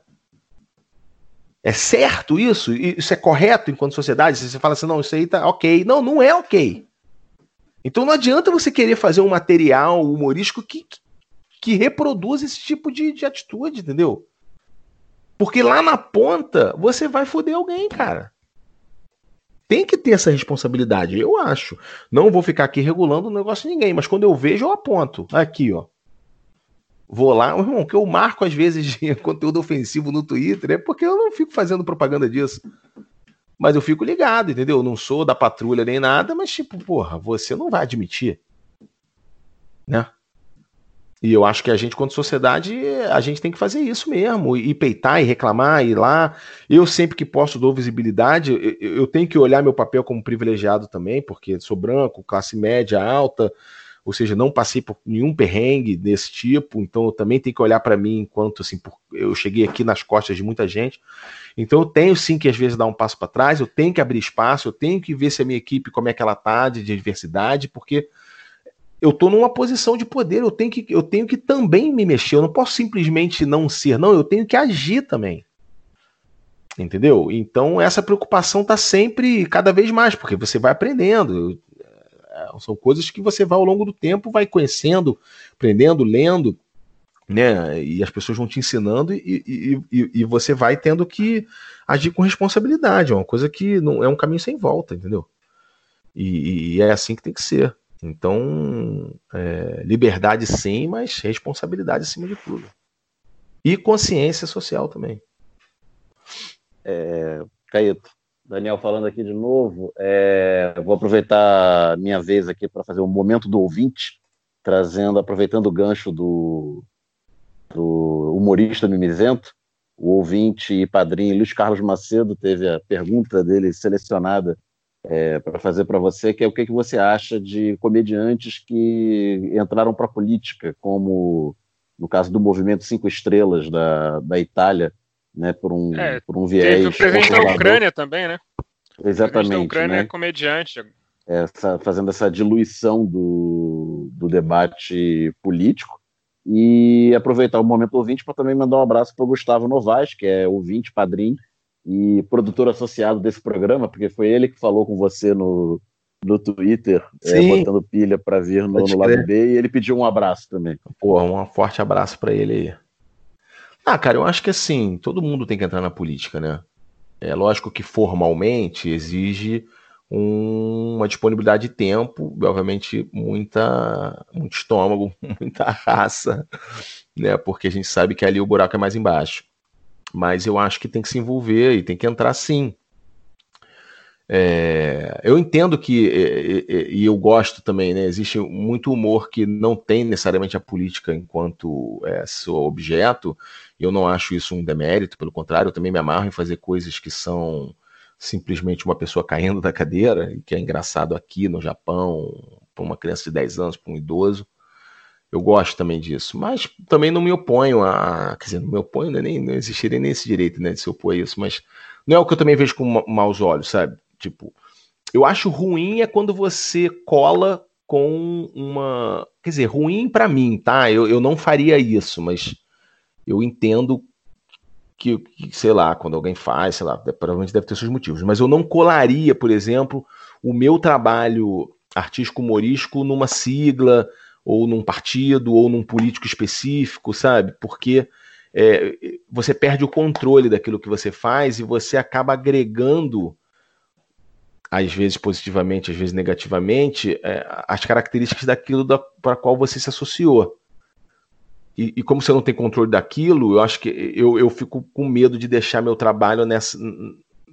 É certo isso? Isso é correto enquanto sociedade? Se você fala assim, não, isso aí tá ok. Não, não é ok. Então não adianta você querer fazer um material humorístico que, que reproduz esse tipo de, de atitude, entendeu? Porque lá na ponta você vai foder alguém, cara tem que ter essa responsabilidade, eu acho. Não vou ficar aqui regulando o negócio de ninguém, mas quando eu vejo, eu aponto. Aqui, ó. Vou lá, irmão, que eu marco às vezes conteúdo ofensivo no Twitter, é porque eu não fico fazendo propaganda disso. Mas eu fico ligado, entendeu? Eu não sou da patrulha nem nada, mas tipo, porra, você não vai admitir. Né? E eu acho que a gente, quanto sociedade, a gente tem que fazer isso mesmo, e peitar e reclamar, e ir lá. Eu sempre que posso dou visibilidade, eu, eu tenho que olhar meu papel como privilegiado também, porque sou branco, classe média alta, ou seja, não passei por nenhum perrengue desse tipo, então eu também tenho que olhar para mim enquanto assim, eu cheguei aqui nas costas de muita gente. Então eu tenho sim que às vezes dar um passo para trás, eu tenho que abrir espaço, eu tenho que ver se a minha equipe como é que ela tá de diversidade, porque eu estou numa posição de poder, eu tenho, que, eu tenho que também me mexer, eu não posso simplesmente não ser, não, eu tenho que agir também. Entendeu? Então essa preocupação está sempre, cada vez mais, porque você vai aprendendo. É, são coisas que você vai ao longo do tempo, vai conhecendo, aprendendo, lendo, né? E as pessoas vão te ensinando e, e, e, você vai tendo que agir com responsabilidade. É uma coisa que não é um caminho sem volta, entendeu? E, e é assim que tem que ser. Então, é, liberdade sim, mas responsabilidade acima de tudo. E consciência social também. É, Daniel falando aqui de novo, é, vou aproveitar minha vez aqui para fazer um momento do ouvinte, trazendo, aproveitando o gancho do, do humorista mimizento, o ouvinte e padrinho Luiz Carlos Macedo teve a pergunta dele selecionada é, para fazer para você, que é o que, que você acha de comediantes que entraram para a política, como no caso do movimento Cinco Estrelas da, da Itália, né, por um, é, por um viés. Teve o presidente da Ucrânia também, né? Exatamente. O da Ucrânia né? é comediante. Essa, fazendo essa diluição do, do debate político. E aproveitar o momento ouvinte para também mandar um abraço para o Gustavo Novaes, que é ouvinte, padrinho, e produtor associado desse programa, porque foi ele que falou com você no, no Twitter, é, botando pilha para vir no, no Lado B, e ele pediu um abraço também. Pô, um forte abraço para ele aí. Ah, cara, eu acho que assim, todo mundo tem que entrar na política, né? É lógico que formalmente exige um, uma disponibilidade de tempo, obviamente muita, muito estômago, muita raça, né? Porque a gente sabe que ali o buraco é mais embaixo mas eu acho que tem que se envolver e tem que entrar sim. É, eu entendo que, e, e, eu gosto também, né? Existe muito humor que não tem necessariamente a política enquanto é, seu objeto. Eu não acho isso um demérito, pelo contrário, eu também me amarro em fazer coisas que são simplesmente uma pessoa caindo da cadeira, que é engraçado aqui no Japão, para uma criança de 10 anos, para um idoso. Eu gosto também disso, mas também não me oponho a. Quer dizer, não me oponho, né? nem, não existiria nem esse direito né, de se opor a isso, mas não é o que eu também vejo com maus olhos, sabe? Tipo, eu acho ruim é quando você cola com uma. Quer dizer, ruim para mim, tá? Eu, eu não faria isso, mas eu entendo que, que, sei lá, quando alguém faz, sei lá, provavelmente deve ter seus motivos, mas eu não colaria, por exemplo, o meu trabalho artístico-humorístico numa sigla, ou num partido, ou num político específico, sabe? Porque é, você perde o controle daquilo que você faz e você acaba agregando, às vezes positivamente, às vezes negativamente, é, as características daquilo da, para qual você se associou. E, e, como você não tem controle daquilo, eu acho que eu, eu fico com medo de deixar meu trabalho nessa,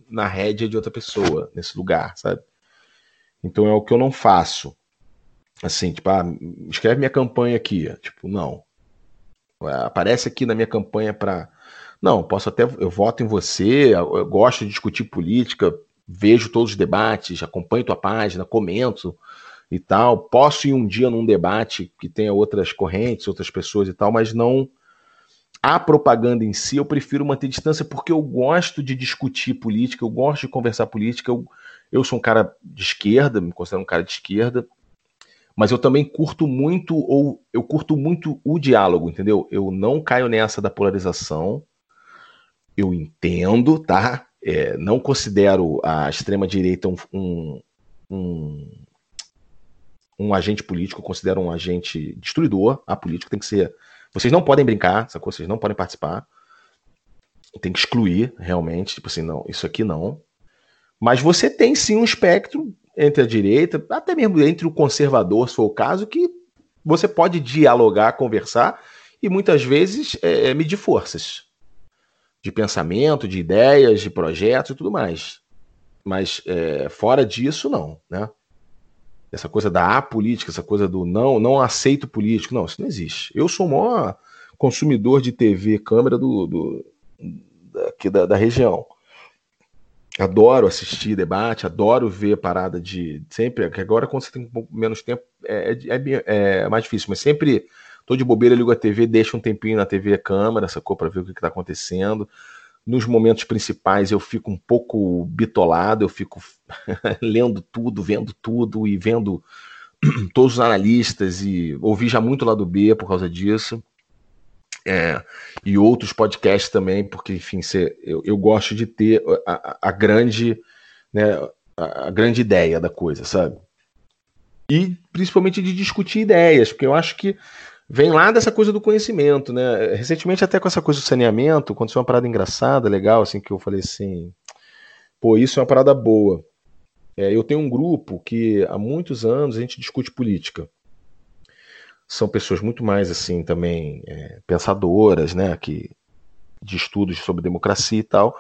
na rédea de outra pessoa, nesse lugar, sabe? Então é o que eu não faço. Assim, tipo, ah, escreve minha campanha aqui. Tipo, não. Aparece aqui na minha campanha para. Não, posso até. Eu voto em você, eu gosto de discutir política, vejo todos os debates, acompanho tua página, comento e tal. Posso ir um dia num debate que tenha outras correntes, outras pessoas e tal, mas não a propaganda em si, eu prefiro manter distância porque eu gosto de discutir política, eu gosto de conversar política. Eu, eu sou um cara de esquerda, me considero um cara de esquerda, mas eu também curto muito, ou eu curto muito o diálogo, entendeu? Eu não caio nessa da polarização. Eu entendo, tá? É, não considero a extrema-direita um, um, um um agente político, eu considero um agente destruidor. A política tem que ser. Vocês não podem brincar, sacou? Vocês não podem participar. Tem que excluir, realmente. Tipo assim, não, isso aqui não. Mas você tem sim um espectro entre a direita, até mesmo entre o conservador, se for o caso, que você pode dialogar, conversar e muitas vezes é, é medir forças de pensamento, de ideias, de projetos e tudo mais. Mas é, fora disso, não, né? essa coisa da apolítica, essa coisa do não, não aceito político. Não, isso não existe. Eu sou o maior consumidor de TV, câmera do, do daqui da, da região. Adoro assistir debate, adoro ver parada de. Sempre, que agora quando você tem um pouco menos tempo é, é, é, é mais difícil, mas sempre tô de bobeira, ligo a TV, deixo um tempinho na TV câmera, sacou? Para ver o que está acontecendo nos momentos principais eu fico um pouco bitolado, eu fico lendo tudo, vendo tudo e vendo todos os analistas e ouvi já muito lá do B por causa disso. É, e outros podcasts também, porque, enfim, cê, eu, eu gosto de ter a, a grande, né, a, a grande ideia da coisa, sabe? E principalmente de discutir ideias, porque eu acho que vem lá dessa coisa do conhecimento, né? Recentemente, até com essa coisa do saneamento, aconteceu uma parada engraçada, legal, assim, que eu falei assim, pô, isso é uma parada boa. É, eu tenho um grupo que há muitos anos a gente discute política. São pessoas muito mais, assim, também é, pensadoras, né? Que, de estudos sobre democracia e tal.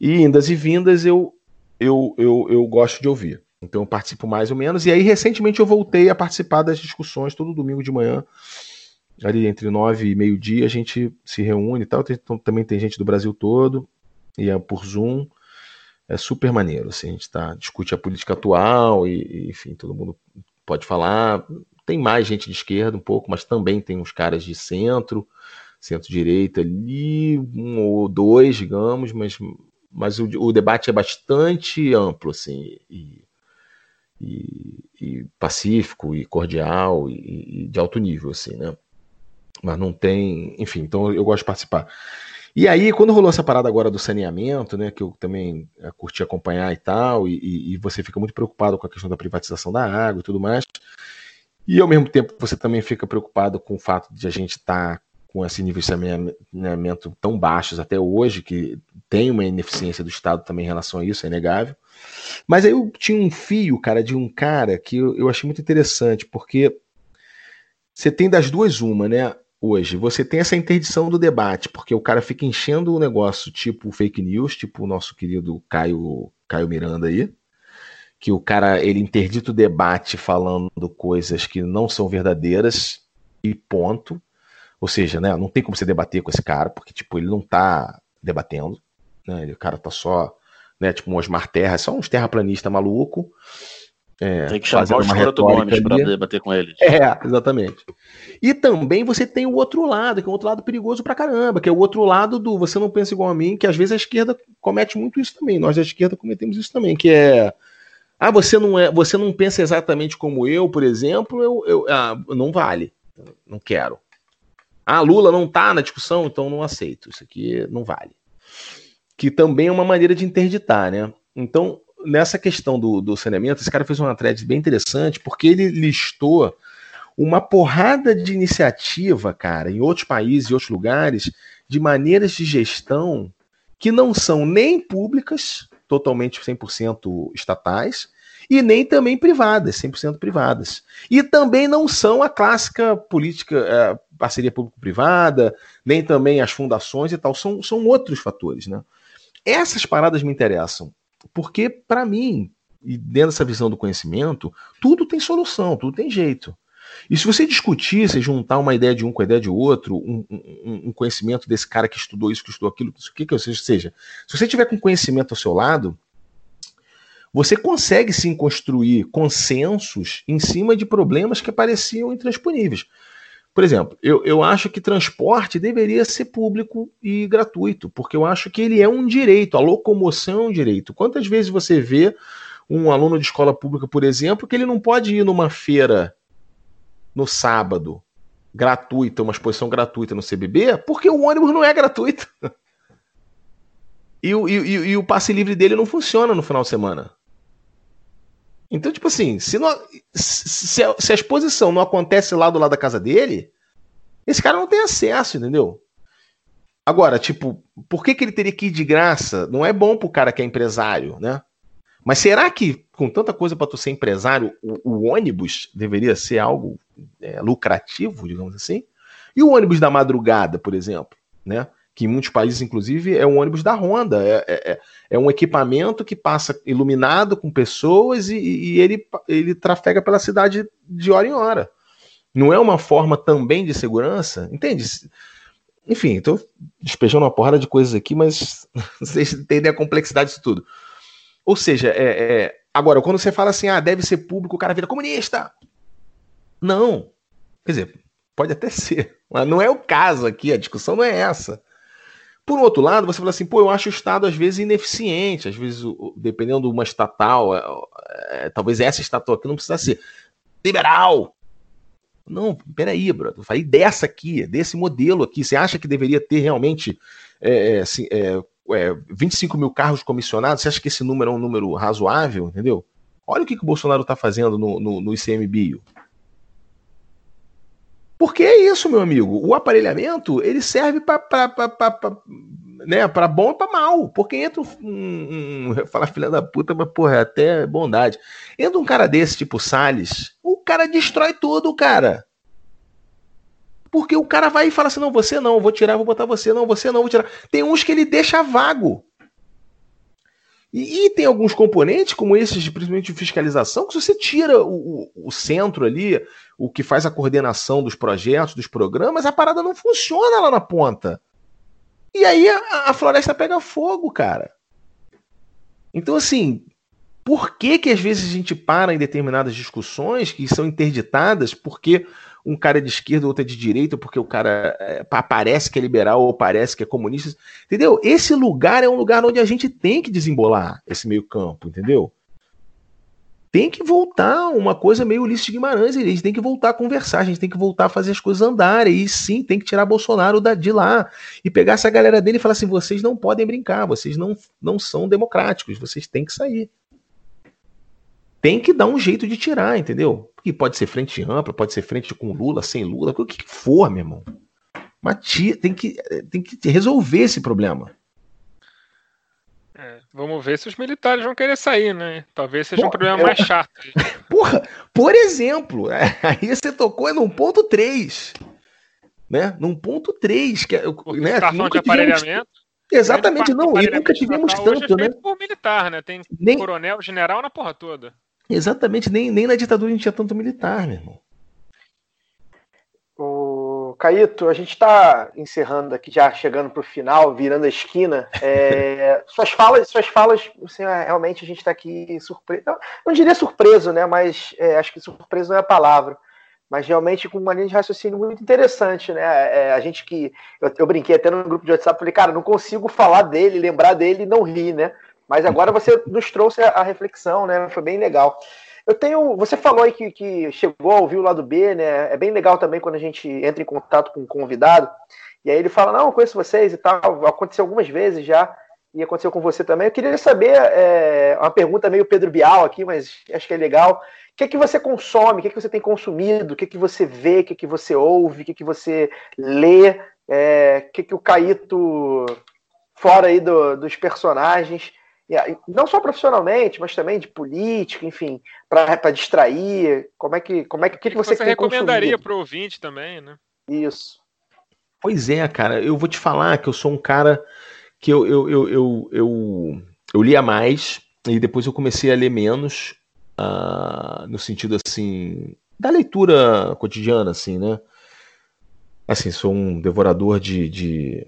E indas e vindas eu, eu, eu, eu gosto de ouvir. Então eu participo mais ou menos. E aí, recentemente, eu voltei a participar das discussões todo domingo de manhã. Ali entre nove e meio-dia a gente se reúne e tal. Tem, então, também tem gente do Brasil todo. E é por Zoom. É super maneiro. Assim, a gente tá, discute a política atual e, e, enfim, todo mundo pode falar. Tem mais gente de esquerda um pouco, mas também tem uns caras de centro, centro-direita ali, um ou dois, digamos, mas, mas o, o debate é bastante amplo, assim, e, e, e pacífico e cordial e, e, de alto nível, assim, né? Mas não tem, enfim, então eu gosto de participar. E aí, quando rolou essa parada agora do saneamento, né, que eu também eh, curti acompanhar e tal, e, e você fica muito preocupado com a questão da privatização da água e tudo mais, e ao mesmo tempo você também fica preocupado com o fato de a gente estar tá com esse nível de saneamento tão baixos até hoje, que tem uma ineficiência do Estado também em relação a isso, é inegável. Mas aí eu tinha um fio, cara, de um cara que eu, eu achei muito interessante, porque você tem das duas uma, né? Hoje, você tem essa interdição do debate, porque o cara fica enchendo o negócio tipo fake news, tipo o nosso querido Caio, Caio Miranda aí, que o cara ele interdita o debate falando coisas que não são verdadeiras e ponto. Ou seja, né, não tem como você debater com esse cara, porque tipo, ele não tá debatendo, né? O cara tá só né? Tipo um Osmar Terra, só uns terraplanista maluco. É, Tem que chamar os Escroto Gomes para debater com eles. É, exatamente. E também você tem o outro lado, que é um outro lado perigoso pra caramba, que é o outro lado do você não pensa igual a mim, que às vezes a esquerda comete muito isso também. Nós da esquerda cometemos isso também, que é. Ah, você não, é, você não pensa exatamente como eu, por exemplo, eu, eu ah, não vale. Não quero. Ah, Lula não tá na discussão, então não aceito. Isso aqui não vale. que também é uma maneira de interditar, né? Então, nessa questão do, do saneamento, esse cara fez uma thread bem interessante, porque ele listou uma porrada de iniciativa, cara, em outros países e outros lugares, de maneiras de gestão que não são nem públicas, totalmente 100% estatais, e nem também privadas, 100% privadas. E também não são a clássica política, é, parceria público-privada, nem também as fundações e tal, são, são outros fatores, né? Essas paradas me interessam, porque para mim, e dentro dessa visão do conhecimento, tudo tem solução, tudo tem jeito. E se você discutir, se juntar uma ideia de um com a ideia de outro, um, um, um conhecimento desse cara que estudou isso, que estudou aquilo, o que que seja, se você tiver com conhecimento ao seu lado, você consegue sim construir consensos em cima de problemas que pareciam intransponíveis. Por exemplo, eu, eu acho que transporte deveria ser público e gratuito, porque eu acho que ele é um direito, a locomoção é um direito. Quantas vezes você vê um aluno de escola pública, por exemplo, que ele não pode ir numa feira no sábado, gratuita, uma exposição gratuita no CBB, porque o ônibus não é gratuito. E o, e, e o passe livre dele não funciona no final de semana. Então, tipo assim, se, não, se, a, se a exposição não acontece lá do lado da casa dele, esse cara não tem acesso, entendeu? Agora, tipo, por que, que ele teria que ir de graça? Não é bom pro cara que é empresário, né? Mas será que, com tanta coisa para tu ser empresário, o, o ônibus deveria ser algo é, lucrativo, digamos assim? E o ônibus da madrugada, por exemplo, né? Que em muitos países, inclusive, é um ônibus da Honda. É, é, é, é um equipamento que passa iluminado com pessoas e, e ele, ele trafega pela cidade de hora em hora. Não é uma forma também de segurança? Entende? Enfim, estou despejando uma porrada de coisas aqui, mas vocês entendem a complexidade disso tudo. Ou seja, é, é, agora, quando você fala assim, ah, deve ser público, o cara vira comunista. Não. Quer dizer, pode até ser, mas não é o caso aqui, a discussão não é essa. Por outro lado, você fala assim, pô, eu acho o Estado às vezes ineficiente, às vezes, dependendo de uma estatal, é, é, talvez essa estatal aqui não precisa ser liberal. Não, peraí, brother, eu falei dessa aqui, desse modelo aqui. Você acha que deveria ter realmente é, assim, é, é, 25 mil carros comissionados, você acha que esse número é um número razoável, entendeu? Olha o que, que o Bolsonaro está fazendo no, no, no ICMBio. Porque é isso, meu amigo. O aparelhamento ele serve para né, para bom e para mal. Porque entra um, um, falar filha da puta, mas porra, é até bondade. Entra um cara desse, tipo Salles, o cara destrói tudo, cara. Porque o cara vai e fala assim: não, você não, vou tirar, vou botar você, não, você não, vou tirar. Tem uns que ele deixa vago. E, e tem alguns componentes, como esses, principalmente de fiscalização, que se você tira o, o, o centro ali, o que faz a coordenação dos projetos, dos programas, a parada não funciona lá na ponta. E aí a, a floresta pega fogo, cara. Então, assim, por que que às vezes a gente para em determinadas discussões que são interditadas porque um cara é de esquerda, outro é de direita, porque o cara é, parece que é liberal ou parece que é comunista. Entendeu? Esse lugar é um lugar onde a gente tem que desembolar esse meio campo, entendeu? Tem que voltar uma coisa meio Ulisses de Guimarães, a gente tem que voltar a conversar, a gente tem que voltar a fazer as coisas andarem, e sim, tem que tirar Bolsonaro de lá, e pegar essa galera dele e falar assim, vocês não podem brincar, vocês não, não são democráticos, vocês têm que sair tem que dar um jeito de tirar, entendeu? Porque pode ser frente ampla, pode ser frente com Lula, sem Lula, o que for, meu irmão. Mas tem que, tem que resolver esse problema. Vamos ver se os militares vão querer sair, né? Talvez seja Pô, um problema mais chato. Porra, por exemplo, aí você tocou num ponto 3. Né? Num ponto 3. Que, é né? de aparelhamento. Exatamente, não, e nunca tivemos tanto, é né? Por militar, né? Tem Nem... coronel, general na porra toda. Exatamente, nem, nem na ditadura a gente tinha tanto militar, meu irmão. Caíto, a gente está encerrando aqui, já chegando para o final, virando a esquina. É, suas falas, suas falas, assim, é, realmente a gente está aqui surpreso. Não, não, diria surpreso, né? Mas é, acho que surpreso não é a palavra. Mas realmente com uma linha de raciocínio muito interessante, né? É, a gente que. Eu, eu, brinquei até no grupo de WhatsApp, falei, cara, não consigo falar dele, lembrar dele e não rir, né? Mas agora você nos trouxe a, a reflexão, né? Foi bem legal. Eu tenho. Você falou aí que, que chegou a ouvir o lado B, né? É bem legal também quando a gente entra em contato com um convidado. E aí ele fala, não, conheço vocês e tal. Aconteceu algumas vezes já. e aconteceu com você também. Eu queria saber, é, uma pergunta meio Pedro Bial aqui, mas acho que é legal. O que, é que você consome? O que, é que você tem consumido? O que, é que você vê? O que, é que você ouve? O que, é que você lê? É, o que, é que o Caíto, fora aí do, dos personagens, não só profissionalmente, mas também de política, enfim, para distrair. Como é que, como é que, que, que você, você recomendaria para o ouvinte também, né? Isso. Pois é, cara. Eu vou te falar que eu sou um cara que eu, eu, eu, eu, eu, eu lia mais e depois eu comecei a ler menos, uh, no sentido assim da leitura cotidiana, assim, né? Assim, sou um devorador de, de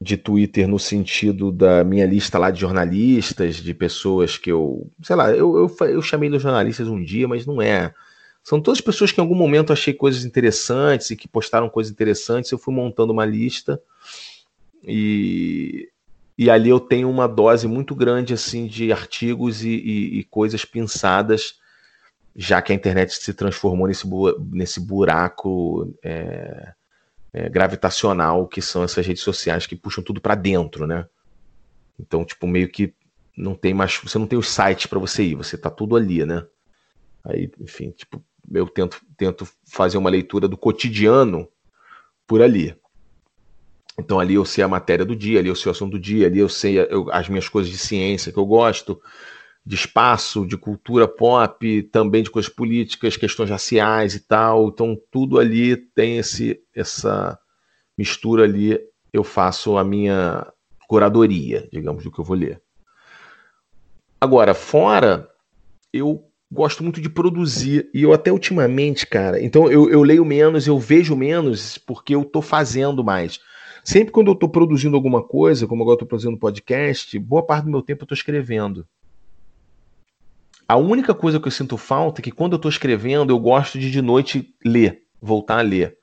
de Twitter no sentido da minha lista lá de jornalistas, de pessoas que eu. Sei lá, eu, eu, eu chamei de jornalistas um dia, mas não é. São todas pessoas que em algum momento achei coisas interessantes e que postaram coisas interessantes. Eu fui montando uma lista e, e ali eu tenho uma dose muito grande assim de artigos e, e, e coisas pensadas, já que a internet se transformou nesse, bu nesse buraco. É, é, gravitacional que são essas redes sociais que puxam tudo para dentro, né? Então, tipo, meio que não tem mais, você não tem os sites para você ir, você tá tudo ali, né? Aí, enfim, tipo, eu tento, tento fazer uma leitura do cotidiano por ali. Então ali eu sei a matéria do dia, ali eu sei o assunto do dia, ali eu sei eu, as minhas coisas de ciência que eu gosto, de espaço, de cultura pop, também de coisas políticas, questões raciais e tal. Então tudo ali tem esse essa mistura ali. Eu faço a minha curadoria, digamos, do que eu vou ler. Agora, fora, eu gosto muito de produzir. E eu até ultimamente, cara. Então eu, eu leio menos, eu vejo menos, porque eu tô fazendo mais. Sempre quando eu tô produzindo alguma coisa, como agora eu tô produzindo podcast, boa parte do meu tempo eu tô escrevendo. A única coisa que eu sinto falta é que quando eu estou escrevendo, eu gosto de de noite ler, voltar a ler.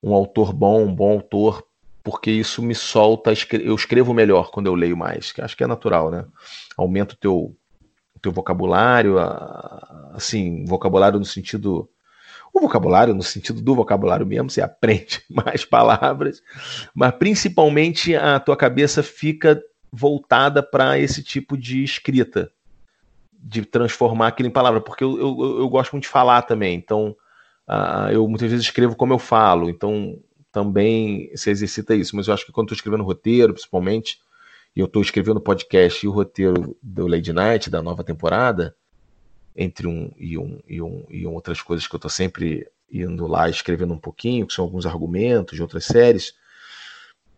Um autor bom, um bom autor, porque isso me solta, eu escrevo melhor quando eu leio mais, que acho que é natural, né? Aumenta o teu, teu vocabulário, assim, vocabulário no sentido o vocabulário, no sentido do vocabulário mesmo, você aprende mais palavras, mas principalmente a tua cabeça fica voltada para esse tipo de escrita de transformar aquilo em palavra, porque eu, eu, eu gosto muito de falar também, então uh, eu muitas vezes escrevo como eu falo, então também se exercita isso, mas eu acho que quando estou escrevendo roteiro, principalmente, e eu estou escrevendo podcast e o roteiro do Lady Night, da nova temporada, entre um e um e, um, e outras coisas que eu estou sempre indo lá escrevendo um pouquinho, que são alguns argumentos de outras séries,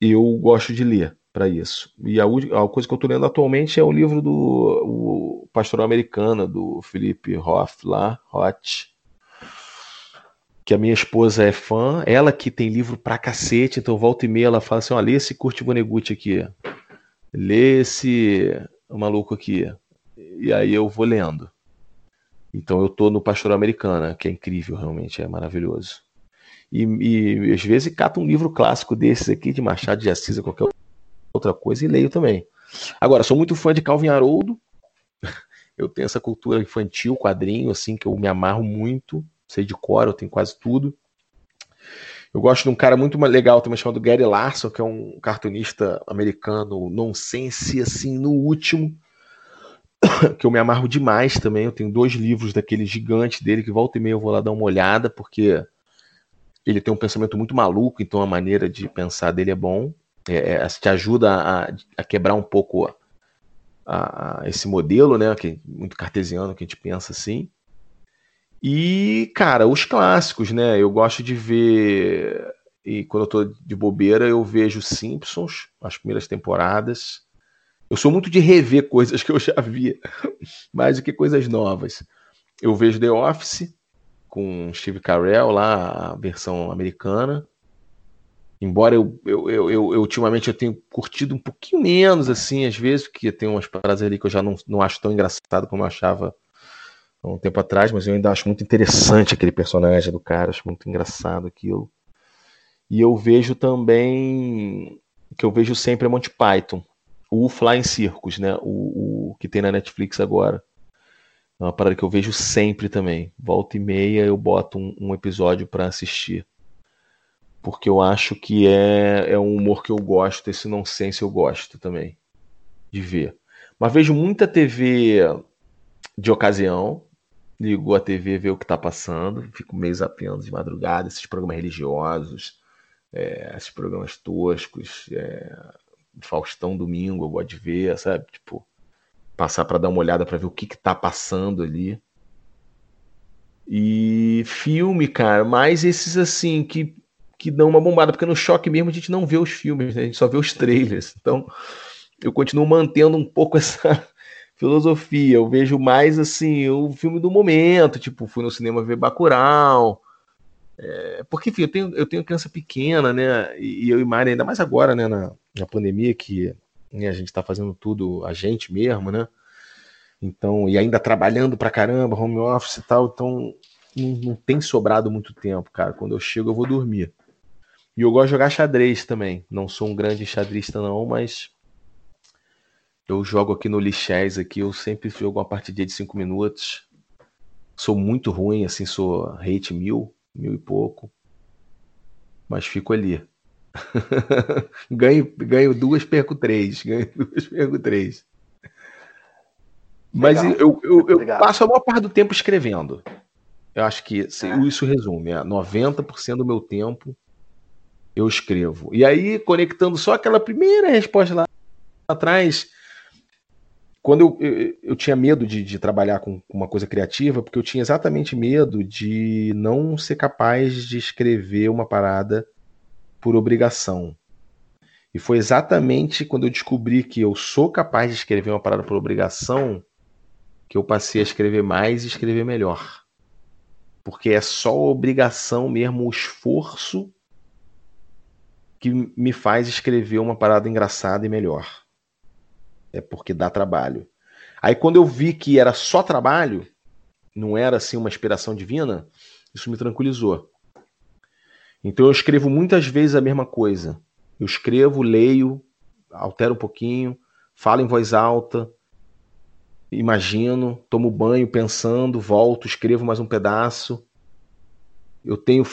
eu gosto de ler para isso. E a, a, coisa que eu estou lendo atualmente é o livro do o Pastoral Americana, do Felipe Hoff lá, Roth, que a minha esposa é fã, ela que tem livro pra cacete, então volta e meia ela fala assim, ó, lê esse Kurt Vonnegut aqui, lê esse maluco aqui, e aí eu vou lendo. Então eu tô no Pastoral Americana, que é incrível, realmente, é maravilhoso. E, e às vezes cata um livro clássico desses aqui, de Machado de Assis, qualquer outra coisa e leio também. Agora, sou muito fã de Calvin Haroldo. Eu tenho essa cultura infantil, quadrinho, assim, que eu me amarro muito. Sei de cor, eu tenho quase tudo. Eu gosto de um cara muito legal também chamado Gary Larson, que é um cartunista americano nonsense, assim, no último. Que eu me amarro demais também. Eu tenho dois livros daquele gigante dele, que volta e meia eu vou lá dar uma olhada, porque ele tem um pensamento muito maluco, então a maneira de pensar dele é bom é, é, te ajuda a, a, quebrar um pouco a, a, esse modelo, né? Que é muito cartesiano que a gente pensa assim. E, cara, os clássicos, né? Eu gosto de ver. E quando eu tô de bobeira, eu vejo Simpsons, as primeiras temporadas. Eu sou muito de rever coisas que eu já via, mais do que coisas novas. Eu vejo The Office, com Steve Carell lá, a versão americana. Embora eu, eu, eu, eu, ultimamente eu tenho curtido um pouquinho menos, assim, às vezes, porque tem umas paradas ali que eu já não, não acho tão engraçado como eu achava há um tempo atrás, mas eu ainda acho muito interessante aquele personagem do cara, acho muito engraçado aquilo. E eu vejo também, que eu vejo sempre é Monty Python, o Flying Circus, né, o, o que tem na Netflix agora. É uma parada que eu vejo sempre também. Volta e meia eu boto um, um episódio para assistir porque eu acho que é, é um humor que eu gosto, esse nonsense eu gosto também. de ver. Mas vejo muita TV de ocasião. Ligo a TV, ver o que tá passando. Fico meio zapeando de madrugada, esses programas religiosos, é, esses programas toscos. É, Faustão Domingo, eu gosto de ver, sabe? Tipo, passar para dar uma olhada para ver o que que tá passando ali. E filme, cara, mais esses assim que, que dão uma bombada, porque no choque mesmo a gente não vê os filmes, né? a gente só vê os trailers. Então, eu continuo mantendo um pouco essa filosofia. Eu vejo mais assim o filme do momento, tipo, fui no cinema ver Bacurau. É, porque, enfim, eu tenho, eu tenho criança pequena, né? E, eu e Mari, ainda mais agora, né, na, na pandemia, que né, a gente tá fazendo tudo a gente mesmo, né? Então, e ainda trabalhando pra caramba, home office e tal, então não, não tem sobrado muito tempo, cara. Quando eu chego, eu vou dormir. E eu gosto de jogar xadrez também. Não sou um grande xadrista, não, mas eu jogo aqui no Lixés aqui, eu sempre jogo uma partidinha de 5 minutos. Sou muito ruim, assim, sou rate mil, mil e pouco. Mas fico ali. ganho, ganho duas, perco três. Ganho duas, perco três. Mas eu, eu, eu passo a maior parte do tempo escrevendo. Eu acho que é. isso resume. É 90% do meu tempo eu escrevo. E aí, conectando só aquela primeira resposta lá atrás, quando eu, eu, eu tinha medo de, de trabalhar com, com uma coisa criativa, porque eu tinha exatamente medo de não ser capaz de escrever uma parada por obrigação. E foi exatamente quando eu descobri que eu sou capaz de escrever uma parada por obrigação que eu passei a escrever mais e escrever melhor. Porque é só obrigação mesmo, o esforço que me faz escrever uma parada engraçada e melhor. É porque dá trabalho. Aí quando eu vi que era só trabalho, não era assim uma inspiração divina, isso me tranquilizou. Então eu escrevo muitas vezes a mesma coisa. Eu escrevo, leio, altero um pouquinho, falo em voz alta, imagino, tomo banho pensando, volto, escrevo mais um pedaço. Eu tenho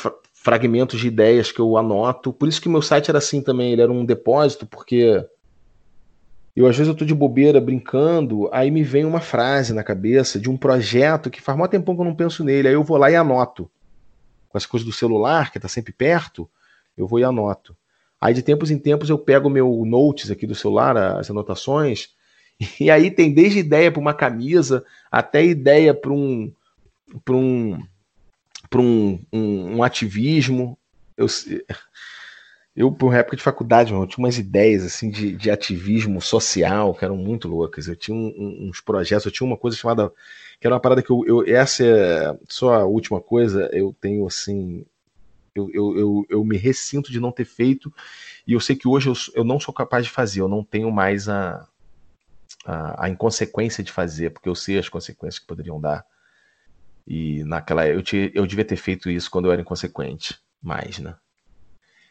fragmentos de ideias que eu anoto. Por isso que meu site era assim também, ele era um depósito, porque eu às vezes eu tô de bobeira brincando, aí me vem uma frase na cabeça de um projeto que faz muito tempo que eu não penso nele, aí eu vou lá e anoto. Com as coisas do celular, que tá sempre perto, eu vou e anoto. Aí de tempos em tempos eu pego meu notes aqui do celular, as anotações, e aí tem desde ideia para uma camisa até ideia para um para um para um, um, um, ativismo. Eu, eu, por época de faculdade, eu tinha umas ideias assim de, de ativismo social que eram muito loucas. Eu tinha um, uns projetos, eu tinha uma coisa chamada. que era uma parada que eu. eu essa é só a última coisa, eu tenho assim. Eu, eu, eu, eu, me ressinto de não ter feito, e eu sei que hoje eu, eu não sou capaz de fazer, eu não tenho mais a, a, a, inconsequência de fazer, porque eu sei as consequências que poderiam dar. E naquela eu, te, eu devia ter feito isso quando eu era inconsequente, mais, né?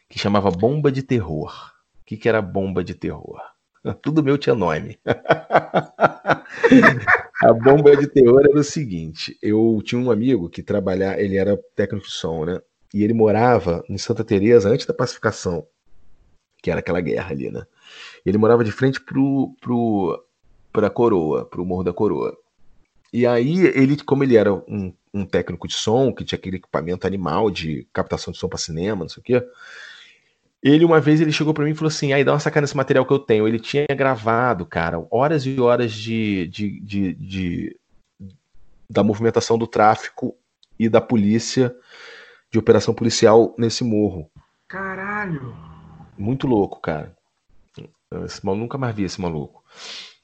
Que chamava bomba de terror. O que, que era bomba de terror? Tudo meu tinha nome. a bomba de terror era o seguinte: eu tinha um amigo que trabalhava, ele era técnico de som, né? E ele morava em Santa Teresa antes da pacificação, que era aquela guerra ali, né? Ele morava de frente pro, pro para a coroa, para o Morro da Coroa. E aí, ele, como ele era um, um, técnico de som, que tinha aquele equipamento animal de captação de som para cinema, não sei o quê, ele uma vez ele chegou para mim e falou assim: aí dá uma sacada nesse material que eu tenho. Ele tinha gravado, cara, horas e horas de, de, de, de da movimentação do tráfico e da polícia, de operação policial nesse morro. Caralho! Muito louco, cara. Esse maluco, nunca mais vi esse maluco.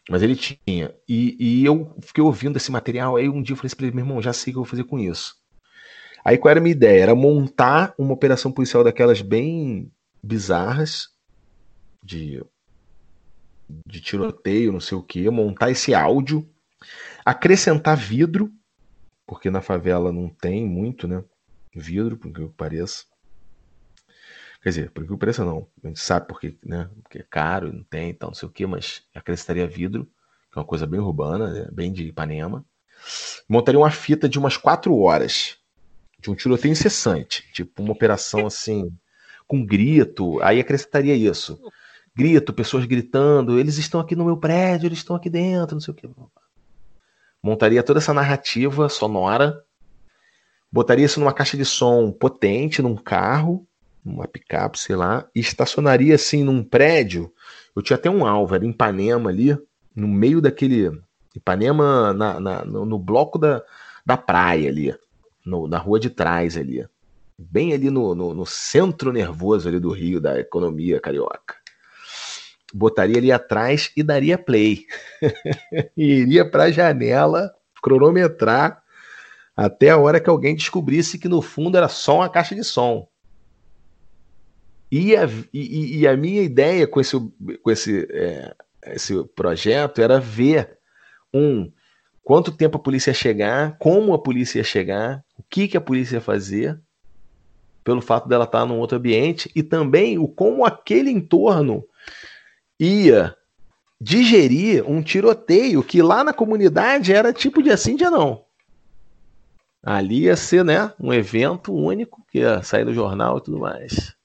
Mas ele tinha. E, e eu fiquei ouvindo esse material. Aí um dia eu falei assim pra ele, meu irmão, já sei o que eu vou fazer com isso. Aí qual era a minha ideia? Era montar uma operação policial daquelas bem bizarras, de, de tiroteio, não sei o que, montar esse áudio, acrescentar vidro, porque na favela não tem muito, né? Vidro, por que pareça. Quer dizer, por que pareça não. A gente sabe porque, né? Porque é caro, não tem, então não sei o que, mas acrescentaria vidro, que é uma coisa bem urbana, né, bem de Ipanema. Montaria uma fita de umas quatro horas, de um tiroteio incessante, tipo uma operação assim, com grito, aí acrescentaria isso. grito, pessoas gritando, eles estão aqui no meu prédio, eles estão aqui dentro, não sei o que. Montaria toda essa narrativa sonora, botaria isso numa caixa de som potente, num carro, numa picape, sei lá, e estacionaria assim num prédio. Eu tinha até um alvo, era em Ipanema ali, no meio daquele. Ipanema na, na no, no, bloco da, da praia ali, no, na rua de trás ali. Bem ali no, no, no centro nervoso ali do Rio, da economia carioca botaria ali atrás e daria play. e iria para a janela cronometrar até a hora que alguém descobrisse que no fundo era só uma caixa de som. E a, e, e a minha ideia com esse, com esse, é, esse projeto era ver um quanto tempo a polícia ia chegar, como a polícia ia chegar, o que, que a polícia ia fazer, pelo fato dela estar num outro ambiente, e também o como aquele entorno ia digerir um tiroteio que lá na comunidade era tipo de assim, dia não. Ali ia ser, né, um evento único que ia sair no jornal e tudo mais.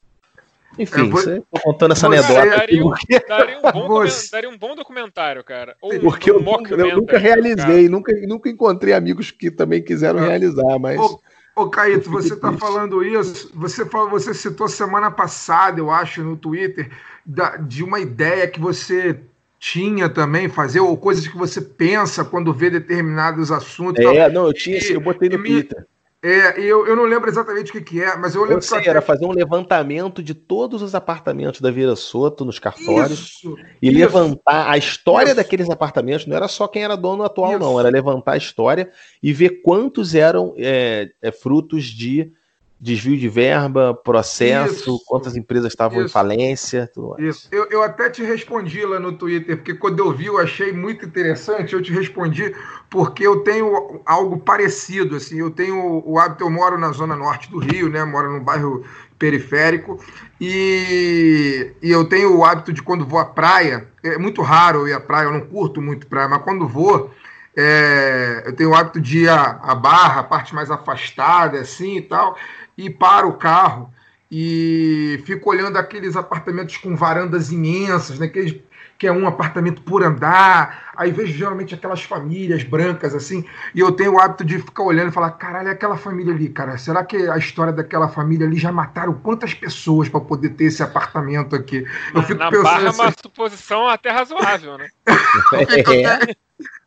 Enfim, vou... você, tô contando essa anedota. Daria um, daria, um bom daria um bom documentário, cara. Ou porque um eu, eu, nunca realizei, nunca, nunca encontrei amigos que também quiseram é. realizar, mas. Ô, ô Caíto, você está falando isso, você, você citou semana passada, eu acho, no Twitter, da, de uma ideia que você tinha também, fazer, ou coisas que você pensa quando vê determinados assuntos. É, tal. não, eu tinha, e, eu botei no Twitter. É, eu, eu não lembro exatamente o que, que é, mas eu lembro eu sei, que era fazer um levantamento de todos os apartamentos da Vila Soto nos cartórios isso, e isso, levantar a história isso. daqueles apartamentos. Não era só quem era dono atual, não, era levantar a história e ver quantos eram é, é, frutos de desvio de verba, processo, isso, quantas empresas estavam isso, em falência. Tudo. Isso. Eu, eu até te respondi lá no Twitter, porque quando eu vi, eu achei muito interessante. Eu te respondi porque eu tenho algo parecido. Assim, eu tenho o hábito, eu moro na zona norte do Rio, né? Moro num bairro periférico e, e eu tenho o hábito de quando vou à praia, é muito raro eu ir à praia, eu não curto muito praia, mas quando vou, é, eu tenho o hábito de ir à, à barra, a parte mais afastada, assim e tal e paro o carro e fico olhando aqueles apartamentos com varandas imensas, né? Que, que é um apartamento por andar. Aí vejo geralmente aquelas famílias brancas assim, e eu tenho o hábito de ficar olhando e falar: caralho, é aquela família ali, cara. Será que a história daquela família ali já mataram quantas pessoas para poder ter esse apartamento aqui? Eu fico Na pensando. Barra é uma assim, suposição até razoável, né?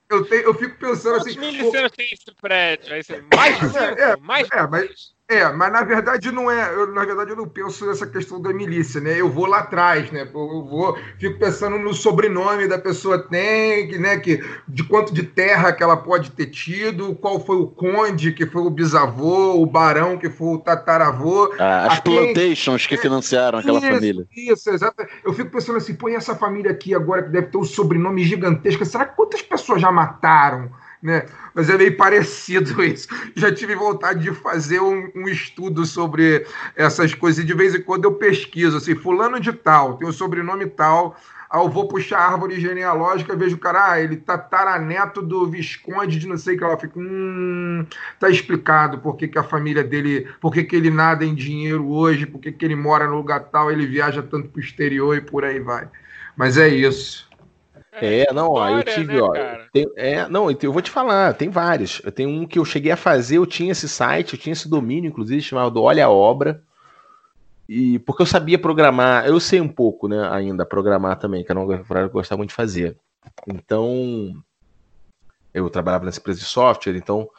eu, tenho, eu fico pensando Quantos assim. Quantos tem esse prédio? Aí você, mais é, é, mais é, mas é, mas na verdade não é. Eu, na verdade, eu não penso nessa questão da milícia, né? Eu vou lá atrás, né? Eu vou, fico pensando no sobrenome da pessoa tem, que, né? Que, de quanto de terra que ela pode ter tido, qual foi o conde que foi o bisavô, o barão que foi o tataravô. Ah, as plantations que é, financiaram aquela isso, família. Isso, exato. Eu fico pensando assim, põe essa família aqui agora que deve ter um sobrenome gigantesco. Será que quantas pessoas já mataram? Né? Mas é meio parecido isso. Já tive vontade de fazer um, um, estudo sobre essas coisas. E de vez em quando eu pesquiso, assim, fulano de tal, tem o sobrenome tal. Aí eu vou puxar a árvore genealógica, vejo o cara, ah, ele tataraneto do Visconde de não sei o que lá. Fico, hum, tá explicado por que, que a família dele, por que, que ele nada em dinheiro hoje, por que, que ele mora no lugar tal, ele viaja tanto pro exterior e por aí vai. Mas é isso. É, não, ó, eu tive, né, ó. Tem, é, não, eu vou te falar, tem vários. Eu tenho um que eu cheguei a fazer, eu tinha esse site, eu tinha esse domínio, inclusive, chamado Olha a Obra. E porque eu sabia programar, eu sei um pouco, né, ainda programar também, que coisa que eu gostava muito de fazer. Então, eu trabalhava nessa empresa de software, então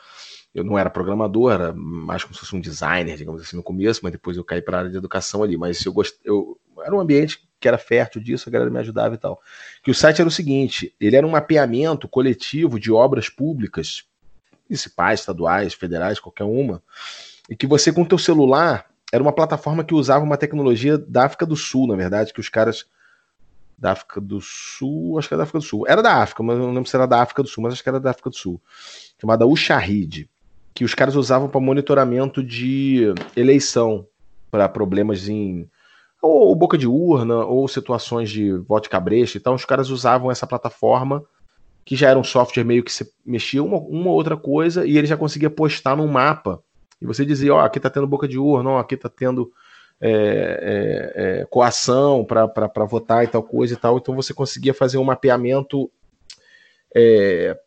eu não era programador, era mais como se fosse um designer, digamos assim, no começo, mas depois eu caí para a área de educação ali. Mas eu gost... eu era um ambiente que era fértil disso, a galera me ajudava e tal. Que o site era o seguinte: ele era um mapeamento coletivo de obras públicas, municipais, estaduais, federais, qualquer uma, e que você com o teu celular era uma plataforma que usava uma tecnologia da África do Sul, na verdade, que os caras da África do Sul, acho que era da África do Sul. Era da África, mas não lembro se era da África do Sul, mas acho que era da África do Sul. Chamada Ushahid, que os caras usavam para monitoramento de eleição, para problemas em ou, boca de urna, ou situações de voto de cabresto. Então, os caras usavam essa plataforma, que já era um software meio que se mexia uma, uma outra coisa, e ele já conseguia postar num mapa. E você dizia, ó, oh, aqui tá tendo boca de urna, ó, aqui tá tendo é, é, é, coação para votar e tal coisa e tal. Então você conseguia fazer um mapeamento é,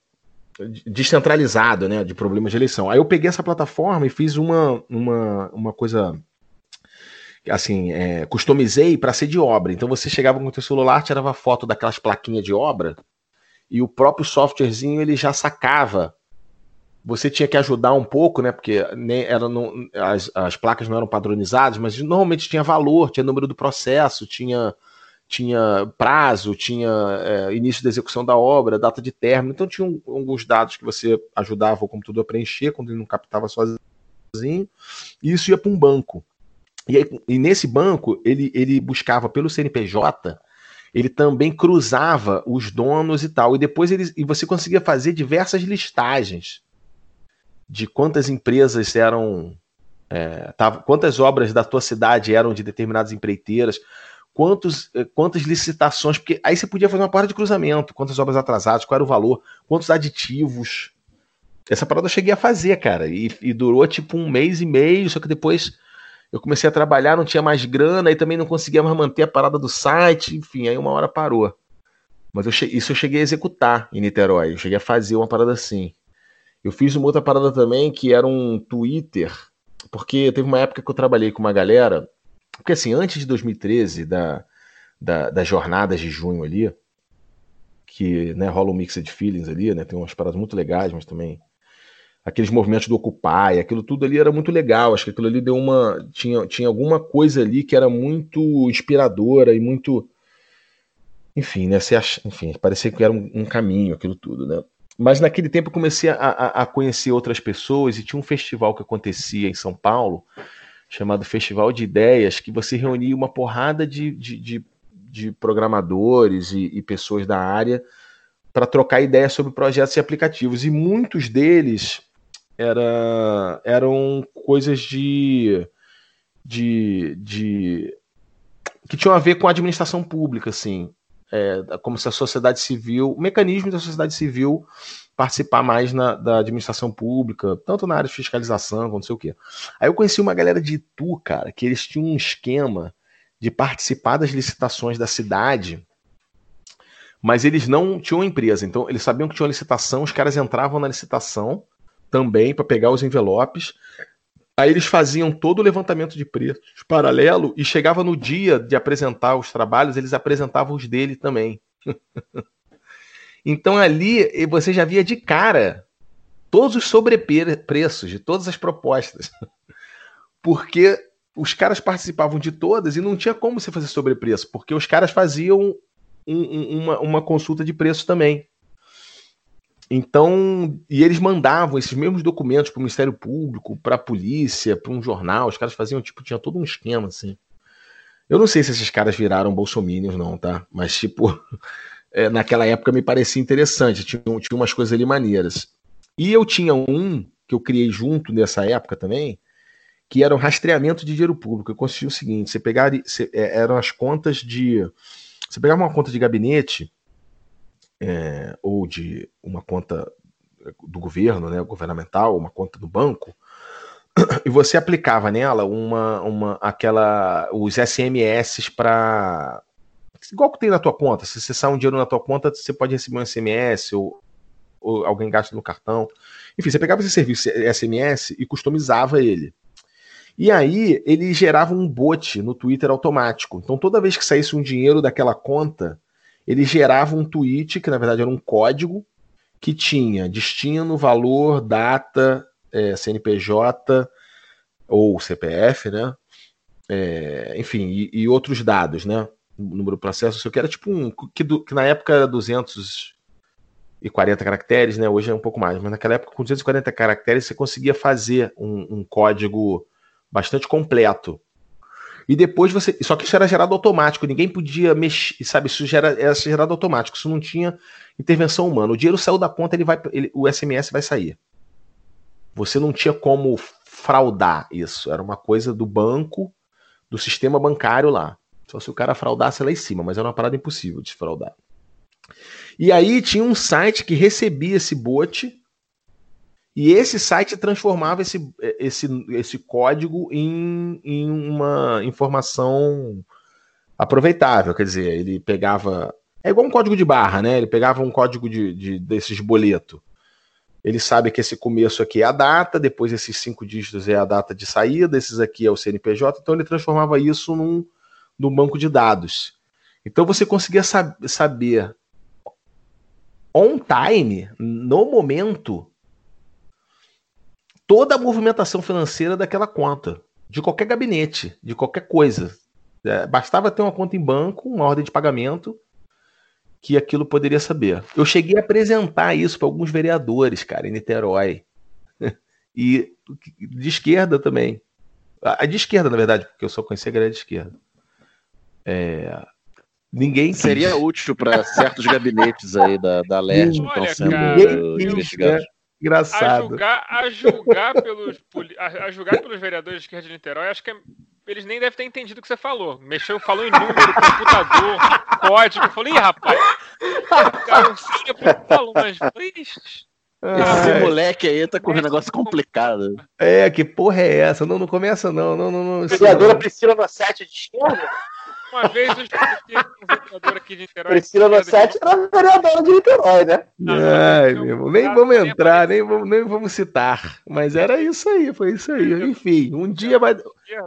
descentralizado né, de problemas de eleição. Aí eu peguei essa plataforma e fiz uma, uma, uma coisa assim, é, customizei para ser de obra. Então você chegava com o seu celular, tirava foto daquelas plaquinhas de obra e o próprio softwarezinho ele já sacava. Você tinha que ajudar um pouco, né? Porque nem era não, as, as placas não eram padronizadas, mas normalmente tinha valor, tinha número do processo, tinha tinha prazo, tinha é, início da execução da obra, data de término, então tinha um, alguns dados que você ajudava o computador a preencher quando ele não captava sozinho, e isso ia para um banco. E, aí, e nesse banco, ele, ele buscava pelo CNPJ, ele também cruzava os donos e tal, e depois ele, e você conseguia fazer diversas listagens de quantas empresas eram. É, tava, quantas obras da tua cidade eram de determinadas empreiteiras, quantos, eh, quantas licitações, porque aí você podia fazer uma parada de cruzamento, quantas obras atrasadas, qual era o valor, quantos aditivos. Essa parada eu cheguei a fazer, cara, e, e durou tipo um mês e meio, só que depois eu comecei a trabalhar, não tinha mais grana, e também não conseguia mais manter a parada do site, enfim, aí uma hora parou. Mas eu isso eu cheguei a executar em Niterói, eu cheguei a fazer uma parada assim. Eu fiz uma outra parada também que era um Twitter, porque teve uma época que eu trabalhei com uma galera porque assim, antes de 2013, da, da, das jornadas de junho ali, que né, rola um mix de feelings ali, né? Tem umas paradas muito legais, mas também aqueles movimentos do Occupy, aquilo tudo ali era muito legal. Acho que aquilo ali deu uma. Tinha, tinha alguma coisa ali que era muito inspiradora e muito. Enfim, né? Você ach... Enfim, parecia que era um, um, caminho aquilo tudo, né? Mas naquele tempo eu comecei a, a, a conhecer outras pessoas e tinha um festival que acontecia em São Paulo chamado Festival de Ideias, que você reunia uma porrada de, de, de, de programadores e, e, pessoas da área para trocar ideias sobre projetos e aplicativos. E muitos deles era, eram coisas de, de, de que tinham a ver com a administração pública, assim, é, como se a sociedade civil, mecanismos da sociedade civil participar mais na, da administração pública, tanto na área de fiscalização, quanto não sei o quê. Aí eu conheci uma galera de Itu, cara, que eles tinham um esquema de participar das licitações da cidade, mas eles não tinham empresa, então eles sabiam que tinha uma licitação, os caras entravam na licitação também para pegar os envelopes. Aí eles faziam todo o levantamento de preços paralelo e chegava no dia de apresentar os trabalhos, eles apresentavam os dele também. Então ali você já via de cara todos os sobrepreços de todas as propostas. Porque os caras participavam de todas e não tinha como você fazer sobrepreço, porque os caras faziam um, um, uma, uma consulta de preço também. Então, e eles mandavam esses mesmos documentos para o Ministério Público, para a polícia, para um jornal. Os caras faziam, tipo, tinha todo um esquema assim. Eu não sei se esses caras viraram bolsominions, não, tá? Mas, tipo, é, naquela época me parecia interessante, tinha, tinha umas coisas ali maneiras. E eu tinha um que eu criei junto nessa época também, que era um rastreamento de dinheiro público. Eu consegui o seguinte: você pegar, você, é, eram as contas de. Você pegava uma conta de gabinete, é, ou de uma conta do governo, né, governamental, uma conta do banco, e você aplicava nela uma, uma aquela os SMS para igual que tem na tua conta. Se você sai um dinheiro na tua conta, você pode receber um SMS ou, ou alguém gasta no cartão. Enfim, você pegava esse serviço SMS e customizava ele. E aí ele gerava um bot no Twitter automático. Então toda vez que saísse um dinheiro daquela conta, ele gerava um tweet, que na verdade era um código, que tinha destino, valor, data, é, CNPJ ou CPF, né? É, enfim, e, e, outros dados, né? número do processo, sei o que, era tipo um. Que, do, que na época era 240 caracteres, né? Hoje é um pouco mais, mas naquela época, com 240 caracteres, você conseguia fazer um, um código bastante completo. E depois você. Só que isso era gerado automático, ninguém podia mexer, sabe? Isso era, era gerado automático, isso não tinha intervenção humana. O dinheiro saiu da conta, ele vai, ele, o SMS vai sair. Você não tinha como fraudar isso. Era uma coisa do banco, do sistema bancário lá. Só se o cara fraudasse lá em cima, mas era uma parada impossível de fraudar. E aí tinha um site que recebia esse bot E esse site transformava esse, esse, esse código em, em uma informação aproveitável. Quer dizer, ele pegava. É igual um código de barra, né? Ele pegava um código de, de desses boleto. Ele sabe que esse começo aqui é a data, depois esses cinco dígitos é a data de saída, esses aqui é o CNPJ, então ele transformava isso num, num banco de dados. Então você conseguia sab saber on time, no momento, toda a movimentação financeira daquela conta, de qualquer gabinete, de qualquer coisa. É, bastava ter uma conta em banco, uma ordem de pagamento, que aquilo poderia saber. Eu cheguei a apresentar isso para alguns vereadores, cara, em Niterói. e de esquerda também. A de esquerda, na verdade, porque eu só conhecia a galera de esquerda. É... Ninguém quis. Seria útil para certos gabinetes aí da, da LERJ que estão sendo Ninguém quis, investigados. né? Engraçado. A julgar, a, julgar pelos, a, julgar pelos vereadores de esquerda de Niterói, acho que é- eles nem devem ter entendido o que você falou. Mexeu, falou em número, computador, código. Eu falei, ih, rapaz. Cara, o Esse Ai, moleque aí tá com um negócio complicado. é, que porra é essa? Não, não começa não. Não, não, não. Vereadora não. Priscila de esquerda? Uma vez eu escutei um vereador aqui de Niterói. Priscila Nossetti era vereadora de Niterói, né? Ai, meu irmão, nem vamos entrar, nem vamos, nem vamos citar. Mas era isso aí, foi isso aí. Enfim, um dia vai,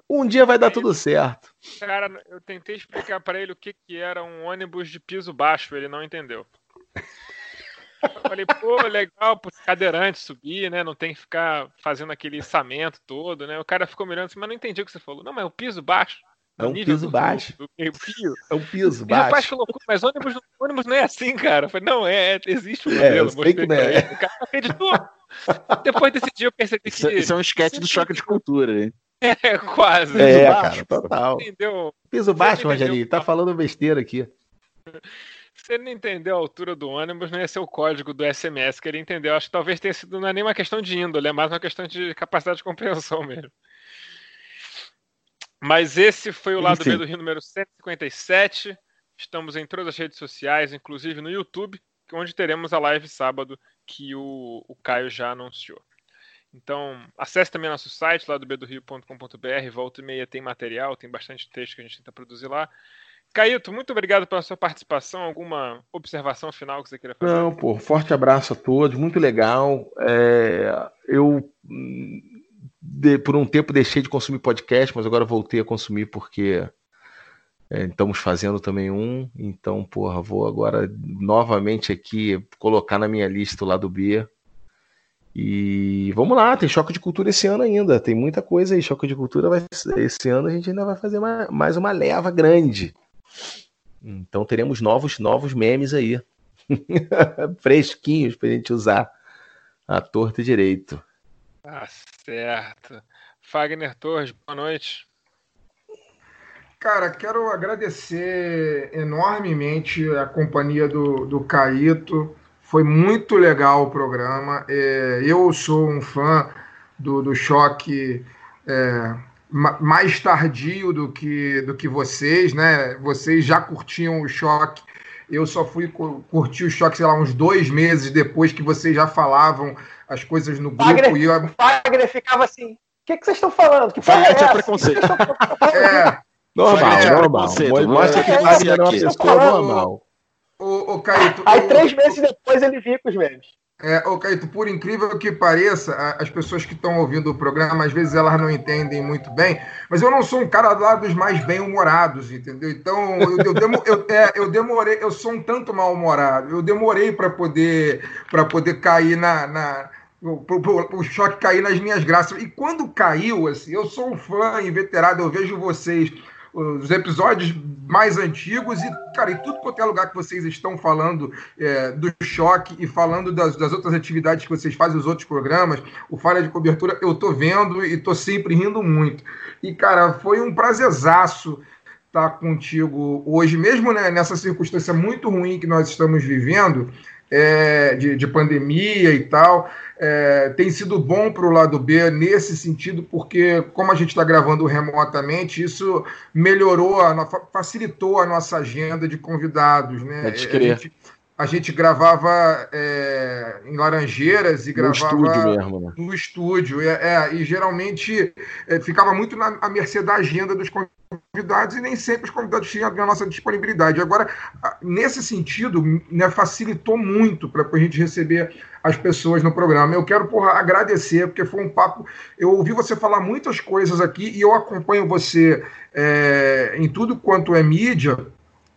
um dia vai dar tudo certo. Cara, eu tentei explicar pra ele o que, que era um ônibus de piso baixo, ele não entendeu. Eu falei, pô, legal pro cadeirante subir, né? Não tem que ficar fazendo aquele içamento todo, né? O cara ficou mirando assim, mas não entendi o que você falou. Não, mas é o piso baixo. É um nível piso do- baixo. do fio. É um piso E o rapaz baixo. falou, "Pô, mas ônibus, não- ônibus não é assim, cara. Eu falei, não, é, é, existe um É, modelo. mostrei que não é. O cara acreditou. Depois desse dia eu percebi que Isso, isso é um esquete do choque de cultura, hein? é quase. É, baixo, cara, total. Entendeu? Piso baixo? Rogerinho, tá falando besteira aqui. Se ele não entendeu a altura do ônibus, não ia ser o código do SMS que ele entendeu. Acho que talvez tenha sido, não é nem uma questão de índole, é mais uma questão de capacidade de compreensão mesmo. Mas esse foi o lado Enfim. B do Rio número 157. Estamos em todas as redes sociais, inclusive no YouTube, onde teremos a live sábado que o, o Caio já anunciou. Então, acesse também nosso site, lá do volta e meia tem material, tem bastante texto que a gente tenta produzir lá. Caíto, muito obrigado pela sua participação. Alguma observação final que você queira fazer? Não, pô, forte abraço a todos, muito legal. É, eu, hum, de- por um tempo, deixei de consumir podcast, mas agora voltei a consumir porque é, estamos fazendo também um. Então, porra, vou agora novamente aqui colocar na minha lista o lado B. E vamos lá, tem choque de cultura esse ano ainda. Tem muita coisa aí. Choque de cultura vai, esse ano a gente ainda vai fazer mais, mais uma leva grande. Então teremos novos, novos memes aí. Fresquinhos pra gente usar à torta direito. Tá certo. Fagner Torres, boa noite. Cara, quero agradecer enormemente a companhia do, do Caíto. Foi muito legal o programa. É, eu sou um fã do, do choque é, ma- mais tardio do que, do que vocês, né? Vocês já curtiam o choque. Eu só fui cu- curtir o choque, sei lá, uns dois meses depois que vocês já falavam as coisas no grupo. Fagner, E eu, o Fagner ficava assim: o que, que vocês estão falando? Que porra é Fagner tinha essa? preconceito. É, Normal, É, normal. Mostra que Wagner é uma aqui. pessoa normal. o Caíto. Aí o- três meses depois ele vinha com os memes. É, ô Caíto, por incrível que pareça, as pessoas que estão ouvindo o programa, às vezes elas não entendem muito bem, mas eu não sou um cara lá dos mais bem-humorados, entendeu? Então, eu, eu, demo- eu- é, eu demorei, eu sou um tanto mal-humorado, eu demorei para poder, poder cair na. na o choque cair nas minhas graças. E quando caiu, assim, eu sou um fã inveterado, eu vejo vocês, os episódios mais antigos, e, cara, em tudo quanto é lugar que vocês estão falando é, do choque e falando das, das outras atividades que vocês fazem, os outros programas, o Falha de Cobertura, eu tô vendo e tô sempre rindo muito. E, cara, foi um prazerzaço estar contigo hoje, mesmo né, nessa circunstância muito ruim que nós estamos vivendo, é, de, de pandemia e tal. É, tem sido bom para o lado B nesse sentido, porque como a gente está gravando remotamente, isso melhorou, a, facilitou a nossa agenda de convidados, né? Pode A crer. gente, a gente gravava é, em Laranjeiras e No gravava estúdio mesmo, né? no estúdio. É, é, e geralmente é, ficava muito na à mercê da agenda dos convidados e nem sempre os convidados tinham a nossa disponibilidade. Agora, nesse sentido, né, facilitou muito para a gente receber as pessoas no programa. Eu quero porra, agradecer, porque foi um papo. Eu ouvi você falar muitas coisas aqui e eu acompanho você é, em tudo quanto é mídia,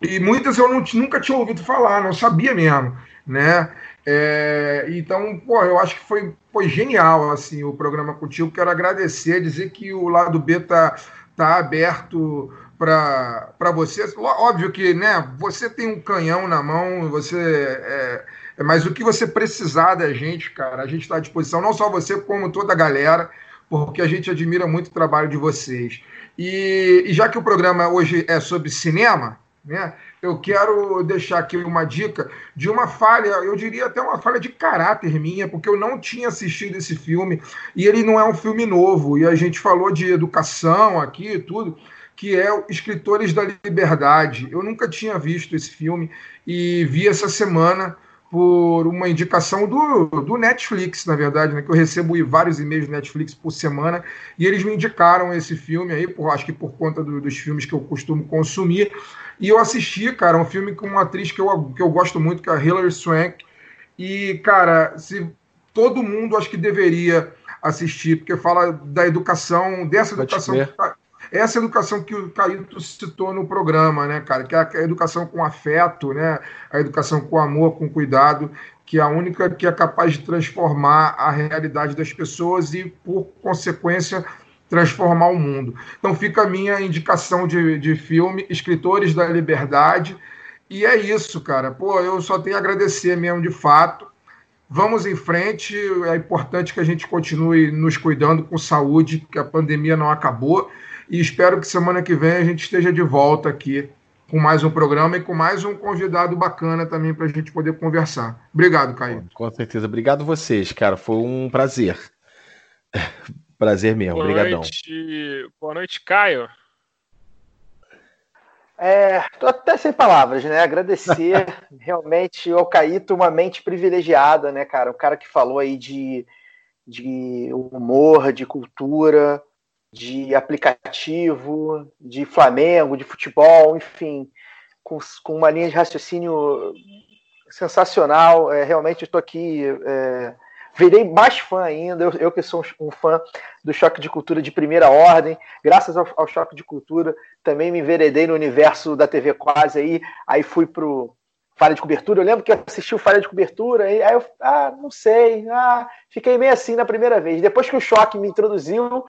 e muitas eu não, nunca tinha ouvido falar, não sabia mesmo, né? É, então, pô, eu acho que foi, foi genial assim o programa contigo. Quero agradecer, dizer que o lado B tá, tá aberto para você. Óbvio que, né? Você tem um canhão na mão, você é, é, mas o que você precisar da gente, cara, a gente está à disposição. Não só você, como toda a galera, porque a gente admira muito o trabalho de vocês. E, e já que o programa hoje é sobre cinema, né? Eu quero deixar aqui uma dica de uma falha, eu diria até uma falha de caráter minha, porque eu não tinha assistido esse filme e ele não é um filme novo. E a gente falou de educação aqui e tudo, que é Escritores da Liberdade. Eu nunca tinha visto esse filme e vi essa semana por uma indicação do, do Netflix, na verdade, né, que eu recebo vários e-mails do Netflix por semana, e eles me indicaram esse filme aí, por, acho que por conta do- dos filmes que eu costumo consumir, e eu assisti, cara, um filme com uma atriz que eu, que eu gosto muito, que é a Hilary Swank, e, cara, se todo mundo acho que deveria assistir, porque fala da educação, dessa Pode educação crer. Essa educação que o Caíto citou no programa, né, cara? Que é a educação com afeto, né? A educação com amor, com cuidado, que é a única que é capaz de transformar a realidade das pessoas e, por consequência, transformar o mundo. Então fica a minha indicação de, de filme, Escritores da Liberdade. E é isso, cara. Pô, eu só tenho a agradecer mesmo de fato. Vamos em frente. É importante que a gente continue nos cuidando com saúde, que a pandemia não acabou. E espero que semana que vem a gente esteja de volta aqui com mais um programa e com mais um convidado bacana também para a gente poder conversar. Obrigado, Caio. Com certeza. Obrigado vocês, cara. Foi um prazer. Prazer mesmo. Boa Obrigadão. noite, boa noite, Caio. É, tô até sem palavras, né? Agradecer realmente ao Caíto, uma mente privilegiada, né, cara? Um cara que falou aí de, de humor, de cultura, de aplicativo, de Flamengo, de futebol, enfim, com, com uma linha de raciocínio sensacional. É, realmente estou aqui. É, virei mais fã ainda, eu, eu que sou um fã do Choque de Cultura de primeira ordem, graças ao, ao Choque de Cultura, também me enveredei no universo da TV quase aí, aí fui pro Falha de Cobertura, eu lembro que assisti o Falha de Cobertura, aí eu, ah, não sei, ah, fiquei meio assim na primeira vez, depois que o Choque me introduziu,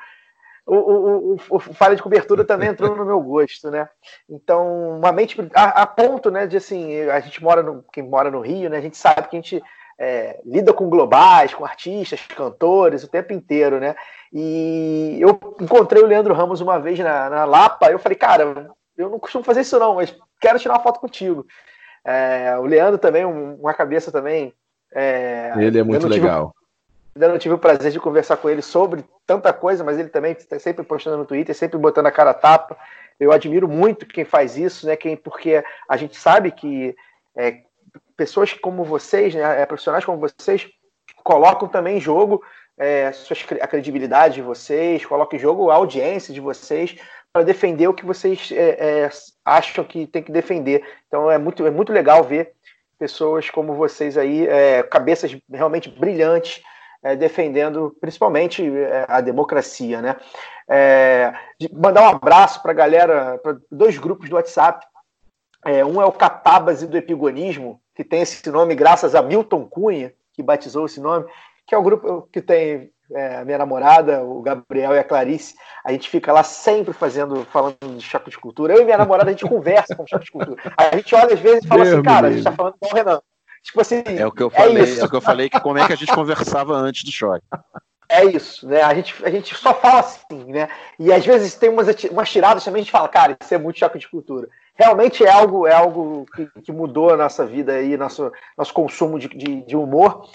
o, o, o, o Falha de Cobertura também entrou no meu gosto, né, então, uma mente, a, a ponto, né, de assim, a gente mora no, quem mora no Rio, né, a gente sabe que a gente é, lida com globais, com artistas, cantores, o tempo inteiro, né? E eu encontrei o Leandro Ramos uma vez na, na Lapa, eu falei, cara, eu não costumo fazer isso não, mas quero tirar uma foto contigo. É, o Leandro também, um- uma cabeça também. é, Ele é muito tive- legal. Ainda não tive o prazer de conversar com ele sobre tanta coisa, mas ele também está sempre postando no Twitter, sempre botando a cara a tapa. Eu admiro muito quem faz isso, né? Quem, porque a gente sabe que é, pessoas como vocês, né, é, profissionais como vocês, colocam também em jogo é, suas a credibilidade de vocês, colocam em jogo a audiência de vocês para defender o que vocês é, é, acham que tem que defender. Então é muito, é muito legal ver pessoas como vocês aí, é, cabeças realmente brilhantes, é, defendendo principalmente é, a democracia, né? É, de mandar um abraço para a galera, para dois grupos do WhatsApp. É, um é o Catábase do Epigonismo, que tem esse nome graças a Milton Cunha, que batizou esse nome, que é o grupo que tem é, a minha namorada, o Gabriel e a Clarice. A gente fica lá sempre fazendo, falando de choque de cultura. Eu e minha namorada, a gente conversa com choque de cultura. A gente olha às vezes e fala Deus assim, cara, a gente tá falando com o Renan. Tipo assim, É o que eu falei, isso. é, o que eu falei que como é que a gente conversava antes do choque. É isso, né? A gente, a gente só fala assim, né? E às vezes tem umas, umas tiradas também, a gente fala, cara, isso é muito choque de cultura. Realmente é algo, é algo que, que mudou a nossa vida aí, nosso, nosso consumo de, de, de humor.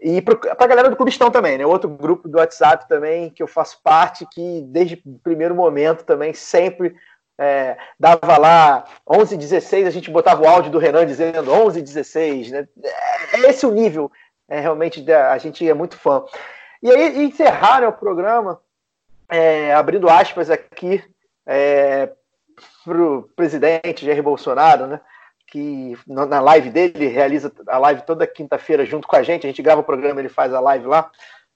E para a galera do Clubistão também, né? Outro grupo do WhatsApp também, que eu faço parte, que desde o primeiro momento também sempre é, dava lá 11 16 a gente botava o áudio do Renan dizendo 11 16 né? É, é esse o nível, é, realmente, a gente é muito fã. E aí, encerraram o programa, é, abrindo aspas aqui é, para o presidente Jair Bolsonaro, né? que na live dele, realiza a live toda quinta-feira junto com a gente, a gente grava o programa, ele faz a live lá,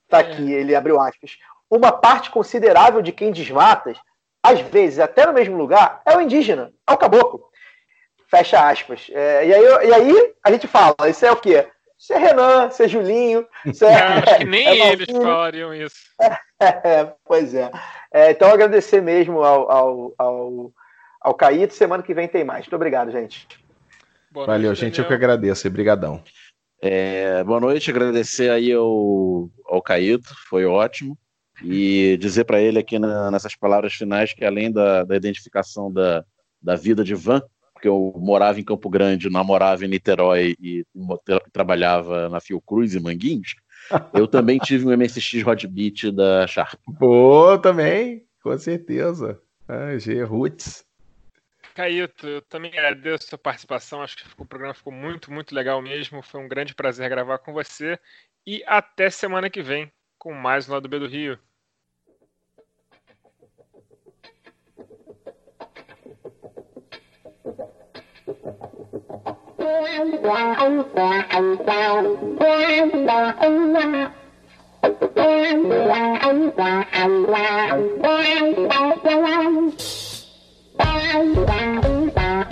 tá aqui, ele abriu aspas. Uma parte considerável de quem desmata, às vezes até no mesmo lugar, é o indígena, é o caboclo. Fecha aspas. É, e, aí, e aí a gente fala, isso é o quê? Isso é Renan, isso é Julinho. Isso é, acho que nem é eles falariam isso. É, pois é. é. Então, agradecer mesmo ao, ao, ao, ao Caíto. Semana que vem tem mais. Muito obrigado, gente. Boa Valeu, noite, gente. Daniel. Eu que agradeço. Obrigadão. É, boa noite, agradecer aí ao, ao Caíto, foi ótimo. E dizer para ele aqui na, nessas palavras finais que além da, da identificação da, da vida de Van, porque eu morava em Campo Grande, namorava em Niterói e trabalhava na Fiocruz e Manguinhos, eu também tive um MSX Hot Beat da Sharp. Pô, também, com certeza. Ah, G Roots. Caíto, eu também agradeço a sua participação. Acho que o programa ficou muito, muito legal mesmo. Foi um grande prazer gravar com você. E até semana que vem com mais um lado B do Rio. Bye.